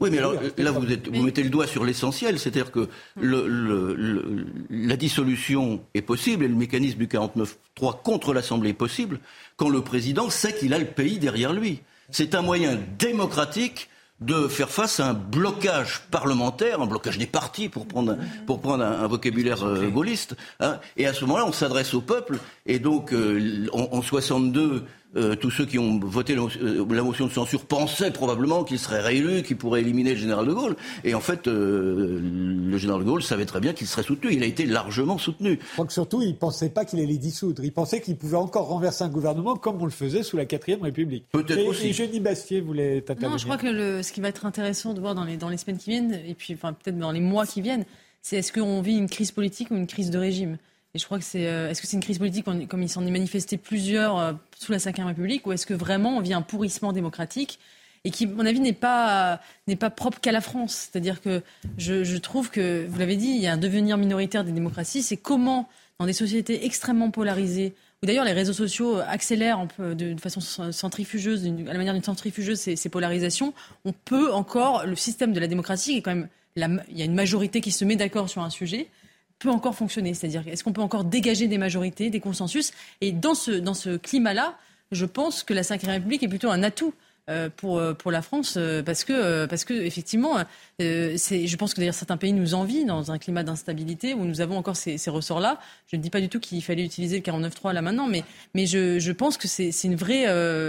oui, mais alors là, vous, vous, mettez le doigt sur l'essentiel, c'est-à-dire que le, la dissolution est possible et le mécanisme du 49-3 contre l'Assemblée est possible quand le président sait qu'il a le pays derrière lui. C'est un moyen démocratique de faire face à un blocage parlementaire, un blocage des partis, pour prendre, pour prendre un, vocabulaire gaulliste. Hein. Et à ce moment-là, on s'adresse au peuple. Et donc, euh, en, 62, Euh, tous ceux qui ont voté euh, la motion de censure pensaient probablement qu'il serait réélu, qu'il pourrait éliminer le général de Gaulle. Et en fait, euh, le général de Gaulle savait très bien qu'il serait soutenu. Il a été largement soutenu. Je crois que surtout, il ne pensait pas qu'il allait dissoudre. Il pensait qu'il pouvait encore renverser un gouvernement comme on le faisait sous la 4ème République. Peut-être aussi. Et Jenny Bastier voulait intervenir. Non, je crois que le, ce qui va être intéressant de voir dans les, dans les semaines qui viennent, et puis enfin, peut-être dans les mois qui viennent, c'est est-ce qu'on vit une crise politique ou une crise de régime? Et je crois que c'est. Euh, est-ce que c'est une crise politique comme il s'en est manifesté plusieurs euh, sous la Ve République, ou est-ce que vraiment on vit un pourrissement démocratique et qui, à mon avis, n'est pas, n'est pas propre qu'à la France? C'est-à-dire que je, trouve que, vous l'avez dit, il y a un devenir minoritaire des démocraties. C'est comment, dans des sociétés extrêmement polarisées, où d'ailleurs les réseaux sociaux accélèrent de, façon centrifugeuse, à la manière d'une centrifugeuse, ces, polarisations, on peut encore, le système de la démocratie, est quand même, il y a une majorité qui se met d'accord sur un sujet, peut encore fonctionner. C'est-à-dire, est-ce qu'on peut encore dégager des majorités, des consensus? Et dans ce, dans ce climat-là, je pense que la Ve République est plutôt un atout. Euh, pour, euh, pour la France euh, parce que parce que effectivement je pense que d'ailleurs certains pays nous envient dans un climat d'instabilité où nous avons encore ces, ces ressorts là je ne dis pas du tout qu'il fallait utiliser le 49.3 là maintenant mais mais je, je pense que c'est une vraie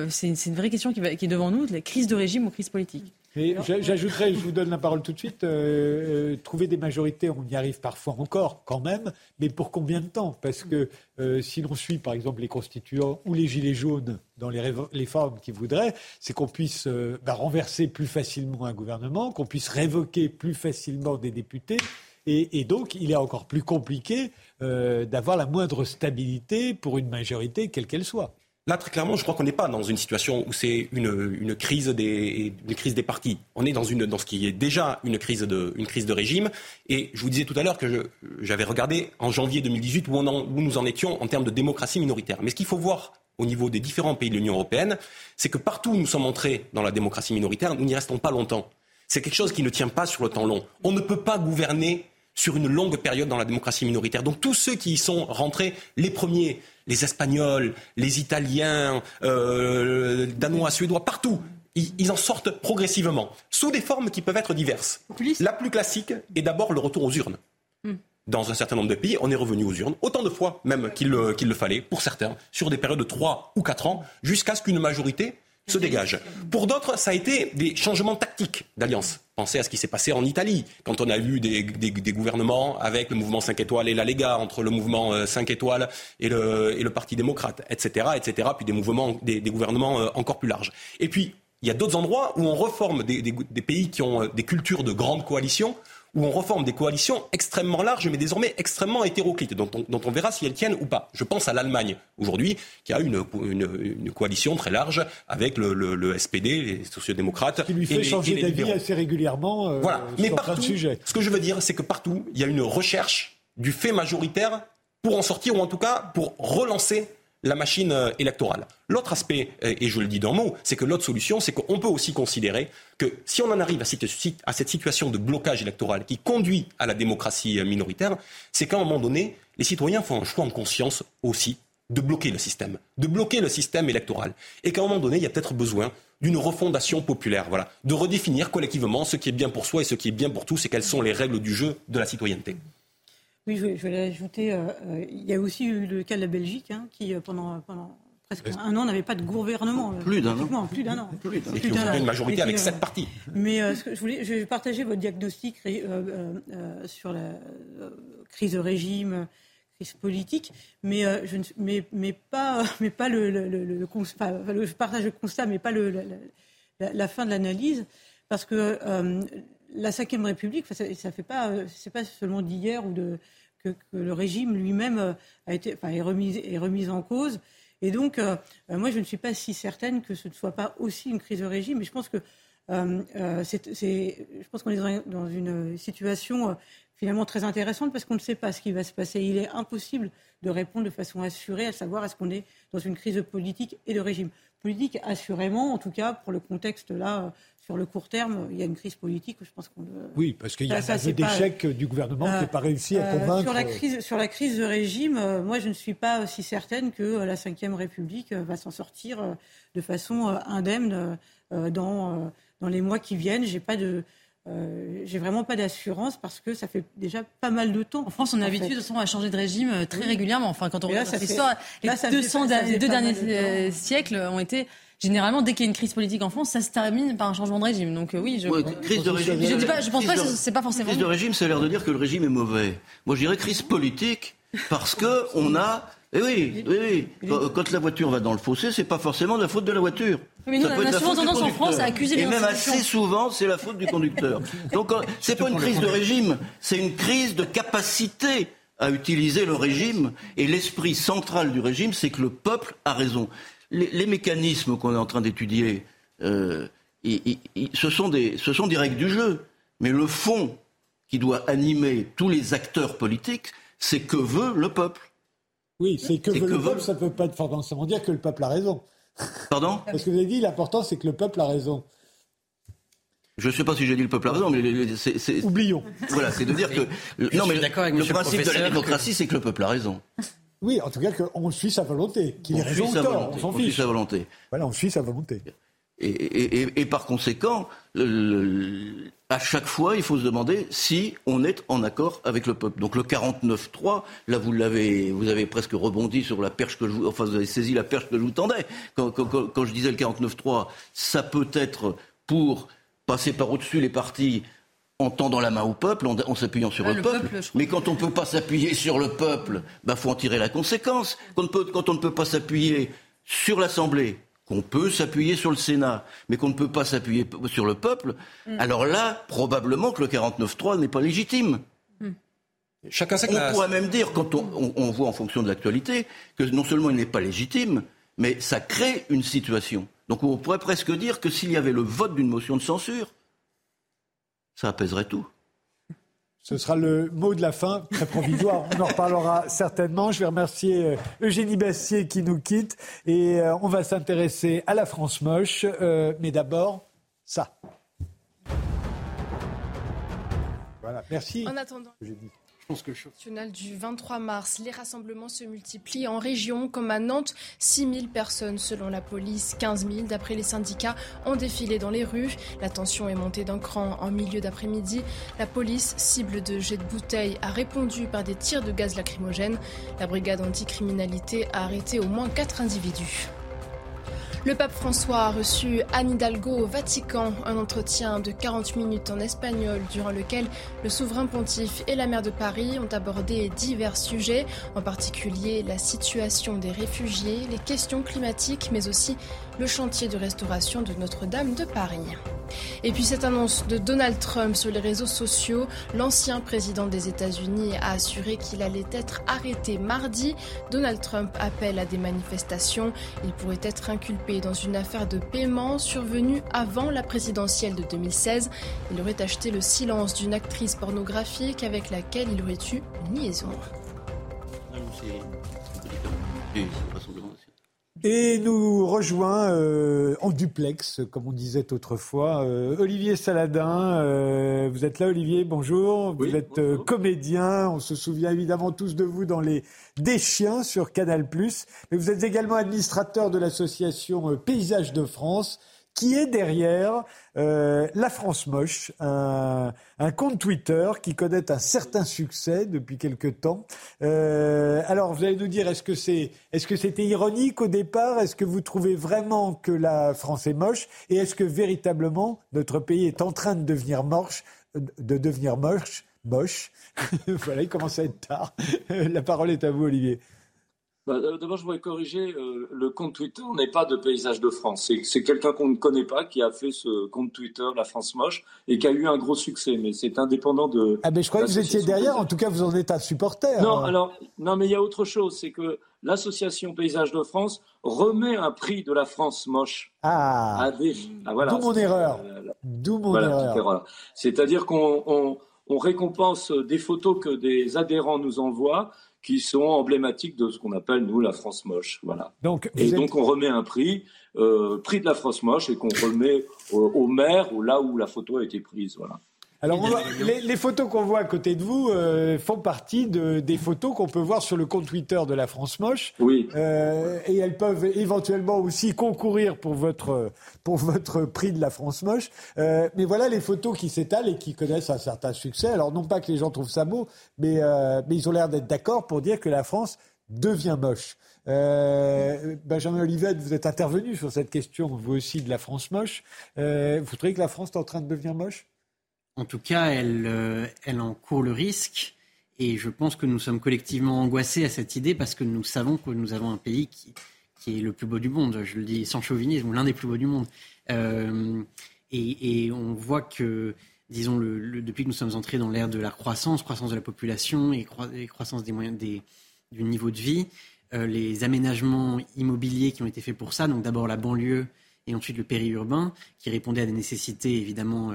c'est une vraie question qui, va, qui est devant nous la crise de régime ou crise politique j'ajouterais, je vous donne la parole tout de suite, euh, euh, trouver des majorités, on y arrive parfois encore quand même, mais pour combien de temps? Parce que euh, si l'on suit par exemple les constituants ou les gilets jaunes dans les, formes qu'ils voudraient, c'est qu'on puisse bah, renverser plus facilement un gouvernement, qu'on puisse révoquer plus facilement des députés. Et, et donc, il est encore plus compliqué d'avoir la moindre stabilité pour une majorité, quelle qu'elle soit. Là, très clairement, je crois qu'on n'est pas dans une situation où c'est une, crise des, partis. On est dans, une, ce qui est déjà une crise, de, régime. Et je vous disais tout à l'heure que j'avais regardé en janvier 2018 où, on où nous en étions en termes de démocratie minoritaire. Mais ce qu'il faut voir au niveau des différents pays de l'Union européenne, c'est que partout où nous sommes entrés dans la démocratie minoritaire, nous n'y restons pas longtemps. C'est quelque chose qui ne tient pas sur le temps long. On ne peut pas gouverner sur une longue période dans la démocratie minoritaire. Donc tous ceux qui y sont rentrés, les premiers, les Espagnols, les Italiens, euh, Danois, Suédois, partout, ils, en sortent progressivement, sous des formes qui peuvent être diverses. La plus classique est d'abord le retour aux urnes. Hmm. Dans un certain nombre de pays, on est revenu aux urnes, autant de fois même qu'il le fallait, pour certains, sur des périodes de 3 ou 4 ans, jusqu'à ce qu'une majorité se dégage. Pour d'autres, ça a été des changements tactiques d'alliance. Pensez à ce qui s'est passé en Italie, quand on a vu des, gouvernements avec le mouvement 5 étoiles et la Lega, entre le mouvement 5 euh, étoiles et le, Parti démocrate, etc., etc., puis des, mouvements, des, gouvernements euh, encore plus larges. Et puis, il y a d'autres endroits où on reforme des, pays qui ont euh, des cultures de grandes coalitions, où on reforme des coalitions extrêmement larges, mais désormais extrêmement hétéroclites, dont on, verra si elles tiennent ou pas. Je pense à l'Allemagne, aujourd'hui, qui a une, une, coalition très large avec le, SPD, les sociodémocrates. Qui lui fait changer d'avis assez régulièrement euh, voilà. mais partout, Ce que je veux dire, c'est que partout, il y a une recherche du fait majoritaire pour en sortir, ou en tout cas pour relancer la machine euh, électorale. L'autre aspect, euh, et je le dis d'un mot, c'est que l'autre solution, c'est qu'on peut aussi considérer que si on en arrive à cette, situation de blocage électoral qui conduit à la démocratie euh, minoritaire, c'est qu'à un moment donné, les citoyens font un choix en conscience aussi de bloquer le système, de bloquer le système électoral. Et qu'à un moment donné, il y a peut-être besoin d'une refondation populaire, voilà, de redéfinir collectivement ce qui est bien pour soi et ce qui est bien pour tous et quelles sont les règles du jeu de la citoyenneté. Oui, je, vais l'ajouter. Euh, euh, il y a aussi eu le cas de la Belgique, hein, qui euh, pendant, pendant presque un an n'avait pas de gouvernement. Plus d'un an. Plus d'un an. et qui ont une majorité avec sept partis. Mais je voulais, je vais partager votre diagnostic sur la crise de régime, crise politique, mais je ne, mais, mais pas, (laughs) mais pas le, le, le, le je partage le constat, mais pas le, la, la, fin de l'analyse, parce que la Ve République, ça, fait pas, c'est pas seulement d'hier ou de que, le régime lui-même euh, a été, enfin, est remis, est remis en cause. Et donc, euh, euh, moi, je ne suis pas si certaine que ce ne soit pas aussi une crise de régime. Mais je pense que c'est, je pense qu'on est dans une situation finalement très intéressante parce qu'on ne sait pas ce qui va se passer. Il est impossible de répondre de façon assurée à savoir est-ce qu'on est dans une crise politique et de régime. Politique, assurément, en tout cas, pour le contexte là sur le court terme, il y a une crise politique. Je pense qu'on. Oui, parce qu'il y a un aveu d'échec du gouvernement qui n'a pas réussi à euh, convaincre. Sur la crise, sur la crise de régime, euh, moi, je ne suis pas aussi certaine que la Ve République va s'en sortir euh, de façon indemne dans dans les mois qui viennent. J'ai pas de euh, j'ai vraiment pas d'assurance parce que ça fait déjà pas mal de temps. En France, on a l'habitude de à changer de régime euh, très régulièrement. Enfin, quand on regarde l'histoire, les là, 200 les deux derniers euh, siècles ont été généralement, dès qu'il y a une crise politique en France, ça se termine par un changement de régime. Donc oui, je. crise de régime. Je, dis pas, je pense pas que c'est pas forcément. Crise de régime, ça a l'air de dire que le régime est mauvais. Moi, je dirais crise politique parce que on a eh oui, oui, oui. Quand, la voiture va dans le fossé, c'est pas forcément la faute de la voiture. Mais nous, on a souvent tendance en France à accuser les Et même assez souvent, c'est la faute du conducteur. (laughs) Donc, c'est pas une crise de régime, c'est une crise de capacité à utiliser le régime. Et l'esprit central du régime, c'est que le peuple a raison. Les, mécanismes qu'on est en train d'étudier, euh, ce, sont des, ce sont des règles du jeu. Mais le fond qui doit animer tous les acteurs politiques, c'est que veut le peuple. Oui, c'est que, le peuple, ça ne peut pas forcément dire que le peuple a raison. Pardon? Parce que vous avez dit, l'important, c'est que le peuple a raison. Je ne sais pas si j'ai dit le peuple a raison, mais c'est. Oublions. Voilà, c'est de dire que. (laughs) non, mais le principe de la démocratie, c'est que le peuple a raison. Oui, en tout cas, qu'on suit sa volonté. Qu'il ait raison on s'en fiche. On suit sa volonté. Voilà, on suit sa volonté. Et, par conséquent, à chaque fois, il faut se demander si on est en accord avec le peuple. Donc le 49-3, là vous l'avez, vous avez presque rebondi sur la perche que je vous, enfin vous avez saisi la perche que je vous tendais. Quand, je disais le 49-3, ça peut être pour passer par au-dessus les partis en tendant la main au peuple, en, s'appuyant sur ah, le, peuple. mais quand on ne peut pas s'appuyer sur le peuple, il bah, faut en tirer la conséquence. quand on ne peut pas s'appuyer sur l'Assemblée, qu'on peut s'appuyer sur le Sénat, mais qu'on ne peut pas s'appuyer sur le peuple, mm. alors là, probablement que le 49-3 n'est pas légitime. Mm. Chacun on pourrait même dire, quand on, voit en fonction de l'actualité, que non seulement il n'est pas légitime, mais ça crée une situation. Donc on pourrait presque dire que s'il y avait le vote d'une motion de censure, ça apaiserait tout. Ce sera le mot de la fin, très provisoire. On en reparlera certainement. Je vais remercier euh, Eugénie Bassier qui nous quitte. Et euh, on va s'intéresser à la France moche. Euh, mais d'abord, ça. Voilà, merci. En attendant du 23 mars, les rassemblements se multiplient en région, comme à Nantes, 6 000 personnes selon la police, 15 000 d'après les syndicats ont défilé dans les rues. La tension est montée d'un cran en milieu d'après-midi. La police, cible de jets de bouteilles, a répondu par des tirs de gaz lacrymogène. La brigade anticriminalité a arrêté au moins 4 individus. Le pape François a reçu Anne Hidalgo au Vatican, un entretien de 40 minutes en espagnol durant lequel le souverain pontife et la maire de Paris ont abordé divers sujets, en particulier la situation des réfugiés, les questions climatiques, mais aussi le chantier de restauration de Notre-Dame de Paris. Et puis cette annonce de Donald Trump sur les réseaux sociaux, l'ancien président des États-Unis a assuré qu'il allait être arrêté mardi. Donald Trump appelle à des manifestations. Il pourrait être inculpé dans une affaire de paiement survenue avant la présidentielle de 2016. Il aurait acheté le silence d'une actrice pornographique avec laquelle il aurait eu une liaison. Et nous rejoint euh, en duplex, comme on disait autrefois, euh, Olivier Saladin. Euh, vous êtes là, Olivier, bonjour. vous êtes comédien. On se souvient évidemment tous de vous dans les Des Chiens sur Canal+. Mais vous êtes également administrateur de l'association Paysage de France qui est derrière euh, La France Moche, un, compte Twitter qui connaît un certain succès depuis quelque temps. Euh, alors, vous allez nous dire, est-ce que c'est, est-ce que c'était ironique au départ? Est-ce que vous trouvez vraiment que la France est moche? Et est-ce que véritablement notre pays est en train de devenir moche, de devenir moche, moche? (laughs) Voilà, il commence à être tard. la parole est à vous, Olivier. Bah, euh, d'abord, je voudrais corriger, euh, le compte Twitter n'est pas de Paysage de France. C'est quelqu'un qu'on ne connaît pas qui a fait ce compte Twitter, La France Moche, et qui a eu un gros succès. Mais c'est indépendant de. Ah, ben je croyais que vous étiez derrière. En tout cas, vous en êtes un supporter. Non, alors, non, mais il y a autre chose. C'est que l'association Paysage de France remet un prix de la France Moche. Ah. À des... ah voilà, D'où mon erreur. D'où mon erreur. C'est-à-dire qu'on on récompense des photos que des adhérents nous envoient qui sont emblématiques de ce qu'on appelle, nous, la France moche. Voilà. Donc, et donc, on remet un prix, euh, prix de la France moche, et qu'on remet au, maire, ou là où la photo a été prise. Voilà. Alors, les, photos qu'on voit à côté de vous euh, font partie de, des photos qu'on peut voir sur le compte Twitter de la France Moche. Oui. Euh, et elles peuvent éventuellement aussi concourir pour votre, pour votre prix de la France Moche. Euh, mais voilà les photos qui s'étalent et qui connaissent un certain succès. Alors, non pas que les gens trouvent ça beau, mais, mais ils ont l'air d'être d'accord pour dire que la France devient moche. Benjamin Olivet, vous êtes intervenu sur cette question, vous aussi, de la France moche. vous trouvez que la France est en train de devenir moche? En tout cas, elle, euh, elle en court le risque. Et je pense que nous sommes collectivement angoissés à cette idée parce que nous savons que nous avons un pays qui, qui est le plus beau du monde. Je le dis sans chauvinisme, l'un des plus beaux du monde. Euh, et, et, on voit que, disons, depuis que nous sommes entrés dans l'ère de la croissance, croissance de la population et, croissance des moyens, des, du niveau de vie, euh, les aménagements immobiliers qui ont été faits pour ça, donc d'abord la banlieue et ensuite le périurbain, qui répondait à des nécessités évidemment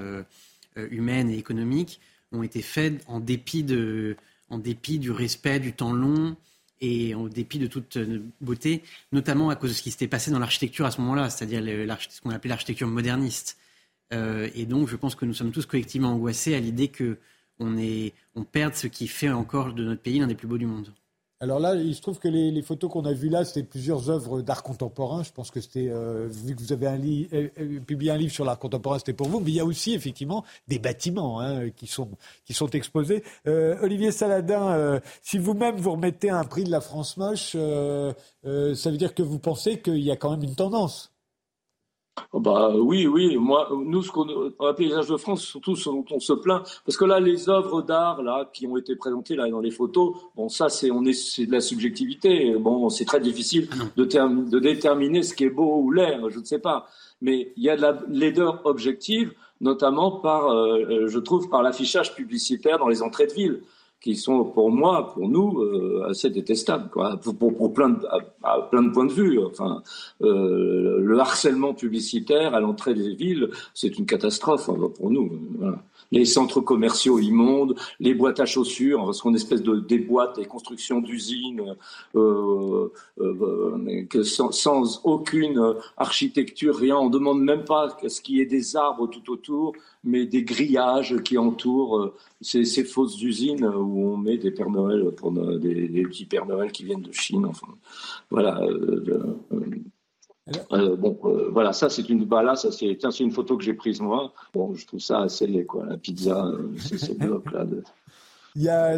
humaines et économiques ont été faites en dépit, de, en dépit du respect du temps long et en dépit de toute euh, beauté, notamment à cause de ce qui s'était passé dans l'architecture à ce moment-là, c'est-à-dire ce qu'on appelait l'architecture moderniste. Euh, et donc, je pense que nous sommes tous collectivement angoissés à l'idée qu'on on perde ce qui fait encore de notre pays l'un des plus beaux du monde. Alors là, il se trouve que les, photos qu'on a vues là, c'était plusieurs œuvres d'art contemporain. Je pense que c'était, euh, vu que vous avez un euh, euh, publié un livre sur l'art contemporain, c'était pour vous. Mais il y a aussi effectivement des bâtiments hein, qui, sont, qui sont exposés. Olivier Saladin, si vous-même vous remettez un prix de la France moche, ça veut dire que vous pensez qu'il y a quand même une tendance Oh, bah oui, oui. Moi, nous, ce qu'on, dans paysage de France, surtout ce dont on se plaint, parce que là, les œuvres d'art là qui ont été présentées là dans les photos, bon, ça, c'est on est, c'est de la subjectivité. Bon, c'est très difficile ah de, de déterminer ce qui est beau ou l'air, je ne sais pas. Mais il y a de la laideur objective, notamment par, euh, euh, je trouve, par l'affichage publicitaire dans les entrées de ville qui sont pour moi, pour nous, euh, assez détestables, quoi, pour, plein de, à, plein de points de vue. Enfin, euh, le harcèlement publicitaire à l'entrée des villes, c'est une catastrophe hein, pour nous. Les centres commerciaux immondes, les boîtes à chaussures, parce qu'on espèce de des boîtes, des constructions d'usines, euh, euh, que sans, aucune architecture, rien. On demande même pas ce qu'il y ait des arbres tout autour, mais des grillages qui entourent euh, ces, fausses usines où on met des Pères Noël pour des, petits Pères Noël qui viennent de Chine. Enfin, voilà. Euh, euh, bon, euh, voilà, ça c'est une, bah là, ça c'est, c'est une photo que j'ai prise moi. Bon, je trouve ça assez laid, quoi. La pizza, euh, c'est ce (laughs) bloc là de. Il y a,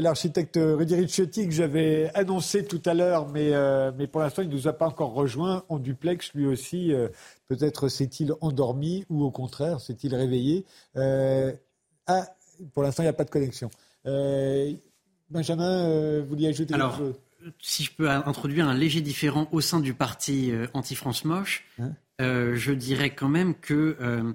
l'architecte Rudy Ricciotti que j'avais annoncé tout à l'heure, mais, mais pour l'instant, il ne nous a pas encore rejoint en duplex, lui aussi. peut-être s'est-il endormi ou au contraire, s'est-il réveillé. ah, pour l'instant, il n'y a pas de connexion. Benjamin, vous vouliez ajouter quelque chose? Si je peux introduire un léger différent au sein du parti euh, anti-France moche, hein euh, je dirais quand même que euh,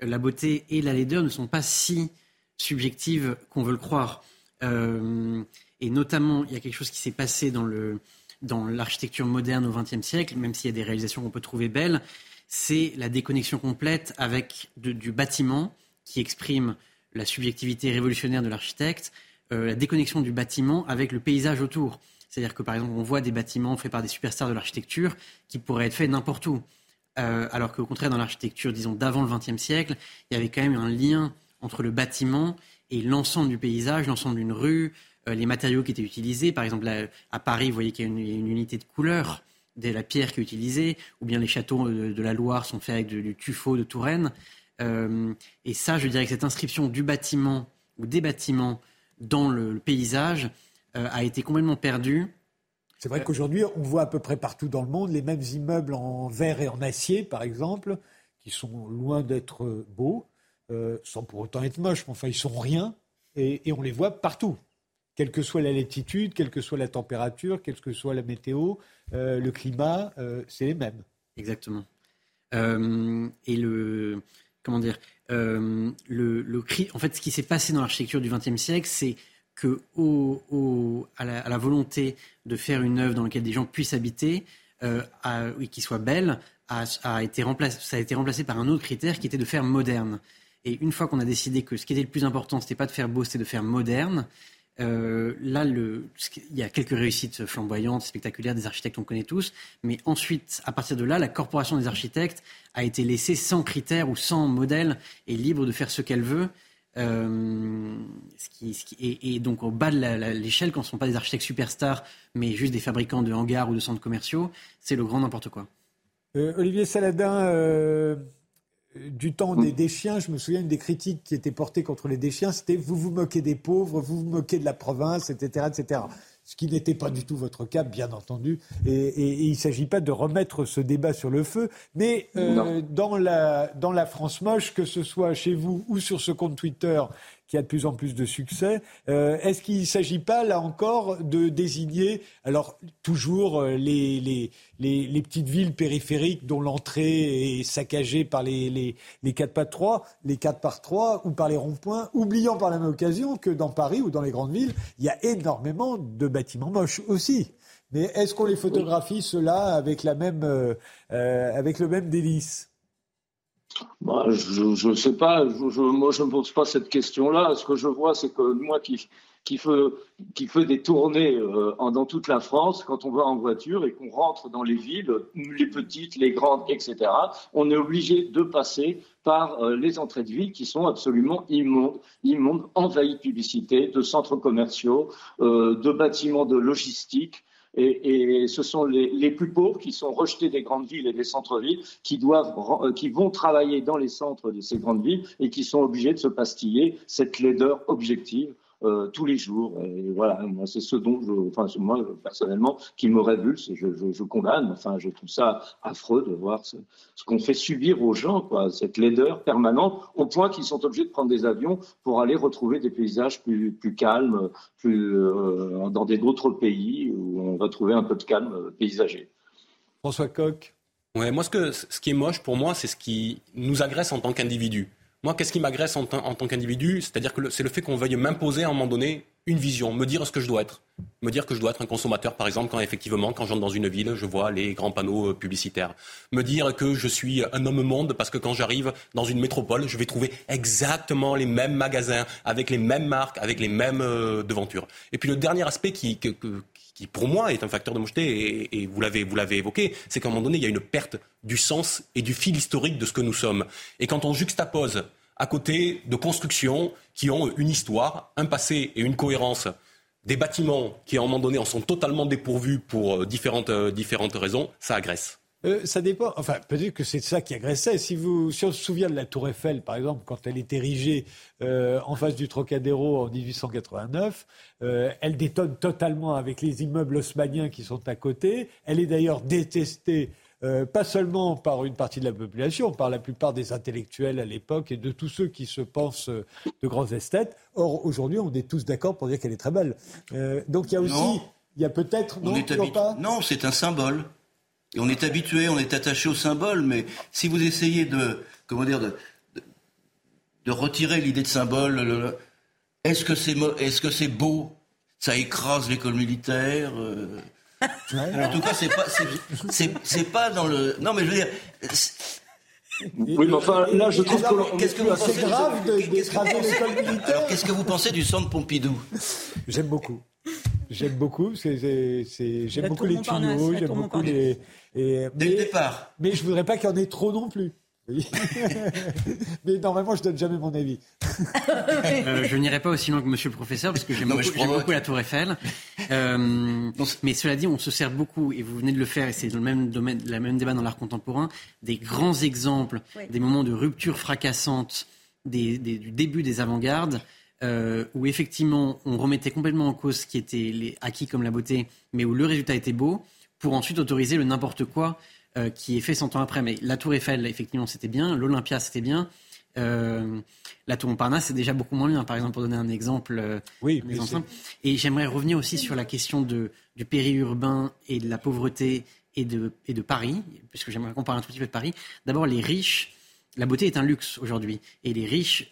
la beauté et la laideur ne sont pas si subjectives qu'on veut le croire. et notamment, il y a quelque chose qui s'est passé dans, le, dans l'architecture moderne au XXe siècle, même s'il y a des réalisations qu'on peut trouver belles, c'est la déconnexion complète avec du bâtiment qui exprime la subjectivité révolutionnaire de l'architecte, la déconnexion du bâtiment avec le paysage autour. C'est-à-dire que par exemple, on voit des bâtiments faits par des superstars de l'architecture qui pourraient être faits n'importe où. Euh, alors qu'au contraire, dans l'architecture, disons, d'avant le XXe siècle, il y avait quand même un lien entre le bâtiment et l'ensemble du paysage, l'ensemble d'une rue, euh, les matériaux qui étaient utilisés. Par exemple, à Paris, vous voyez qu'il y a une, unité de couleur de la pierre qui est utilisée, ou bien les châteaux de, la Loire sont faits avec du tuffeau de Touraine. Euh, et ça, je dirais que cette inscription du bâtiment ou des bâtiments dans le paysage, euh, a été complètement perdu. C'est vrai qu'aujourd'hui, on voit à peu près partout dans le monde les mêmes immeubles en verre et en acier, par exemple, qui sont loin d'être beaux, euh, sans pour autant être moches, mais enfin, ils sont rien, et, on les voit partout. Quelle que soit la latitude, quelle que soit la température, quelle que soit la météo, euh, le climat, c'est les mêmes. Exactement. et le. Comment dire le, le, En fait, ce qui s'est passé dans l'architecture du XXe siècle, c'est que à, la, volonté de faire une œuvre dans laquelle des gens puissent habiter, euh, et qui soit belle, a, été remplacé, ça a été remplacé par un autre critère qui était de faire moderne. Et une fois qu'on a décidé que ce qui était le plus important, c'était pas de faire beau, c'était de faire moderne, Euh, là, il y a quelques réussites flamboyantes, spectaculaires des architectes, on connaît tous. Mais ensuite, à partir de là, la corporation des architectes a été laissée sans critères ou sans modèle et libre de faire ce qu'elle veut. Euh, ce qui, ce qui, et, donc au bas de l'échelle, quand ce ne sont pas des architectes superstars, mais juste des fabricants de hangars ou de centres commerciaux, c'est le grand n'importe quoi. Euh, Olivier Saladin, euh, du temps des déchiens, je me souviens une des critiques qui étaient portées contre les déchiens, c'était vous vous moquez des pauvres, vous vous moquez de la province, etc., etc ce qui n'était pas du tout votre cas, bien entendu. Et, il ne s'agit pas de remettre ce débat sur le feu, mais euh, dans, la, dans la France moche, que ce soit chez vous ou sur ce compte Twitter qui a de plus en plus de succès. Euh, est-ce qu'il ne s'agit pas, là encore, de désigner, alors toujours euh, les, les, les, petites villes périphériques dont l'entrée est saccagée par les, les, les 4 par 3, les 4 par 3 ou par les ronds-points, oubliant par la même occasion que dans Paris ou dans les grandes villes, il y a énormément de bâtiments moches aussi. Mais est-ce qu'on les photographie, cela, avec, la même, euh, avec le même délice? Bah, je ne sais pas, je, moi je ne pose pas cette question-là. Ce que je vois, c'est que moi qui, fais, des tournées euh, dans toute la France, quand on va en voiture et qu'on rentre dans les villes, les petites, les grandes, etc., on est obligé de passer par euh, les entrées de ville qui sont absolument immondes, immondes envahies de publicité, de centres commerciaux, euh, de bâtiments de logistique. Et, ce sont les, les, plus pauvres qui sont rejetés des grandes villes et des centres-villes, qui doivent, euh, qui vont travailler dans les centres de ces grandes villes et qui sont obligés de se pastiller cette laideur objective euh, tous les jours. Et voilà, moi, c'est ce dont, je, enfin, moi, personnellement, qui me révulse. Je, je, je, condamne. Enfin, je trouve ça affreux de voir ce, ce qu'on fait subir aux gens, quoi, cette laideur permanente, au point qu'ils sont obligés de prendre des avions pour aller retrouver des paysages plus, plus calmes, plus euh, dans d'autres pays où on va trouver un peu de calme paysager. François Coq. Ouais, moi, ce, que, ce qui est moche pour moi, c'est ce qui nous agresse en tant qu'individu. Moi, qu'est-ce qui m'agresse en, tant qu'individu C'est-à-dire que c'est le fait qu'on veuille m'imposer à un moment donné une vision, me dire ce que je dois être. Me dire que je dois être un consommateur, par exemple, quand effectivement, quand j'entre dans une ville, je vois les grands panneaux euh, publicitaires. Me dire que je suis un homme monde parce que quand j'arrive dans une métropole, je vais trouver exactement les mêmes magasins, avec les mêmes marques, avec les mêmes euh, devantures. Et puis le dernier aspect qui, qui pour moi est un facteur de mocheté, et, vous l'avez vous l'avez évoqué, c'est qu'à un moment donné, il y a une perte du sens et du fil historique de ce que nous sommes. Et quand on juxtapose à côté de constructions qui ont une histoire, un passé et une cohérence, des bâtiments qui à un moment donné en sont totalement dépourvus pour euh, différentes, euh, différentes raisons, ça agresse. Euh, ça dépend. Enfin, peut-être que c'est ça qui agressait. Si, vous, si on se souvient de la Tour Eiffel, par exemple, quand elle est érigée euh, en face du Trocadéro en 1889, euh, elle détonne totalement avec les immeubles haussmanniens qui sont à côté. Elle est d'ailleurs détestée. pas seulement par une partie de la population, par la plupart des intellectuels à l'époque et de tous ceux qui se pensent de grands esthètes. Or, aujourd'hui, on est tous d'accord pour dire qu'elle est très belle. donc, il y a aussi, il y a peut-être, non, non c'est un symbole. Et on est habitué, on est attaché au symbole, mais si vous essayez de, comment dire, de, de, retirer l'idée de symbole, est-ce que c'est est-ce que c'est beau? Ça écrase l'école militaire. Euh. En tout cas, c'est pas, c'est, pas dans le. Non, mais je veux dire. Oui, mais enfin, là, je trouve que. Qu'est-ce que vous pensez grave d'écraser l'école militaire. Alors, qu'est-ce que vous pensez du centre Pompidou? J'aime beaucoup. J'aime beaucoup, j'aime beaucoup les tuyaux, j'aime beaucoup les. Et, Dès le départ. Mais je voudrais pas qu'il y en ait trop non plus. (laughs) mais normalement, je donne jamais mon avis. (laughs) euh, je n'irai pas aussi loin que Monsieur le professeur, parce que j'aime beaucoup, beaucoup, la Tour Eiffel. (laughs) Euh, mais cela dit, on se sert beaucoup, et vous venez de le faire, et c'est le même domaine, le même débat dans l'art contemporain, des grands exemples, des moments de rupture fracassante des, des, du début des avant-gardes. Euh, où effectivement on remettait complètement en cause ce qui était les acquis comme la beauté, mais où le résultat était beau, pour ensuite autoriser le n'importe quoi euh, qui est fait 100 ans après. Mais la Tour Eiffel, effectivement, c'était bien, l'Olympia, c'était bien. Euh, la Tour Montparnasse, c'est déjà beaucoup moins bien, par exemple, pour donner un exemple. oui, Et j'aimerais revenir aussi sur la question de, du périurbain et de la pauvreté et de, et de Paris, puisque j'aimerais qu'on parle un tout petit peu de Paris. D'abord, les riches, la beauté est un luxe aujourd'hui. Et les riches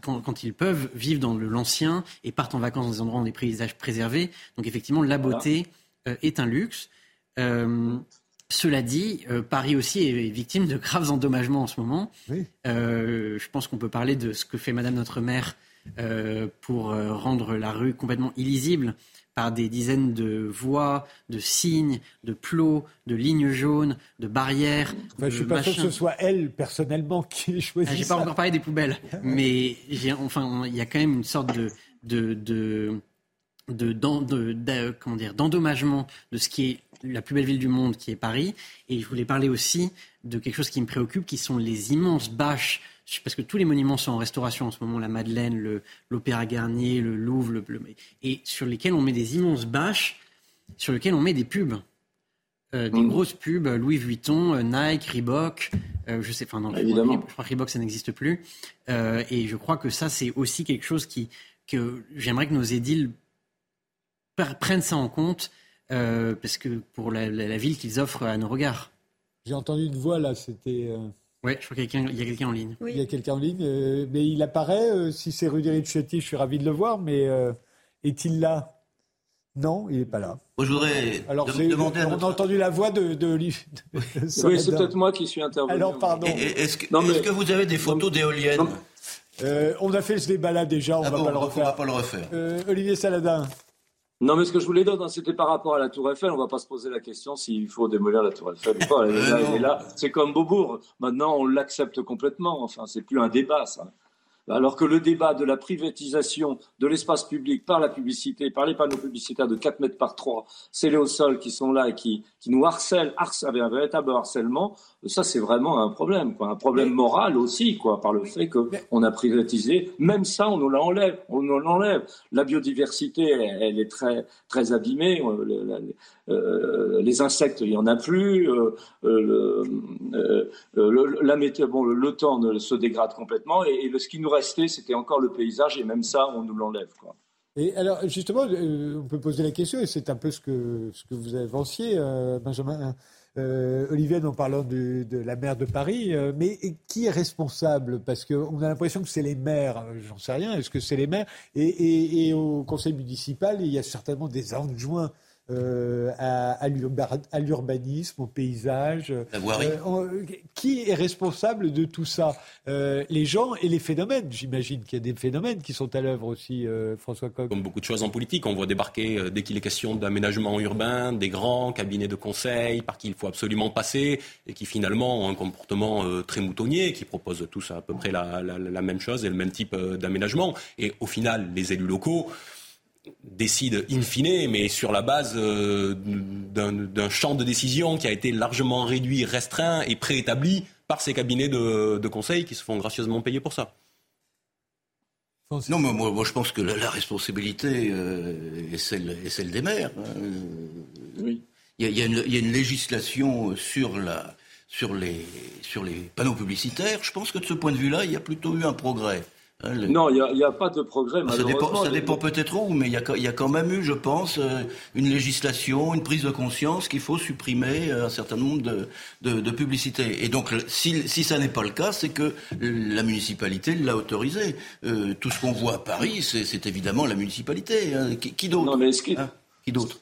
quand, ils peuvent, vivent dans l'ancien et partent en vacances dans des endroits où des paysages préservés. Donc effectivement, la beauté euh, est un luxe. Euh, cela dit, euh, Paris aussi est victime de graves (laughs) endommagements en ce moment. je pense qu'on peut parler de ce que fait Madame notre maire pour rendre la rue complètement illisible par des dizaines de voies, de signes, de plots, de lignes jaunes, de barrières. je ne suis pas sûr que ce soit elle personnellement (laughs) qui choisit. Ah, j'ai pas encore parlé des poubelles, mais enfin il y a quand même une sorte de de, de, de, comment dire d'endommagement de ce qui est la plus belle ville du monde, qui est Paris. Et je voulais parler aussi de quelque chose qui me préoccupe, qui sont les immenses bâches parce que tous les monuments sont en restauration en ce moment, la Madeleine, l'Opéra Garnier, le Louvre, le, et sur lesquels on met des immenses bâches, sur lesquelles on met des pubs. Euh, des mmh. grosses pubs, Louis Vuitton, euh, Nike, Reebok, euh, je sais, enfin non, Évidemment. je crois que Reebok ça n'existe plus. et je crois que ça c'est aussi quelque chose qui, que j'aimerais que nos édiles prennent ça en compte, parce que pour la, la ville qu'ils offrent à nos regards. J'ai entendu une voix là, c'était. Oui, je crois qu'il y a quelqu'un en ligne. Il y a quelqu'un en ligne, euh, mais il apparaît. Euh, si c'est Rudy Ricciotti, je suis ravi de le voir, mais euh, est-il là? Non, il n'est pas là. je voudrais Alors, demander On a entendu la voix de, de, Oui, c'est peut-être moi qui suis intervenu. Alors, pardon. Est-ce que, que, vous avez des photos d'éoliennes On a fait ce débat-là déjà, on ne ah va, va, pas le refaire. Olivier Saladin. Non, mais ce que je voulais dire, c'était par rapport à la Tour Eiffel. On va pas se poser la question s'il faut démolir la Tour Eiffel ou pas. Elle est là, C'est comme Beaubourg. Maintenant, on l'accepte complètement. Enfin, c'est plus un débat, ça. Alors que le débat de la privatisation de l'espace public par la publicité, par les panneaux publicitaires de 4 mètres par 3, scellés au sol, qui sont là et qui, qui nous harcèlent, harcèlent, un véritable harcèlement, ça c'est vraiment un problème, quoi. un problème moral aussi, quoi, par le fait qu'on a privatisé. Même ça, on nous l'enlève, on nous l'enlève. La biodiversité, elle, est très très abîmée. Euh, euh, les insectes, il y en a plus. Euh, le, la météo, bon, le, temps se dégrade complètement. Et, ce qui nous c'était encore le paysage. Et même ça, on nous l'enlève. Et alors, justement, on peut poser la question, et c'est un peu ce que, ce que vous avanciez, Benjamin euh, Olivier en parlant de, la maire de Paris, euh, mais qui est responsable? Parce qu'on a l'impression que c'est les maires, euh, j'en sais rien, est-ce que c'est les maires? Et, au conseil municipal, il y a certainement des adjoints euh, à, l'urbanisme, au paysage. Euh, qui est responsable de tout ça? Euh, Les gens et les phénomènes. J'imagine qu'il y a des phénomènes qui sont à l'œuvre aussi, François Coq. Comme beaucoup de choses en politique, on voit débarquer dès qu'il est question d'aménagement urbain, des grands cabinets de conseil par qui il faut absolument passer et qui finalement ont un comportement très moutonnier, qui proposent tous à peu près la, la même chose et le même type d'aménagement. Et au final, les élus locaux décide in fine, mais sur la base euh, d'un champ de décision qui a été largement réduit, restreint et préétabli par ces cabinets de, conseil qui se font gracieusement payer pour ça. Non, mais moi, je pense que la, responsabilité euh, est, celle, est, celle, des maires. Hein. Oui. Il y, a, une, législation sur, la, sur, les, sur les panneaux publicitaires. Je pense que de ce point de vue-là, il y a plutôt eu un progrès. Non, il n'y a, pas de progrès. Ça dépend, ça dépend peut-être où, mais il y, a, quand même eu, je pense, euh, une législation, une prise de conscience qu'il faut supprimer euh, un certain nombre de, de, publicités. Et donc, si, si ça n'est pas le cas, c'est que la municipalité l'a autorisé. Euh, tout ce qu'on voit à Paris, c'est évidemment la municipalité. Hein. Qui, d'autre Non, mais ce qui... Hein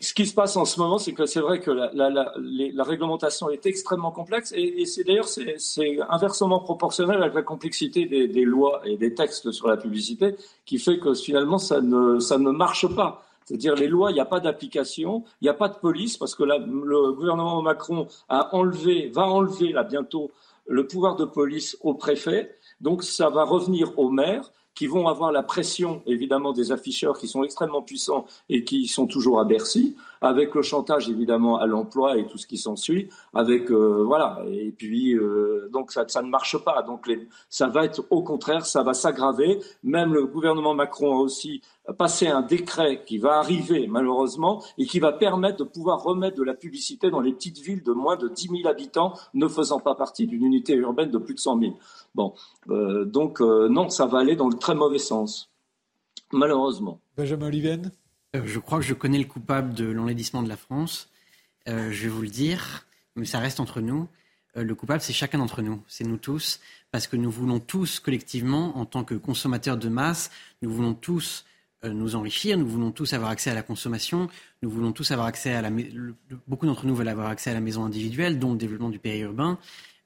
ce qui se passe en ce moment, c'est que c'est vrai que la, la, la, la, réglementation est extrêmement complexe et, et c'est d'ailleurs c'est inversement proportionnel avec la complexité des, des, lois et des textes sur la publicité qui fait que finalement ça ne, ça ne marche pas. C'est-à-dire les lois, il n'y a pas d'application, il n'y a pas de police parce que le gouvernement Macron a enlevé, va enlever là bientôt le pouvoir de police au préfet. Donc ça va revenir au maire qui vont avoir la pression, évidemment, des afficheurs qui sont extrêmement puissants et qui sont toujours à Bercy, avec le chantage, évidemment, à l'emploi et tout ce qui s'ensuit, avec, euh, voilà, et puis, euh, donc ça, ne marche pas. Donc les, ça va être, au contraire, ça va s'aggraver. Même le gouvernement Macron a aussi passé un décret qui va arriver, malheureusement, et qui va permettre de pouvoir remettre de la publicité dans les petites villes de moins de 10 000 habitants, ne faisant pas partie d'une unité urbaine de plus de 100 000. Bon, euh, donc euh, non, ça va aller dans le très mauvais sens, malheureusement. Benjamin Olivier? Euh, Je crois que je connais le coupable de l'enlaidissement de la France. je vais vous le dire, mais ça reste entre nous. le coupable, c'est chacun d'entre nous, c'est nous tous, parce que nous voulons tous collectivement, en tant que consommateurs de masse, nous voulons tous nous enrichir, nous voulons tous avoir accès à la consommation, nous voulons tous avoir accès à la... Beaucoup d'entre nous veulent avoir accès à la maison individuelle, dont le développement du périurbain.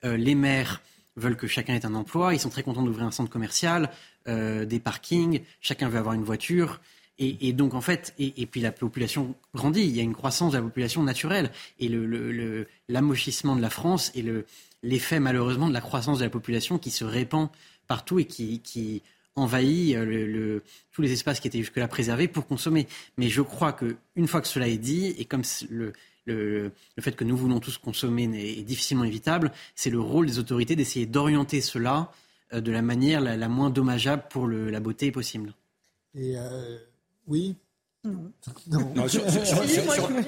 les maires veulent que chacun ait un emploi, ils sont très contents d'ouvrir un centre commercial, des parkings, chacun veut avoir une voiture. Et, donc, en fait, et, puis la population grandit, il y a une croissance de la population naturelle. Et l'amochissement de la France et l'effet, malheureusement, de la croissance de la population qui se répand partout et qui, envahit euh, tous les espaces qui étaient jusque-là préservés pour consommer. Mais je crois qu'une fois que cela est dit, et comme le, fait que nous voulons tous consommer est difficilement évitable, c'est le rôle des autorités d'essayer d'orienter cela euh, de la manière la, moins dommageable pour la beauté possible. Et euh, oui. Non. non. non sur,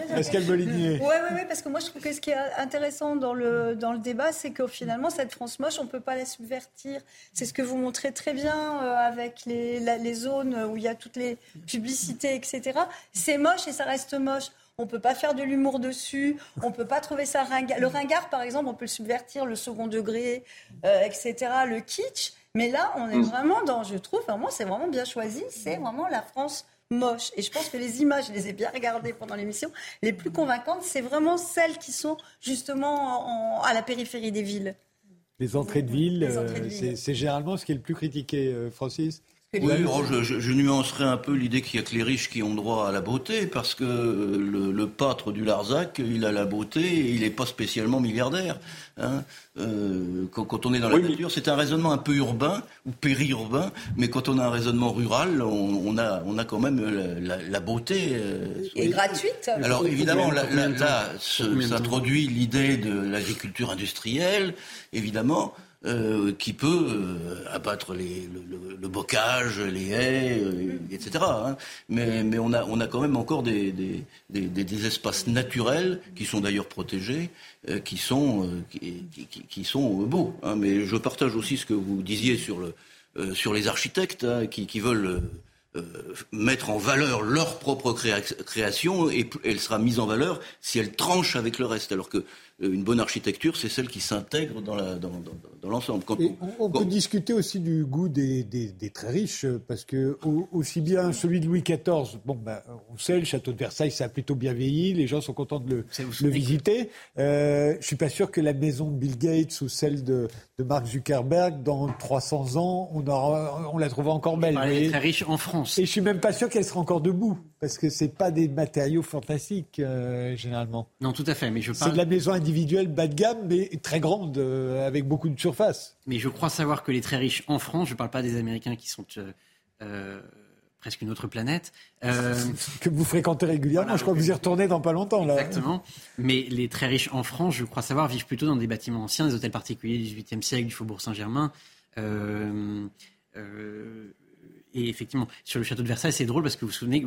Pascal Bolinier. Oui, oui, oui, parce que moi je trouve que ce qui est intéressant dans le, dans le débat, c'est que finalement, cette France moche, on ne peut pas la subvertir. C'est ce que vous montrez très bien euh, avec les, les zones où il y a toutes les publicités, etc. C'est moche et ça reste moche. On ne peut pas faire de l'humour dessus, on ne peut pas trouver ça ringard. Le ringard, par exemple, on peut le subvertir, le second degré, euh, etc., le kitsch. Mais là, on est mm. vraiment dans, je trouve, vraiment, c'est vraiment bien choisi, c'est vraiment la France moche. Et je pense que les images, je les ai bien regardées pendant l'émission, les plus convaincantes, c'est vraiment celles qui sont justement à la périphérie des villes. Les entrées de ville, euh, c'est généralement ce qui est le plus critiqué, euh, Francis oui, oh, je, je, nuancerai un peu l'idée qu'il y a que les riches qui ont droit à la beauté, parce que le, le pâtre du Larzac, il a la beauté et il n'est pas spécialement milliardaire. Hein. Euh, quand, on est dans la nature, c'est un raisonnement un peu urbain ou périurbain, mais quand on a un raisonnement rural, on, a, on a quand même la, beauté. Euh, et gratuite. Alors évidemment, là, là s'introduit l'idée de l'agriculture industrielle, évidemment. Euh, qui peut euh, abattre les, le, bocage, les haies, euh, etc. Hein. Mais, mais on, a, on a quand même encore des, des, des, espaces naturels qui sont d'ailleurs protégés, qui sont, qui, qui, sont beaux. Hein. Mais je partage aussi ce que vous disiez sur, le, sur les architectes hein, qui, qui veulent mettre en valeur leur propre création et elle sera mise en valeur si elle tranche avec le reste. Alors que euh, une bonne architecture, c'est celle qui s'intègre dans, l'ensemble. on, peut discuter aussi du goût des, très riches, parce que aussi bien celui de Louis XIV, bon, ben, on sait, le château de Versailles, ça a plutôt bien vieilli, les gens sont contents de le, visiter. Euh, je suis pas sûr que la maison de Bill Gates ou celle de, Mark Zuckerberg, dans 300 ans, on, on la trouvera encore belle. Elle est très riche en France. Et je suis même pas sûr qu'elle sera encore debout, parce que c'est pas des matériaux fantastiques, euh, généralement. Non, tout à fait, mais je parle... C'est de la maison individuelle bas de gamme, mais très grande, euh, avec beaucoup de surface. Mais je crois savoir que les très riches en France, je ne parle pas des Américains qui sont euh, presque une autre planète. (laughs) que vous fréquentez régulièrement, je crois que vous y retournez dans pas longtemps. Là. Exactement. Mais les très riches en France, je crois savoir, vivent plutôt dans des bâtiments anciens, des hôtels particuliers du XVIIIe siècle, du Faubourg Saint-Germain. Et effectivement, sur le château de Versailles, c'est drôle parce que vous vous souvenez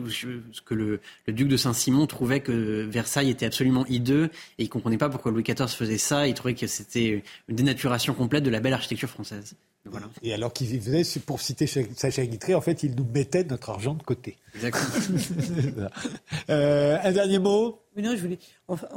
que le, duc de Saint-Simon trouvait que Versailles était absolument hideux et il comprenait pas pourquoi Louis XIV faisait ça. Il trouvait que c'était une dénaturation complète de la belle architecture française. Voilà. Et alors qu'il faisait, pour citer Sacha Guitry, en fait, il nous mettait notre argent de côté. Exactement. (laughs) euh, un dernier mot? Non, je voulais. Enfin,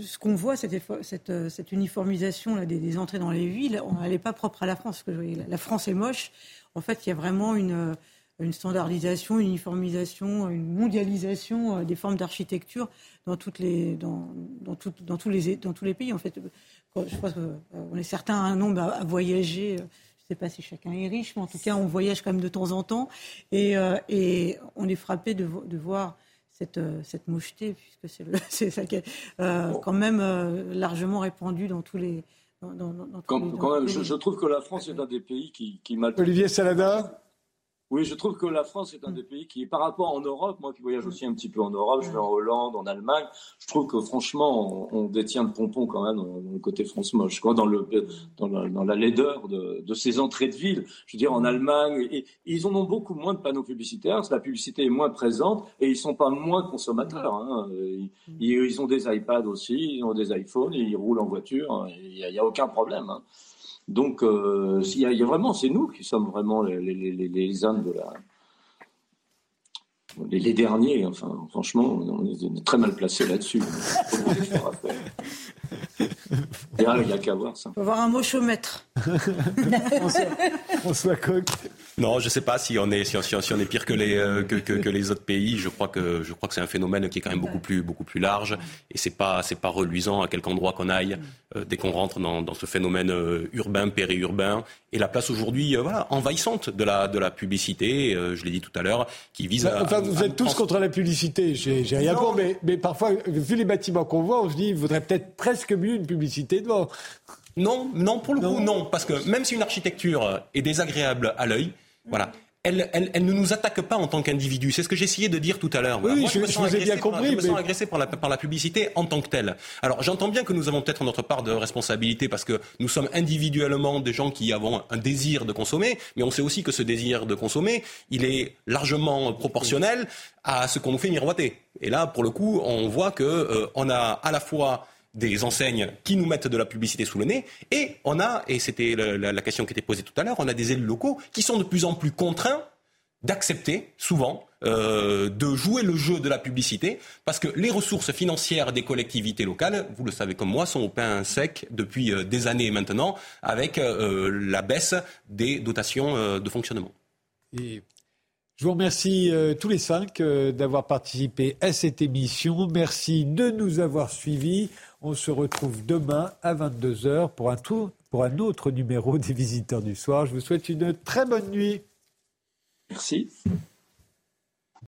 ce qu'on voit, cette, cette, cette uniformisation là, des, entrées dans les villes, elle n'est pas propre à la France. que la France est moche en fait, il y a vraiment une, une standardisation, une uniformisation, une mondialisation euh, des formes d'architecture dans, toutes les, dans, dans, dans, tous les, dans tous les pays. En fait, je pense qu'on euh, est certains un nombre à, voyager. Euh, je ne sais pas si chacun est riche, mais en tout cas, on voyage quand même de temps en temps. Et, et on est frappé de, de voir cette, cette mocheté, puisque c'est (laughs) ça qui est quand même largement répandu dans tous les, quand, même, je, trouve que la France est un des pays qui, qui Olivier Salada oui, je trouve que la France est un des pays qui, par rapport en Europe, moi qui voyage aussi un petit peu en Europe, je vais en Hollande, en Allemagne, je trouve que franchement, on, détient de pompons quand même dans, le côté France moche, quoi, dans, le, dans, la, dans la laideur de, de, ces entrées de ville. Je veux dire, en Allemagne, et, ils en ont beaucoup moins de panneaux publicitaires, la publicité est moins présente, et ils sont pas moins consommateurs. Hein. Ils, ont des iPads aussi, ils ont des iPhones, ils roulent en voiture, il n'y a, a, aucun problème. Hein. Donc, euh, il y, a vraiment, c'est nous qui sommes vraiment les, les, de la. Les, derniers, enfin, franchement, on est très mal placés là-dessus. (laughs) Il n'y a, qu'à voir ça. Il faut avoir un mot maître. (laughs) François, François Coq. Non, je ne sais pas si on est, si on, si on est pire que les, euh, que, que, que, les autres pays. Je crois que, je crois que c'est un phénomène qui est quand même beaucoup plus, beaucoup plus large. Et c'est pas, c'est pas reluisant à quelque endroit qu'on aille euh, dès qu'on rentre dans, dans, ce phénomène euh, urbain, périurbain. Et la place aujourd'hui, voilà, envahissante de la, de la publicité, je l'ai dit tout à l'heure, qui vise bah, à. Enfin, vous êtes tous contre la publicité. J'ai, j'ai rien contre, mais, mais parfois, vu les bâtiments qu'on voit, on se dit, il vaudrait peut-être presque mieux une publicité Non, non, pour le coup, non. Parce que même si une architecture est désagréable à l'œil, voilà. Elle, elle, elle, ne nous attaque pas en tant qu'individu. C'est ce que j'essayais de dire tout à l'heure. Voilà. Oui, Moi, je, je, je vous ai bien compris. Par, je me sens agressé par la, par la publicité en tant que telle. Alors, j'entends bien que nous avons peut-être notre part de responsabilité parce que nous sommes individuellement des gens qui avons un désir de consommer, mais on sait aussi que ce désir de consommer, il est largement proportionnel à ce qu'on nous fait miroiter. Et là, pour le coup, on voit que euh, on a à la fois des enseignes qui nous mettent de la publicité sous le nez. Et on a, et c'était la, question qui était posée tout à l'heure, on a des élus locaux qui sont de plus en plus contraints d'accepter, souvent, euh, de jouer le jeu de la publicité, parce que les ressources financières des collectivités locales, vous le savez comme moi, sont au pain sec depuis euh, des années maintenant, avec euh, la baisse des dotations de fonctionnement. Je vous remercie tous les cinq d'avoir participé à cette émission. Merci de nous avoir suivis. On se retrouve demain à 22h pour un, pour un autre numéro des Visiteurs du Soir. Je vous souhaite une très bonne nuit. Merci.